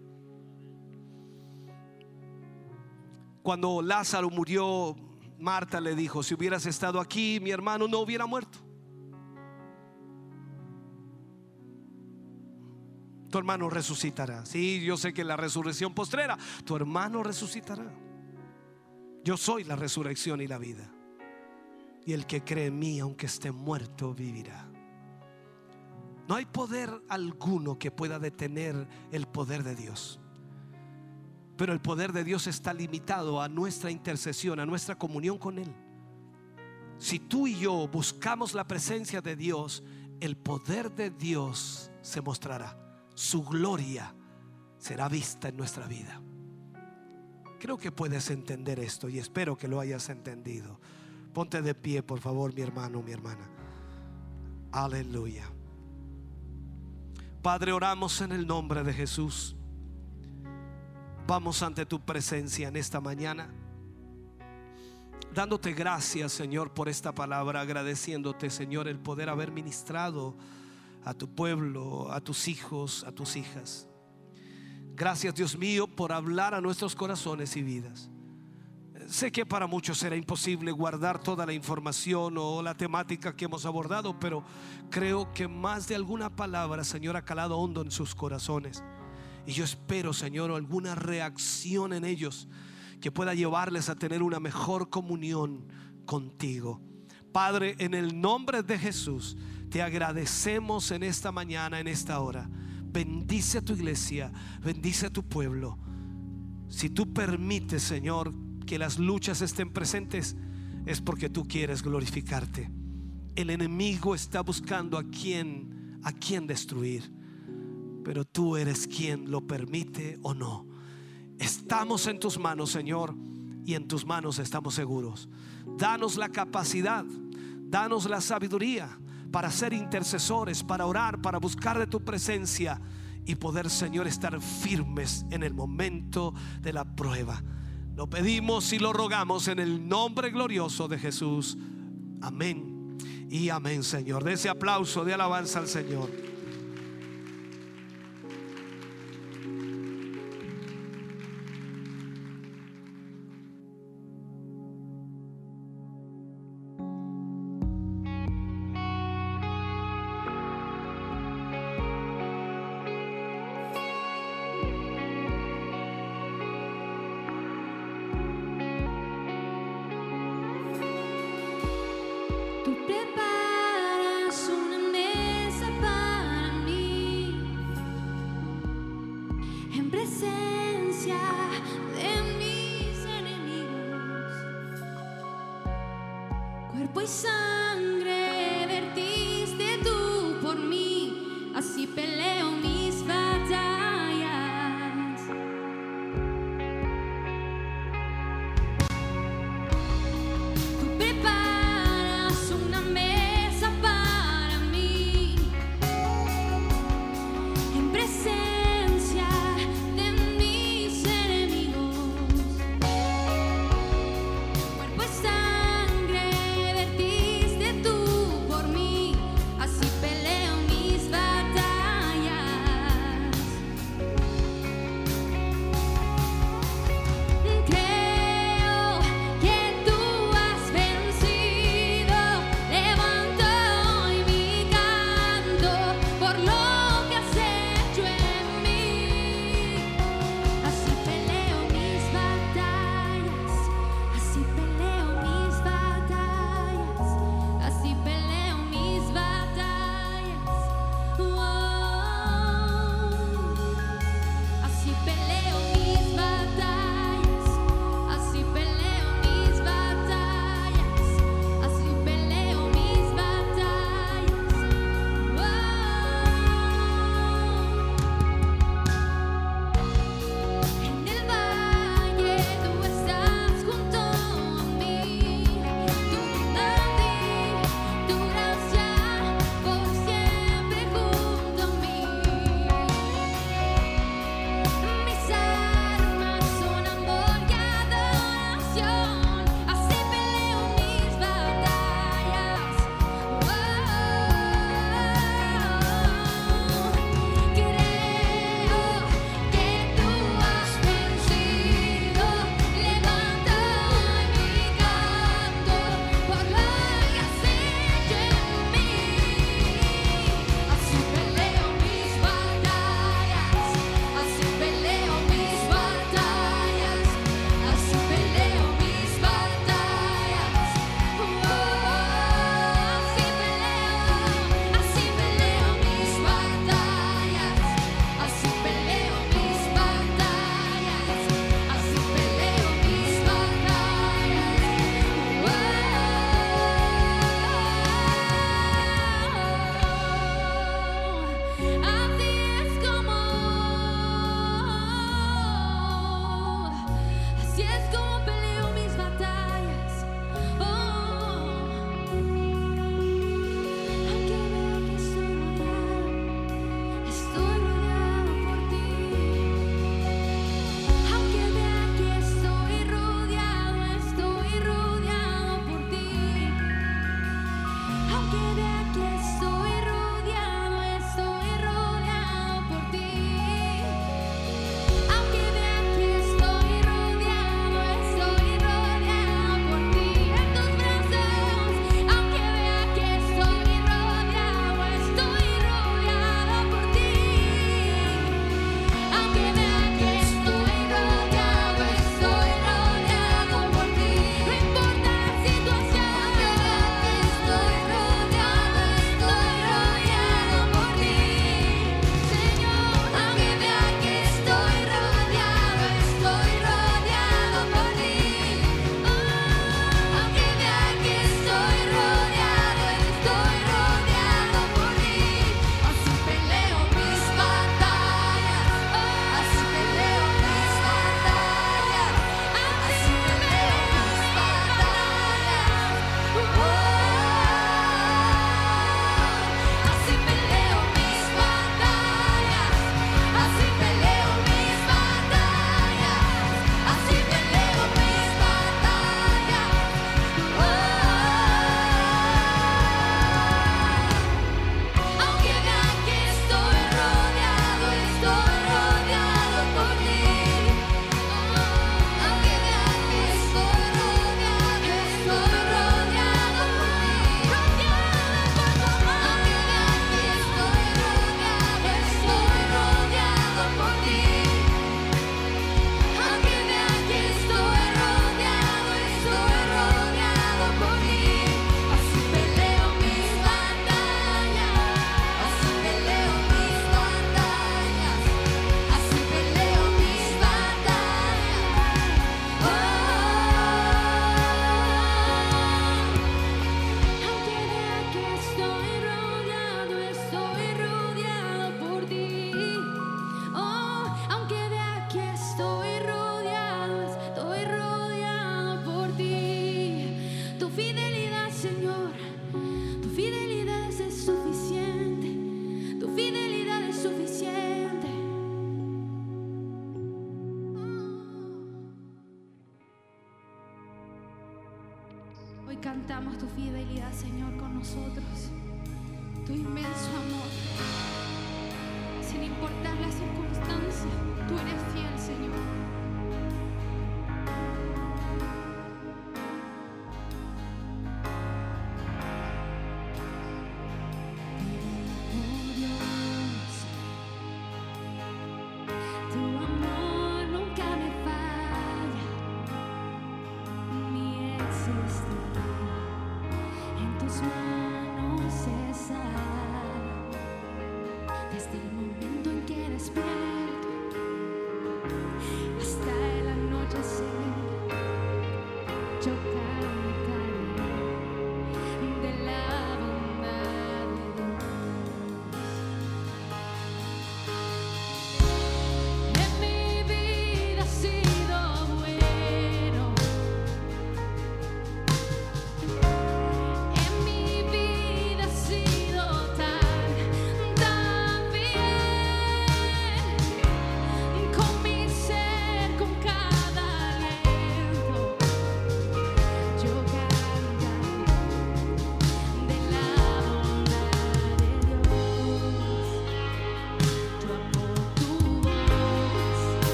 Cuando Lázaro murió, Marta le dijo, si hubieras estado aquí, mi hermano no hubiera muerto. Tu hermano resucitará. Sí, yo sé que la resurrección postrera, tu hermano resucitará. Yo soy la resurrección y la vida. Y el que cree en mí, aunque esté muerto, vivirá. No hay poder alguno que pueda detener el poder de Dios. Pero el poder de Dios está limitado a nuestra intercesión, a nuestra comunión con Él. Si tú y yo buscamos la presencia de Dios, el poder de Dios se mostrará. Su gloria será vista en nuestra vida. Creo que puedes entender esto y espero que lo hayas entendido. Ponte de pie, por favor, mi hermano, mi hermana. Aleluya. Padre, oramos en el nombre de Jesús. Vamos ante tu presencia en esta mañana. Dándote gracias, Señor, por esta palabra, agradeciéndote, Señor, el poder haber ministrado a tu pueblo, a tus hijos, a tus hijas. Gracias, Dios mío, por hablar a nuestros corazones y vidas. Sé que para muchos será imposible guardar toda la información o la temática que hemos abordado, pero creo que más de alguna palabra, Señor, ha calado hondo en sus corazones. Y yo espero, Señor, alguna reacción en ellos que pueda llevarles a tener una mejor comunión contigo. Padre, en el nombre de Jesús, te agradecemos en esta mañana, en esta hora. Bendice a tu iglesia, bendice a tu pueblo. Si tú permites, Señor, que las luchas estén presentes, es porque tú quieres glorificarte. El enemigo está buscando a quien, a quien destruir, pero tú eres quien lo permite o no. Estamos en tus manos, Señor, y en tus manos estamos seguros. Danos la capacidad, danos la sabiduría para ser intercesores, para orar, para buscar de tu presencia y poder, Señor, estar firmes en el momento de la prueba. Lo pedimos y lo rogamos en el nombre glorioso de Jesús. Amén. Y amén, Señor. De ese aplauso de alabanza al Señor. Cuerpo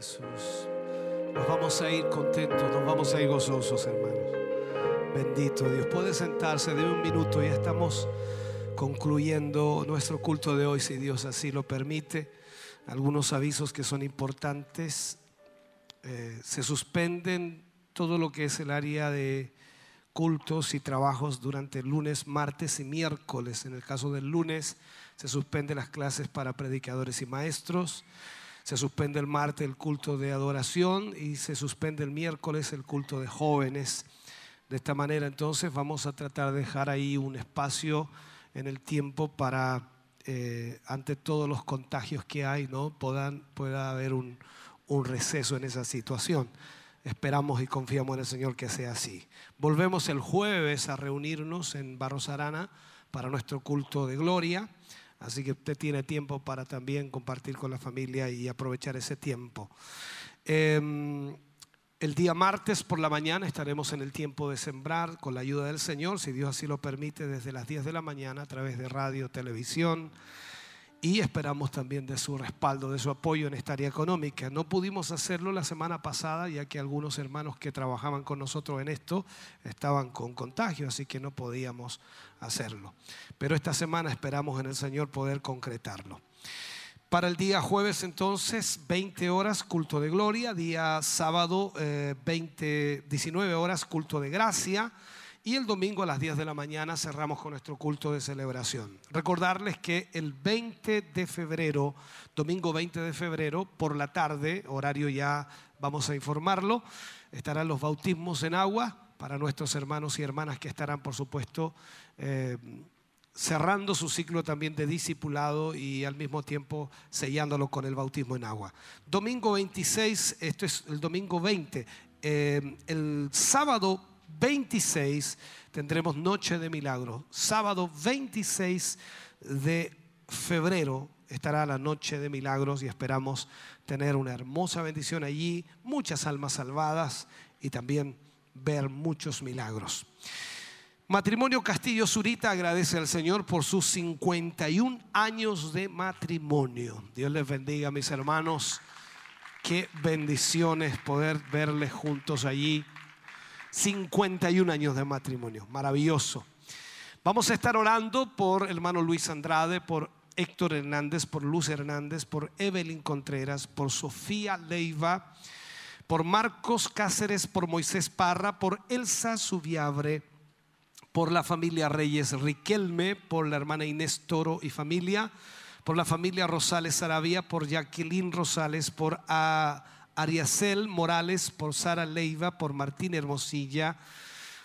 Jesús. Nos vamos a ir contentos, nos vamos a ir gozosos, hermanos. Bendito Dios. Puede sentarse de un minuto, ya estamos concluyendo nuestro culto de hoy, si Dios así lo permite. Algunos avisos que son importantes. Eh, se suspenden todo lo que es el área de cultos y trabajos durante lunes, martes y miércoles. En el caso del lunes se suspenden las clases para predicadores y maestros. Se suspende el martes el culto de adoración y se suspende el miércoles el culto de jóvenes. De esta manera entonces vamos a tratar de dejar ahí un espacio en el tiempo para, eh, ante todos los contagios que hay, ¿no? Puedan, pueda haber un, un receso en esa situación. Esperamos y confiamos en el Señor que sea así. Volvemos el jueves a reunirnos en Barros Arana para nuestro culto de gloria. Así que usted tiene tiempo para también compartir con la familia y aprovechar ese tiempo. Eh, el día martes por la mañana estaremos en el tiempo de sembrar con la ayuda del Señor, si Dios así lo permite, desde las 10 de la mañana a través de radio, televisión. Y esperamos también de su respaldo, de su apoyo en esta área económica. No pudimos hacerlo la semana pasada, ya que algunos hermanos que trabajaban con nosotros en esto estaban con contagio, así que no podíamos hacerlo. Pero esta semana esperamos en el Señor poder concretarlo. Para el día jueves entonces, 20 horas, culto de gloria. Día sábado, eh, 20, 19 horas, culto de gracia. Y el domingo a las 10 de la mañana cerramos con nuestro culto de celebración. Recordarles que el 20 de febrero, domingo 20 de febrero, por la tarde, horario ya vamos a informarlo, estarán los bautismos en agua para nuestros hermanos y hermanas que estarán, por supuesto, eh, cerrando su ciclo también de discipulado y al mismo tiempo sellándolo con el bautismo en agua. Domingo 26, esto es el domingo 20, eh, el sábado 26 tendremos Noche de Milagro. Sábado 26 de febrero estará la Noche de Milagros y esperamos tener una hermosa bendición allí, muchas almas salvadas y también ver muchos milagros. Matrimonio Castillo Zurita agradece al Señor por sus 51 años de matrimonio. Dios les bendiga, mis hermanos. Qué bendiciones poder verles juntos allí. 51 años de matrimonio, maravilloso. Vamos a estar orando por hermano Luis Andrade, por Héctor Hernández, por Luz Hernández, por Evelyn Contreras, por Sofía Leiva, por Marcos Cáceres, por Moisés Parra, por Elsa Subiabre, por la familia Reyes Riquelme, por la hermana Inés Toro y familia, por la familia Rosales Arabia, por Jacqueline Rosales, por a Ariacel Morales, por Sara Leiva, por Martín Hermosilla,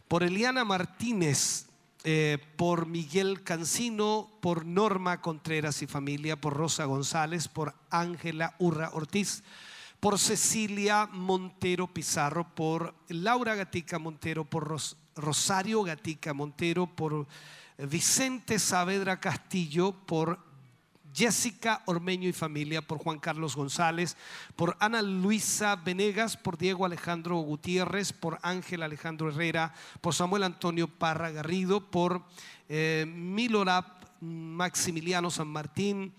por Eliana Martínez, eh, por Miguel Cancino, por Norma Contreras y familia, por Rosa González, por Ángela Urra Ortiz, por Cecilia Montero Pizarro, por Laura Gatica Montero, por Ros- Rosario Gatica Montero, por Vicente Saavedra Castillo, por Jessica Ormeño y familia, por Juan Carlos González, por Ana Luisa Venegas, por Diego Alejandro Gutiérrez, por Ángel Alejandro Herrera, por Samuel Antonio Parra Garrido, por eh, Milorap Maximiliano San Martín,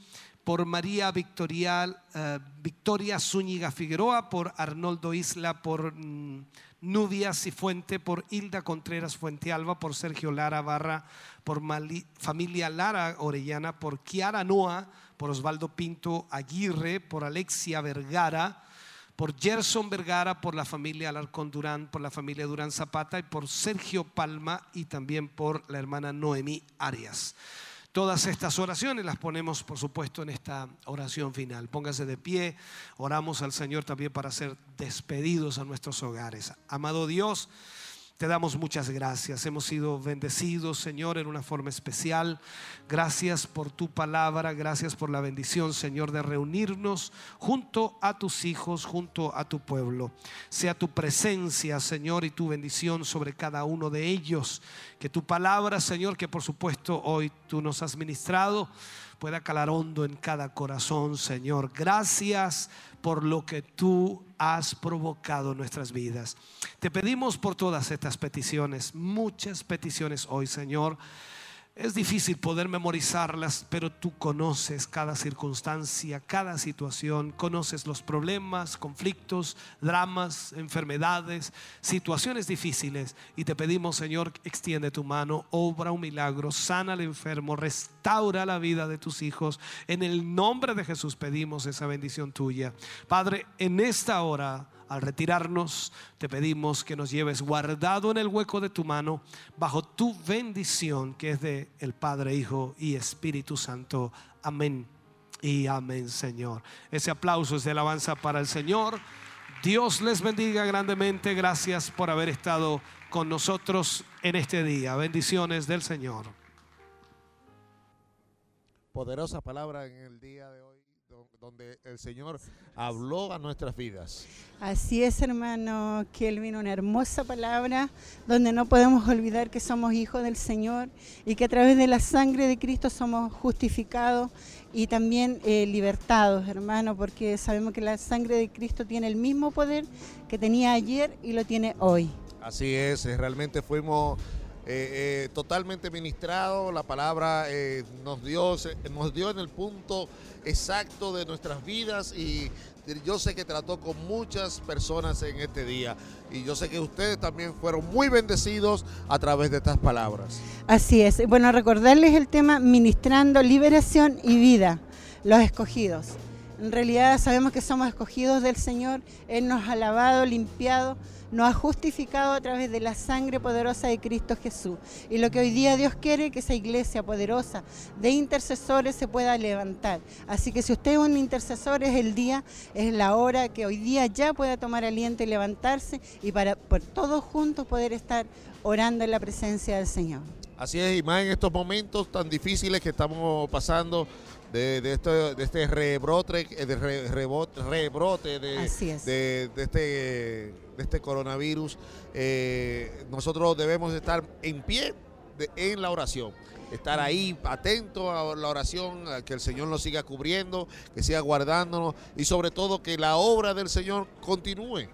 por María Victoria, eh, Victoria Zúñiga Figueroa, por Arnoldo Isla, por mm, Nubia Cifuente, por Hilda Contreras Fuentealba, por Sergio Lara Barra, por familia Lara Orellana, por Kiara Noa, por Osvaldo Pinto Aguirre, por Alexia Vergara, por Gerson Vergara, por la familia Alarcón Durán, por la familia Durán Zapata y por Sergio Palma y también por la hermana Noemí Arias. Todas estas oraciones las ponemos, por supuesto, en esta oración final. Póngase de pie, oramos al Señor también para ser despedidos a nuestros hogares. Amado Dios, te damos muchas gracias. Hemos sido bendecidos, Señor, en una forma especial. Gracias por tu palabra, gracias por la bendición, Señor, de reunirnos junto a tus hijos, junto a tu pueblo. Sea tu presencia, Señor, y tu bendición sobre cada uno de ellos. Que tu palabra, Señor, que por supuesto hoy tú nos has ministrado, pueda calar hondo en cada corazón, Señor. Gracias por lo que tú has provocado en nuestras vidas. Te pedimos por todas estas peticiones, muchas peticiones hoy, Señor. Es difícil poder memorizarlas, pero tú conoces cada circunstancia, cada situación, conoces los problemas, conflictos, dramas, enfermedades, situaciones difíciles. Y te pedimos, Señor, extiende tu mano, obra un milagro, sana al enfermo, restaura la vida de tus hijos. En el nombre de Jesús pedimos esa bendición tuya. Padre, en esta hora al retirarnos, te pedimos que nos lleves guardado en el hueco de tu mano, bajo tu bendición, que es de el Padre, Hijo y Espíritu Santo. Amén y amén, Señor. Ese aplauso es de alabanza para el Señor. Dios les bendiga grandemente. Gracias por haber estado con nosotros en este día. Bendiciones del Señor. Poderosa palabra en el día de hoy, donde el Señor habló a nuestras vidas. Así es, hermano Kelvin, una hermosa palabra donde no podemos olvidar que somos hijos del Señor y que a través de la sangre de Cristo somos justificados y también eh, libertados, hermano, porque sabemos que la sangre de Cristo tiene el mismo poder que tenía ayer y lo tiene hoy. Así es, realmente fuimos eh, eh, totalmente ministrados, la palabra eh, nos, dio, nos dio en el punto exacto de nuestras vidas y yo sé que trató con muchas personas en este día y yo sé que ustedes también fueron muy bendecidos a través de estas palabras. Así es. Bueno, recordarles el tema ministrando liberación y vida, los escogidos. En realidad sabemos que somos escogidos del Señor, Él nos ha lavado, limpiado, nos ha justificado a través de la sangre poderosa de Cristo Jesús. Y lo que hoy día Dios quiere es que esa iglesia poderosa de intercesores se pueda levantar. Así que si usted es un intercesor, es el día, es la hora que hoy día ya pueda tomar aliento y levantarse y para por todos juntos poder estar orando en la presencia del Señor. Así es, y más en estos momentos tan difíciles que estamos pasando de, de este, de este rebrote, eh, de re- rebot- rebrote de, Así es. de, de este, de este coronavirus, eh, nosotros debemos estar en pie de- en la oración. Estar ahí atento a la oración, a que el Señor nos siga cubriendo, que siga guardándonos y sobre todo que la obra del Señor continúe,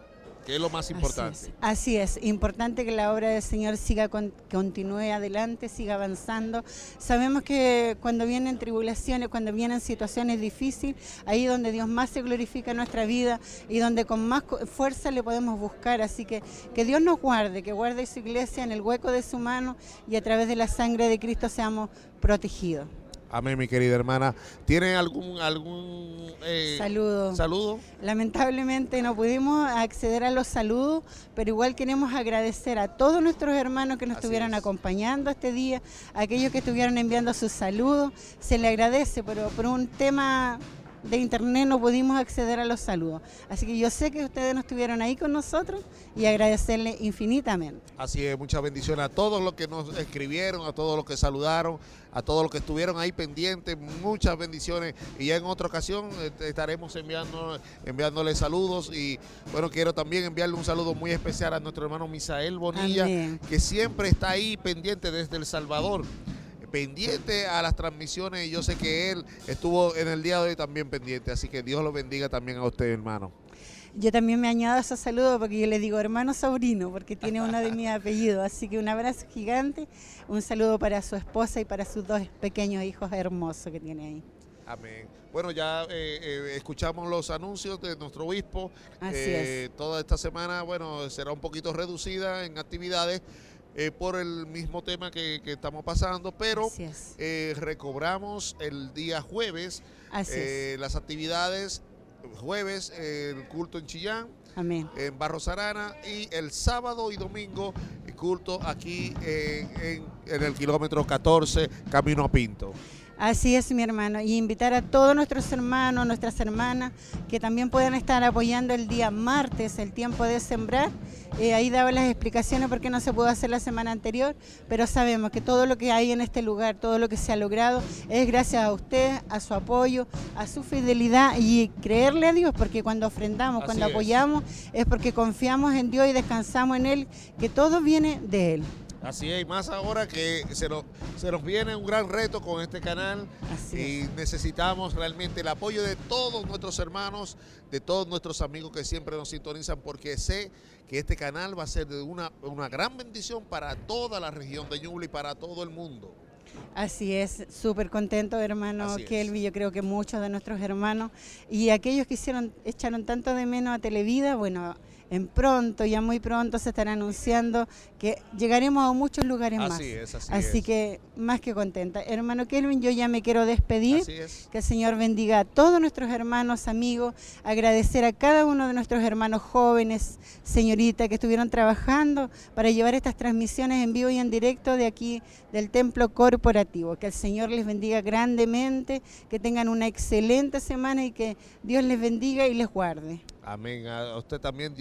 que es lo más importante. Así es, así es. importante que la obra del Señor siga con- continúe adelante, siga avanzando. Sabemos que cuando vienen tribulaciones, cuando vienen situaciones difíciles, ahí donde Dios más se glorifica en nuestra vida y donde con más fuerza le podemos buscar. Así que que Dios nos guarde, que guarde su iglesia en el hueco de su mano y a través de la sangre de Cristo seamos protegidos. Amén, mi querida hermana. ¿Tiene algún algún eh, Saludos. saludo? Lamentablemente no pudimos acceder a los saludos, pero igual queremos agradecer a todos nuestros hermanos que nos Así estuvieron es. acompañando este día, a aquellos que estuvieron enviando sus saludos. Se le agradece, pero por un tema de internet no pudimos acceder a los saludos. Así que yo sé que ustedes no estuvieron ahí con nosotros y agradecerle infinitamente. Así es, muchas bendiciones a todos los que nos escribieron, a todos los que saludaron, a todos los que estuvieron ahí pendientes, muchas bendiciones. Y ya en otra ocasión eh, estaremos enviando, enviándole saludos. Y bueno, quiero también enviarle un saludo muy especial a nuestro hermano Misael Bonilla, Amén. que siempre está ahí pendiente desde El Salvador. Pendiente a las transmisiones y yo sé que él estuvo en el día de hoy también pendiente, así que Dios lo bendiga también a usted, hermano. Yo también me añado a esos saludos porque yo le digo hermano sobrino, porque tiene uno de mis apellidos. Así que un abrazo gigante, un saludo para su esposa y para sus dos pequeños hijos hermosos que tiene ahí. Amén. Bueno, ya eh, eh, escuchamos los anuncios de nuestro obispo. Así Eh, Toda esta semana, bueno, será un poquito reducida en actividades eh, por el mismo tema que, que estamos pasando, pero es. eh, recobramos el día jueves eh, las actividades. Jueves, el culto en Chillán, Amén. en Barros Arana y el sábado y domingo el culto aquí en, en- en el kilómetro 14, Camino a Pinto. Así es, mi hermano. Y invitar a todos nuestros hermanos, nuestras hermanas, que también puedan estar apoyando el día martes, el tiempo de sembrar. Eh, ahí daba las explicaciones por qué no se pudo hacer la semana anterior, pero sabemos que todo lo que hay en este lugar, todo lo que se ha logrado, es gracias a usted, a su apoyo, a su fidelidad y creerle a Dios, porque cuando ofrendamos, Así cuando es. apoyamos, es porque confiamos en Dios y descansamos en Él, que todo viene de Él. Así es, y más ahora que se nos, se nos viene un gran reto con este canal Así y necesitamos realmente el apoyo de todos nuestros hermanos, de todos nuestros amigos que siempre nos sintonizan, porque sé que este canal va a ser de una, una gran bendición para toda la región de Ñuble y para todo el mundo. Así es, súper contento, hermano. Kelvin. Yo creo que muchos de nuestros hermanos y aquellos que hicieron, echaron tanto de menos a Televida, bueno, en pronto, ya muy pronto se estará anunciando que llegaremos a muchos lugares más. Así es, así, Así es. que más que contenta. Hermano Kelvin, yo ya me quiero despedir. Así es. Que el Señor bendiga a todos nuestros hermanos, amigos, agradecer a cada uno de nuestros hermanos jóvenes, señorita, que estuvieron trabajando para llevar estas transmisiones en vivo y en directo de aquí del templo corporativo. Que el Señor les bendiga grandemente, que tengan una excelente semana y que Dios les bendiga y les guarde. Amén. A usted también. Dios